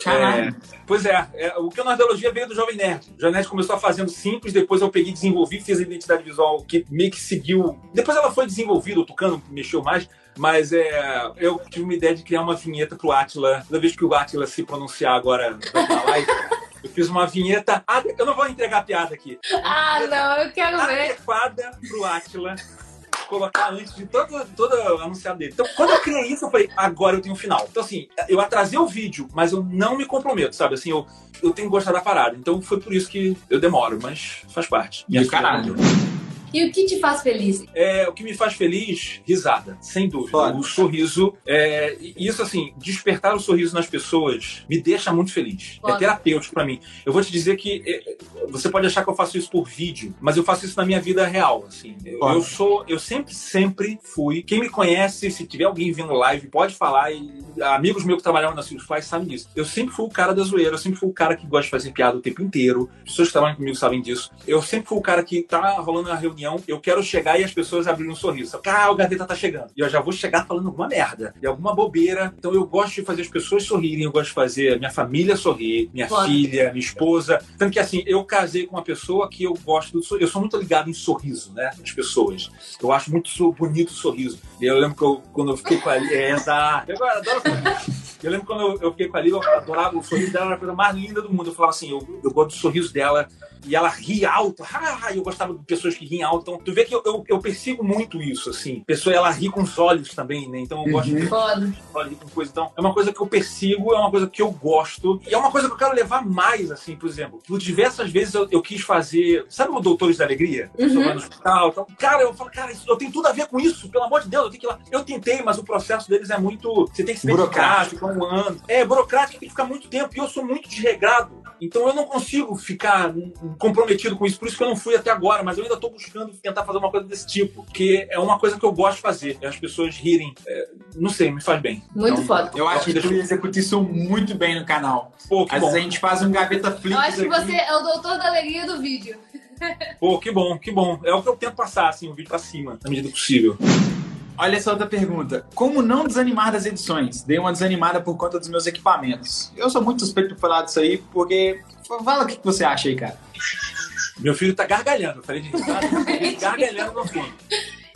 É, pois é, é, o que o Nerdologia veio do Jovem Nerd. O Jovem Nerd começou fazendo simples, depois eu peguei e desenvolvi, fiz a identidade visual que meio que seguiu. Depois ela foi desenvolvida, o Tucano mexeu mais. Mas é, eu tive uma ideia de criar uma vinheta pro Atila. Toda vez que o Atila se pronunciar agora na live, eu fiz uma vinheta. Ah, Eu não vou entregar a piada aqui. Ah, não, eu quero ver. adequada pro Atila colocar antes de todo, todo anunciado dele. Então, quando eu criei isso, eu falei, agora eu tenho um final. Então, assim, eu atrasei o vídeo, mas eu não me comprometo, sabe? Assim, eu, eu tenho que gostar da parada. Então, foi por isso que eu demoro, mas faz parte. E caralho. E o que te faz feliz? É, o que me faz feliz, risada, sem dúvida. O sorriso, é, e isso assim, despertar o sorriso nas pessoas me deixa muito feliz. É terapêutico pra mim. Eu vou te dizer que é, você pode achar que eu faço isso por vídeo, mas eu faço isso na minha vida real, assim. Eu, eu sou, eu sempre, sempre fui. Quem me conhece, se tiver alguém vindo live, pode falar e amigos meus que trabalharam na Silvio Faz sabem disso. Eu sempre fui o cara da zoeira, eu sempre fui o cara que gosta de fazer piada o tempo inteiro. Pessoas que trabalham comigo sabem disso. Eu sempre fui o cara que tá rolando uma reunião, eu quero chegar e as pessoas abrirem um sorriso. Ah, o Gaveta tá chegando. E eu já vou chegar falando alguma merda, e alguma bobeira. Então eu gosto de fazer as pessoas sorrirem, eu gosto de fazer minha família sorrir, minha Foda. filha, minha esposa. Tanto que assim, eu casei com uma pessoa que eu gosto do sorriso. Eu sou muito ligado em sorriso, né? Das pessoas. Eu acho muito bonito o sorriso. E eu lembro que eu, quando eu fiquei com a Lili, é, exato. Eu adoro sorriso. Eu lembro quando eu, eu fiquei com a Lili, eu adorava o sorriso dela, era a coisa mais linda do mundo. Eu falava assim, eu, eu gosto do sorriso dela. E ela ri alto. Ah, eu gostava de pessoas que riem alto. Então, tu vê que eu, eu, eu persigo muito isso, assim. Pessoa, ela ri com os olhos também, né? Então eu gosto de Foda. ela ri com coisa. Então, é uma coisa que eu persigo, é uma coisa que eu gosto. E é uma coisa que eu quero levar mais, assim, por exemplo. Por diversas vezes eu, eu quis fazer. Sabe o Doutores da Alegria? Eu sou Uhum. lá no hospital. Então, cara, eu falo, cara, isso, eu tenho tudo a ver com isso, pelo amor de Deus, eu tenho que ir lá. Eu tentei, mas o processo deles é muito. Você tem que se dedicar, Burocrático. ficar um ano. É, burocrático, tem que ficar muito tempo. E eu sou muito desregrado. Então eu não consigo ficar comprometido com isso. Por isso que eu não fui até agora, mas eu ainda tô buscando tentar fazer uma coisa desse tipo. Que é uma coisa que eu gosto de fazer. É as pessoas rirem. É, não sei, me faz bem. Muito Então, foda. Eu acho que tu executa isso muito bem no canal. Pô, que Às bom. vezes a gente faz um gaveta flip. Eu acho que você é o doutor da alegria do vídeo. Pô, que bom, que bom. É o que eu tento passar, assim, o vídeo pra cima, na medida do possível. Olha essa outra pergunta. Como não desanimar das edições? Dei uma desanimada por conta dos meus equipamentos. Eu sou muito suspeito por falar disso aí, porque. Fala o que você acha aí, cara. Meu filho tá gargalhando. Eu falei risada, ele gargalhando no fundo.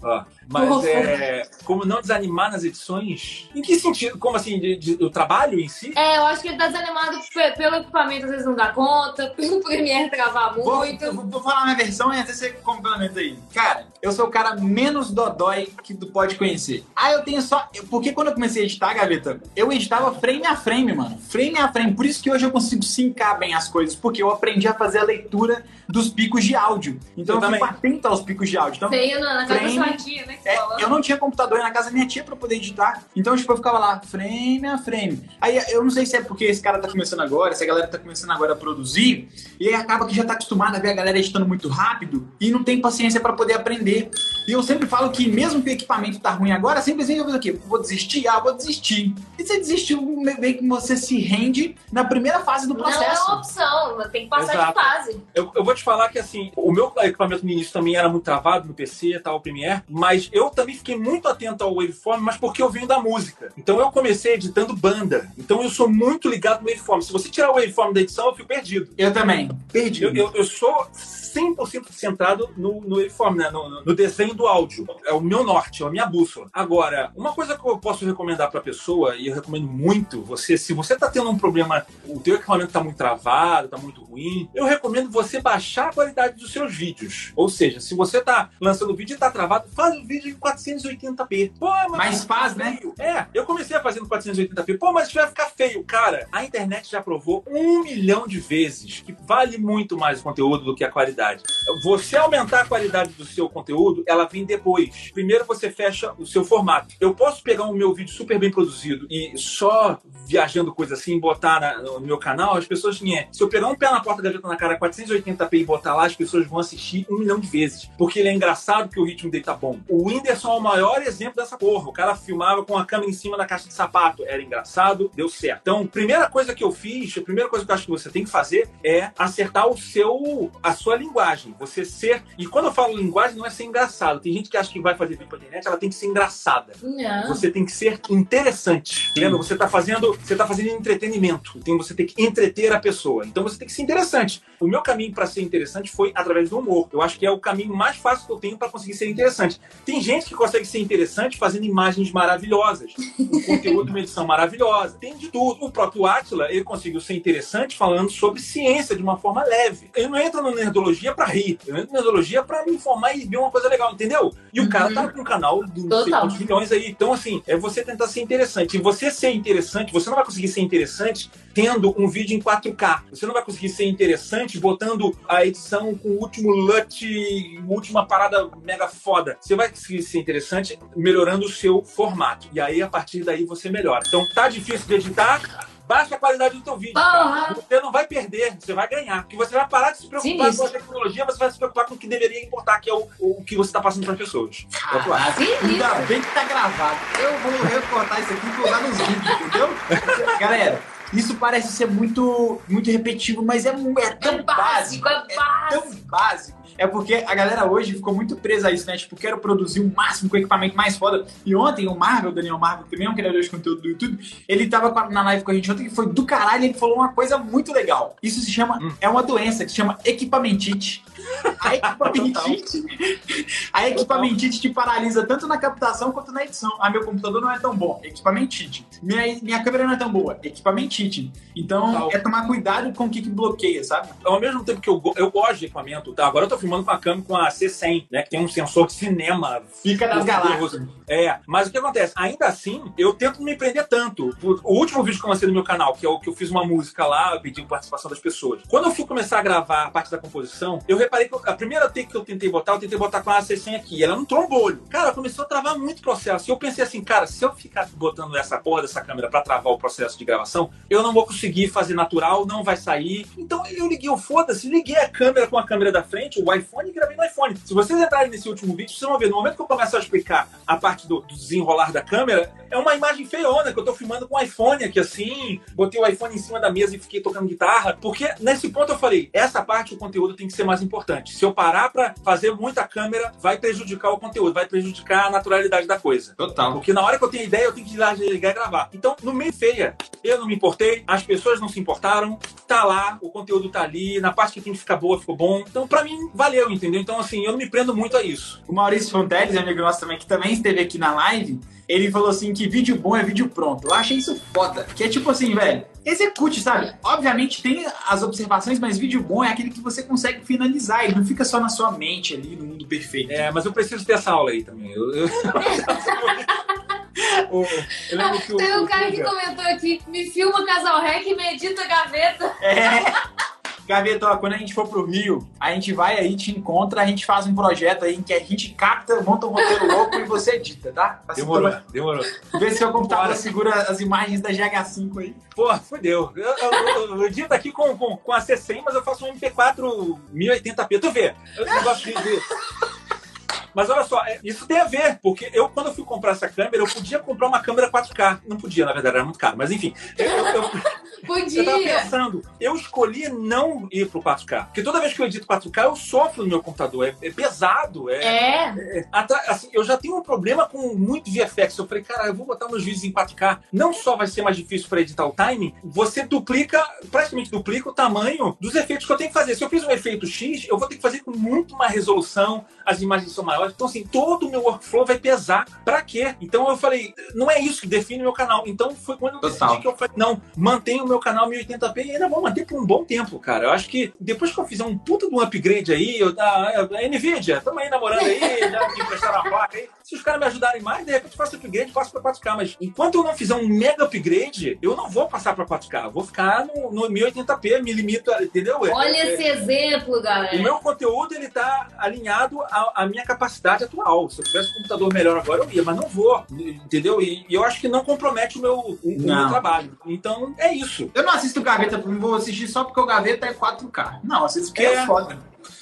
Ó, mas é. Como não desanimar nas edições? Em que sentido? Como assim? De, de- o trabalho em si? É, eu acho que ele tá desanimado pe- pelo equipamento, às vezes não dá conta, pelo Premiere travar Vou, muito. eu vou, vou falar minha versão e às vezes você complementa aí. Cara, eu sou o cara menos dodói que tu pode conhecer. Ah, eu tenho só. Porque quando eu comecei a editar, Gaveta, eu editava frame a frame, mano. Frame a frame. Por isso que hoje eu consigo sincar bem as coisas, porque eu aprendi a fazer a leitura dos picos de áudio. Então Eu eu, fico atento aos picos de áudio. Então, Feio na, na Frame. né? É, eu não tinha computador na casa da minha tia pra poder editar. Então, tipo, eu ficava lá, frame a frame. Aí eu não sei se é porque esse cara tá começando agora, se a galera tá começando agora a produzir, e aí acaba que já tá acostumado a ver a galera editando muito rápido e não tem paciência pra poder aprender. E eu sempre falo que mesmo que o equipamento tá ruim agora, simplesmente eu vou fazer o quê? Vou desistir? Ah, vou desistir. E você desistiu, meio que você se rende na primeira fase do Não é processo. uma opção, tem que passar Exato. de fase. Eu, eu vou te falar que assim, o meu equipamento no início também era muito travado no PC e tal, o Premiere, mas eu também fiquei muito atento ao waveform, mas porque eu venho da música. Então eu comecei editando banda. Então eu sou muito ligado no waveform. Se você tirar o waveform da edição, eu fico perdido. Eu também. Perdi. Eu, eu, eu sou 100% centrado no, no waveform, né? no, no desenho do áudio. É o meu norte, é a minha bússola. Agora, uma coisa que eu posso recomendar pra pessoa, e eu recomendo muito, você, se você tá tendo um problema, o teu equipamento tá muito travado, tá muito ruim, eu recomendo você baixar a qualidade dos seus vídeos. Ou seja, se você tá lançando vídeo e tá travado, faz o vídeo em 480p. Pô, mas Mas faz, né? feio. É, eu comecei a fazer no 480p. Pô, mas isso vai ficar feio. Cara, a internet já provou um milhão de vezes que vale muito mais o conteúdo do que a qualidade. Você aumentar a qualidade do seu conteúdo, ela vem depois. Primeiro você fecha o seu formato. Eu posso pegar um meu vídeo super bem produzido e só viajando coisa assim, botar na- no meu canal, as pessoas tinham. Se eu pegar um pé na porta da gaveta na cara 480p e botar lá, as pessoas vão assistir um milhão de vezes. Porque ele é engraçado que o ritmo dele tá bom. O Whindersson é o maior exemplo dessa porra. O cara filmava com a câmera em cima da caixa de sapato. Era engraçado, deu certo. Então, primeira coisa que eu fiz, a primeira coisa que eu acho que você tem que fazer é acertar o seu, a sua linguagem. Você ser. E quando eu falo linguagem, não é ser engraçado. Tem gente que acha que vai fazer vídeo pra internet, ela tem que ser engraçada. Não. Você tem que ser interessante. Lembra? Você está fazendo, você tá fazendo entretenimento. Então você tem que entreter a pessoa. Então você tem que ser interessante. O meu caminho para ser interessante foi através do humor. Eu acho que é o caminho mais fácil que eu tenho para conseguir ser interessante. Tem gente que consegue ser interessante fazendo imagens maravilhosas, um conteúdo, uma edição maravilhosa. Tem de tudo. O próprio Atila, ele conseguiu ser interessante falando sobre ciência de uma forma leve. Eu não entro na nerdologia para rir. Eu entro na nerdologia para me informar e ver uma coisa legal, entendeu? E o cara tá com um canal de não sei Total. quantos milhões aí. Então, assim, é você tentar ser interessante. E você ser interessante, você não vai conseguir ser interessante tendo um vídeo em 4K. Você não vai conseguir ser interessante botando a edição com o último LUT, última parada mega foda. Você vai conseguir ser interessante melhorando o seu formato. E aí, a partir daí, você melhora. Então, tá difícil de editar? Baixa a qualidade do teu vídeo. Você não vai perder, você vai ganhar. Porque você vai parar de se preocupar Sinistro. com a tecnologia, você vai se preocupar com o que deveria importar, que é o, o que você está passando para as pessoas. Caraca, ainda bem que tá gravado. Eu vou recortar isso aqui e colocar nos vídeos, entendeu? Galera, isso parece ser muito, muito repetitivo, mas é, mu- é tão É básico, é tão básico. É porque a galera hoje ficou muito presa a isso, né? Tipo, quero produzir o máximo com o equipamento mais foda. E ontem o Marvel, o Daniel Marvel, que também é um criador de conteúdo do YouTube, ele tava na live com a gente ontem que foi do caralho e ele falou uma coisa muito legal. Isso se chama, é uma doença que se chama equipamentite. A equipamentite, a equipamentite te paralisa tanto na captação quanto na edição. Ah, meu computador não é tão bom. Equipamentite. Minha, minha câmera não é tão boa. Equipamentite. Então, Total. é tomar cuidado com o que, que bloqueia, sabe? Ao mesmo tempo que eu, eu gosto de equipamento, tá? Agora eu tô filmando com a câmera com a C100, né? Que tem um sensor de cinema. Fica das galáxias. É, mas o que acontece? Ainda assim, eu tento não me prender tanto. O último vídeo que eu lancei no meu canal, que é o que eu fiz uma música lá, eu pedi participação das pessoas. Quando eu fui começar a gravar a parte da composição, eu reparei que eu- a primeira take que eu tentei botar, eu tentei botar com a C100 aqui. Ela não trombolho. Cara, começou a travar muito o processo. E eu pensei assim, cara, se eu ficar botando essa porra dessa câmera pra travar o processo de gravação, eu não vou conseguir fazer natural, não vai sair. Então eu liguei o foda-se, liguei a câmera com a câmera da frente, o iPhone e gravei no iPhone. Se vocês entrarem nesse último vídeo, vocês vão ver, no momento que eu começo a explicar a parte do, do desenrolar da câmera, é uma imagem feiona, que eu tô filmando com o iPhone aqui assim, botei o iPhone em cima da mesa e fiquei tocando guitarra, porque nesse ponto eu falei, essa parte do conteúdo tem que ser mais importante. Se eu parar pra fazer muita câmera, vai prejudicar o conteúdo, vai prejudicar a naturalidade da coisa. Total. Porque na hora que eu tenho ideia, eu tenho que ir lá ligar e gravar. Então, no meio feia, eu não me importei, as pessoas não se importaram, tá lá, o conteúdo tá ali, na parte que tem que ficar boa, ficou bom. Então, pra mim, valeu, entendeu? Então, assim, eu não me prendo muito a isso. O Maurício Fonteles, amigo nosso também, que também esteve aqui na live, ele falou assim que vídeo bom é vídeo pronto. Eu achei isso foda. Que é tipo assim, velho, execute, sabe? Obviamente tem as observações, mas vídeo bom é aquele que você consegue finalizar. Ele não fica só na sua mente ali, no mundo perfeito. É, mas eu preciso ter essa aula aí também. Eu, eu... O- eu que o- Tem um o cara que comentou aqui, me filma casal rec e medita gaveta. É. Gaveta, ó, quando a gente for pro Rio, a gente vai aí, te encontra, a gente faz um projeto aí em que a gente capta, monta um roteiro louco e você edita, tá? Assim, Demorou, demorou. Vê se seu computador Bora. segura as imagens da GH5 aí. Pô, fodeu. Eu, eu, eu, eu edito aqui com, com, com a C100, mas eu faço um MP4 1080p. Tu vê? Eu não gosto de ver. Mas olha só, é, isso tem a ver, porque eu, quando eu fui comprar essa câmera, eu podia comprar uma câmera 4K. Não podia, na verdade, era muito caro. Mas enfim, eu, eu, eu, eu tava Podia. pensando, eu escolhi não ir pro 4K. Porque toda vez que eu edito 4K, eu sofro no meu computador. É, é pesado, é, É. Atra- assim, eu já tenho um problema com muito VFX. Eu falei, cara, eu vou botar meus vídeos em 4K. Não só vai ser mais difícil para editar o timing, você duplica, praticamente duplica o tamanho dos efeitos que eu tenho que fazer. Se eu fiz um efeito X, eu vou ter que fazer com muito mais resolução, as imagens são maiores. Então, assim, todo o meu workflow vai pesar. Pra quê? Então eu falei, não é isso que define o meu canal. Então foi quando eu Total. decidi que eu falei, não, mantenho o meu canal 1080p e ainda vou manter por um bom tempo, cara. Eu acho que depois que eu fizer um puta de um upgrade aí, eu, a, a Nvidia, estamos aí namorando aí, já me emprestaram a placa aí. Se os caras me ajudarem mais, de repente eu faço upgrade, passo pra 4K. Mas enquanto eu não fizer um mega upgrade, eu não vou passar pra 4K. Eu vou ficar no, no 1080p, me limito, a- entendeu? É- Olha é- esse exemplo, o galera. meu conteúdo ele tá alinhado à, à minha capacidade atual. Se eu tivesse um computador melhor agora, eu ia, mas não vou, entendeu? E, e eu acho que não compromete o meu, o, o meu trabalho. Então é isso. Eu não assisto Gaveta, vou assistir só porque o Gaveta é 4K. Não, assisto porque é É. foda.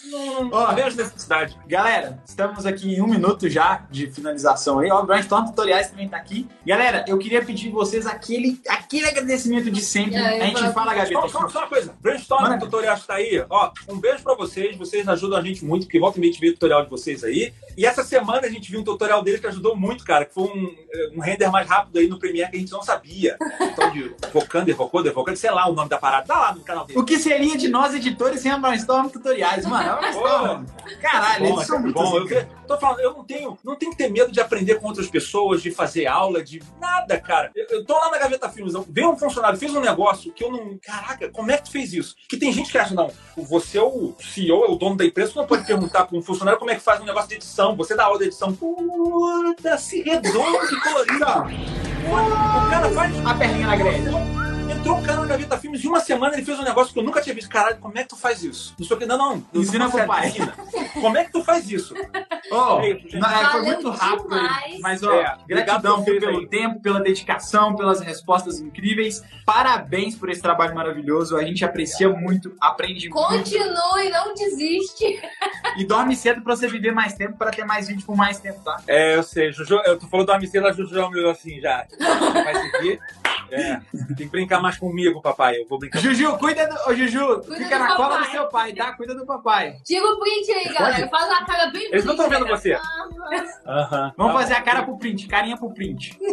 Não, Ó. não vejo necessidade. Galera, estamos aqui em um minuto já de finalização aí. Ó, o Brainstorm Tutoriais também tá aqui. Galera, eu queria pedir de vocês aquele, aquele agradecimento de sempre. É, a gente fala, Gaveta. Só, só, só uma coisa, Brainstorm Manda. Tutorial está aí. Ó, um beijo pra vocês. Vocês ajudam a gente muito, porque volta e meia a gente vê o tutorial de vocês aí. E essa semana a gente viu um tutorial deles que ajudou muito, cara, que foi um, um render mais rápido aí no Premiere que a gente não sabia. Então, de Vocander, Vocoder, Vocander, sei lá o nome da parada. Tá lá no canal dele. O que seria de nós editores sem a Brainstorm Tutoriais? Mano, Brainstorm. Caralho, eles são é muito bom. Eu, tô falando, eu não tenho, não tenho que ter medo de aprender com outras pessoas, de fazer aula, de nada, cara. Eu, eu tô lá na Gaveta Filmes, veio um funcionário, fez um negócio que eu não. Caraca, como é que tu fez isso? Que tem gente que acha, não, você é o CEO, é o dono da empresa, você não pode perguntar para um funcionário como é que faz um negócio de edição. Você dá aula de edição. Puta, se redondo colorido. O cara faz. A perninha na grelha. Entrou um cara na Gaveta Filmes em uma semana ele fez um negócio que eu nunca tinha visto. Caralho, como é que tu faz isso? Não sei o que. Não, não. Ensina pro pai. ensina. Como é que tu faz isso? É gente. não, é, foi muito rápido demais. Mas, ó, É, gratidão pelo aí. tempo, pela dedicação, pelas respostas incríveis. Parabéns por esse trabalho maravilhoso. A gente aprecia muito, aprende muito. Continue, não desiste. E dorme cedo pra você viver mais tempo, pra ter mais vídeo por mais tempo, tá? É, eu sei. Juju, eu tô falando da Amicela, a Juju já me assim já. Vai seguir. É, tem que brincar mais comigo, papai. Eu vou brincar. Juju, cuida do. Ô, Juju, Cuida fica na cola do seu pai, tá? Cuida do papai. Tira o print aí, galera. Faz uma cara bem Eles não tão bonita, vendo né? você. Aham. Vamos Tá fazer bom. a cara pro print, carinha pro print.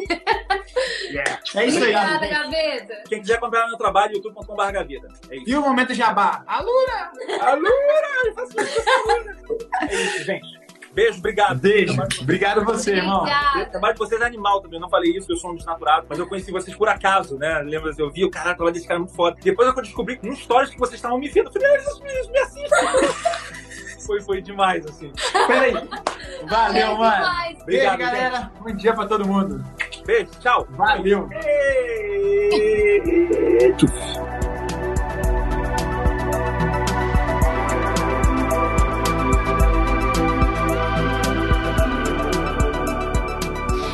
É isso aí. Obrigada, Gaveta. Quem quiser comprar meu trabalho, youtube.com.br Gaveta. É isso. E o momento jabá? Alura! Alura! Alura! É isso, gente. Beijo, obrigado. Beijo. Obrigado você, irmão. O Obrigada. trabalho de vocês é animal também. Eu não falei isso, eu sou um desnaturado, mas eu conheci vocês por acaso, né? Lembra? Eu vi o cara, trabalho desse cara é muito foda. Depois eu descobri com stories que vocês estavam me vendo. Eu falei, ah, eles, eles me assistem. foi, foi demais, assim. Peraí. Valeu, mano. demais. Obrigado, Beijo, galera. Bom dia pra todo mundo. Beijo, tchau. Valeu.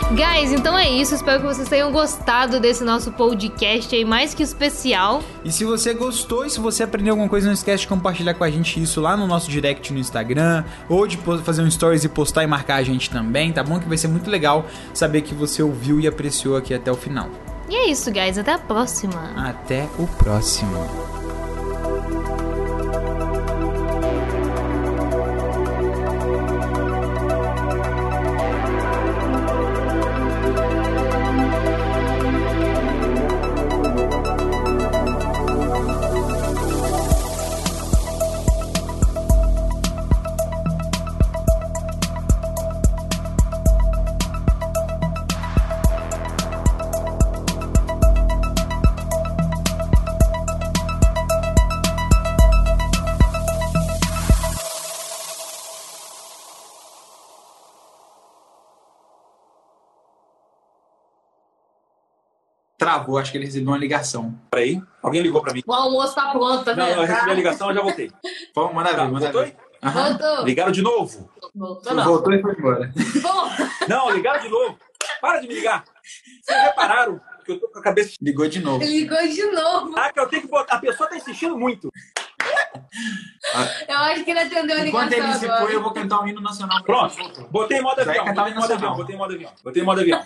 Guys, então é isso. Espero que vocês tenham gostado desse nosso podcast aí, mais que especial. E se você gostou e se você aprendeu alguma coisa, não esquece de compartilhar com a gente isso lá no nosso direct no Instagram, ou de fazer um stories e postar e marcar a gente também, tá bom? Que vai ser muito legal saber que você ouviu e apreciou aqui até o final. E é isso, guys. Até a próxima. Até o próximo. travou, acho que ele recebeu uma ligação. Peraí, alguém ligou para mim? O almoço tá pronto, né? Não, eu recebi a ligação, eu já voltei. Vamos, manda ver, tá, manda ver. Ligaram de novo? Voltou, não. Voltou e foi embora. Não, ligaram de novo. Para de me ligar. Vocês repararam que eu tô com a cabeça... Ligou de novo. Ligou de novo. Ah, que eu tenho que botar... A pessoa tá insistindo muito. Eu acho que ele atendeu a ligação Enquanto ele se foi, eu vou cantar um hino nacional. Pronto, botei moda avião, modo avião, botei modo avião, botei modo avião.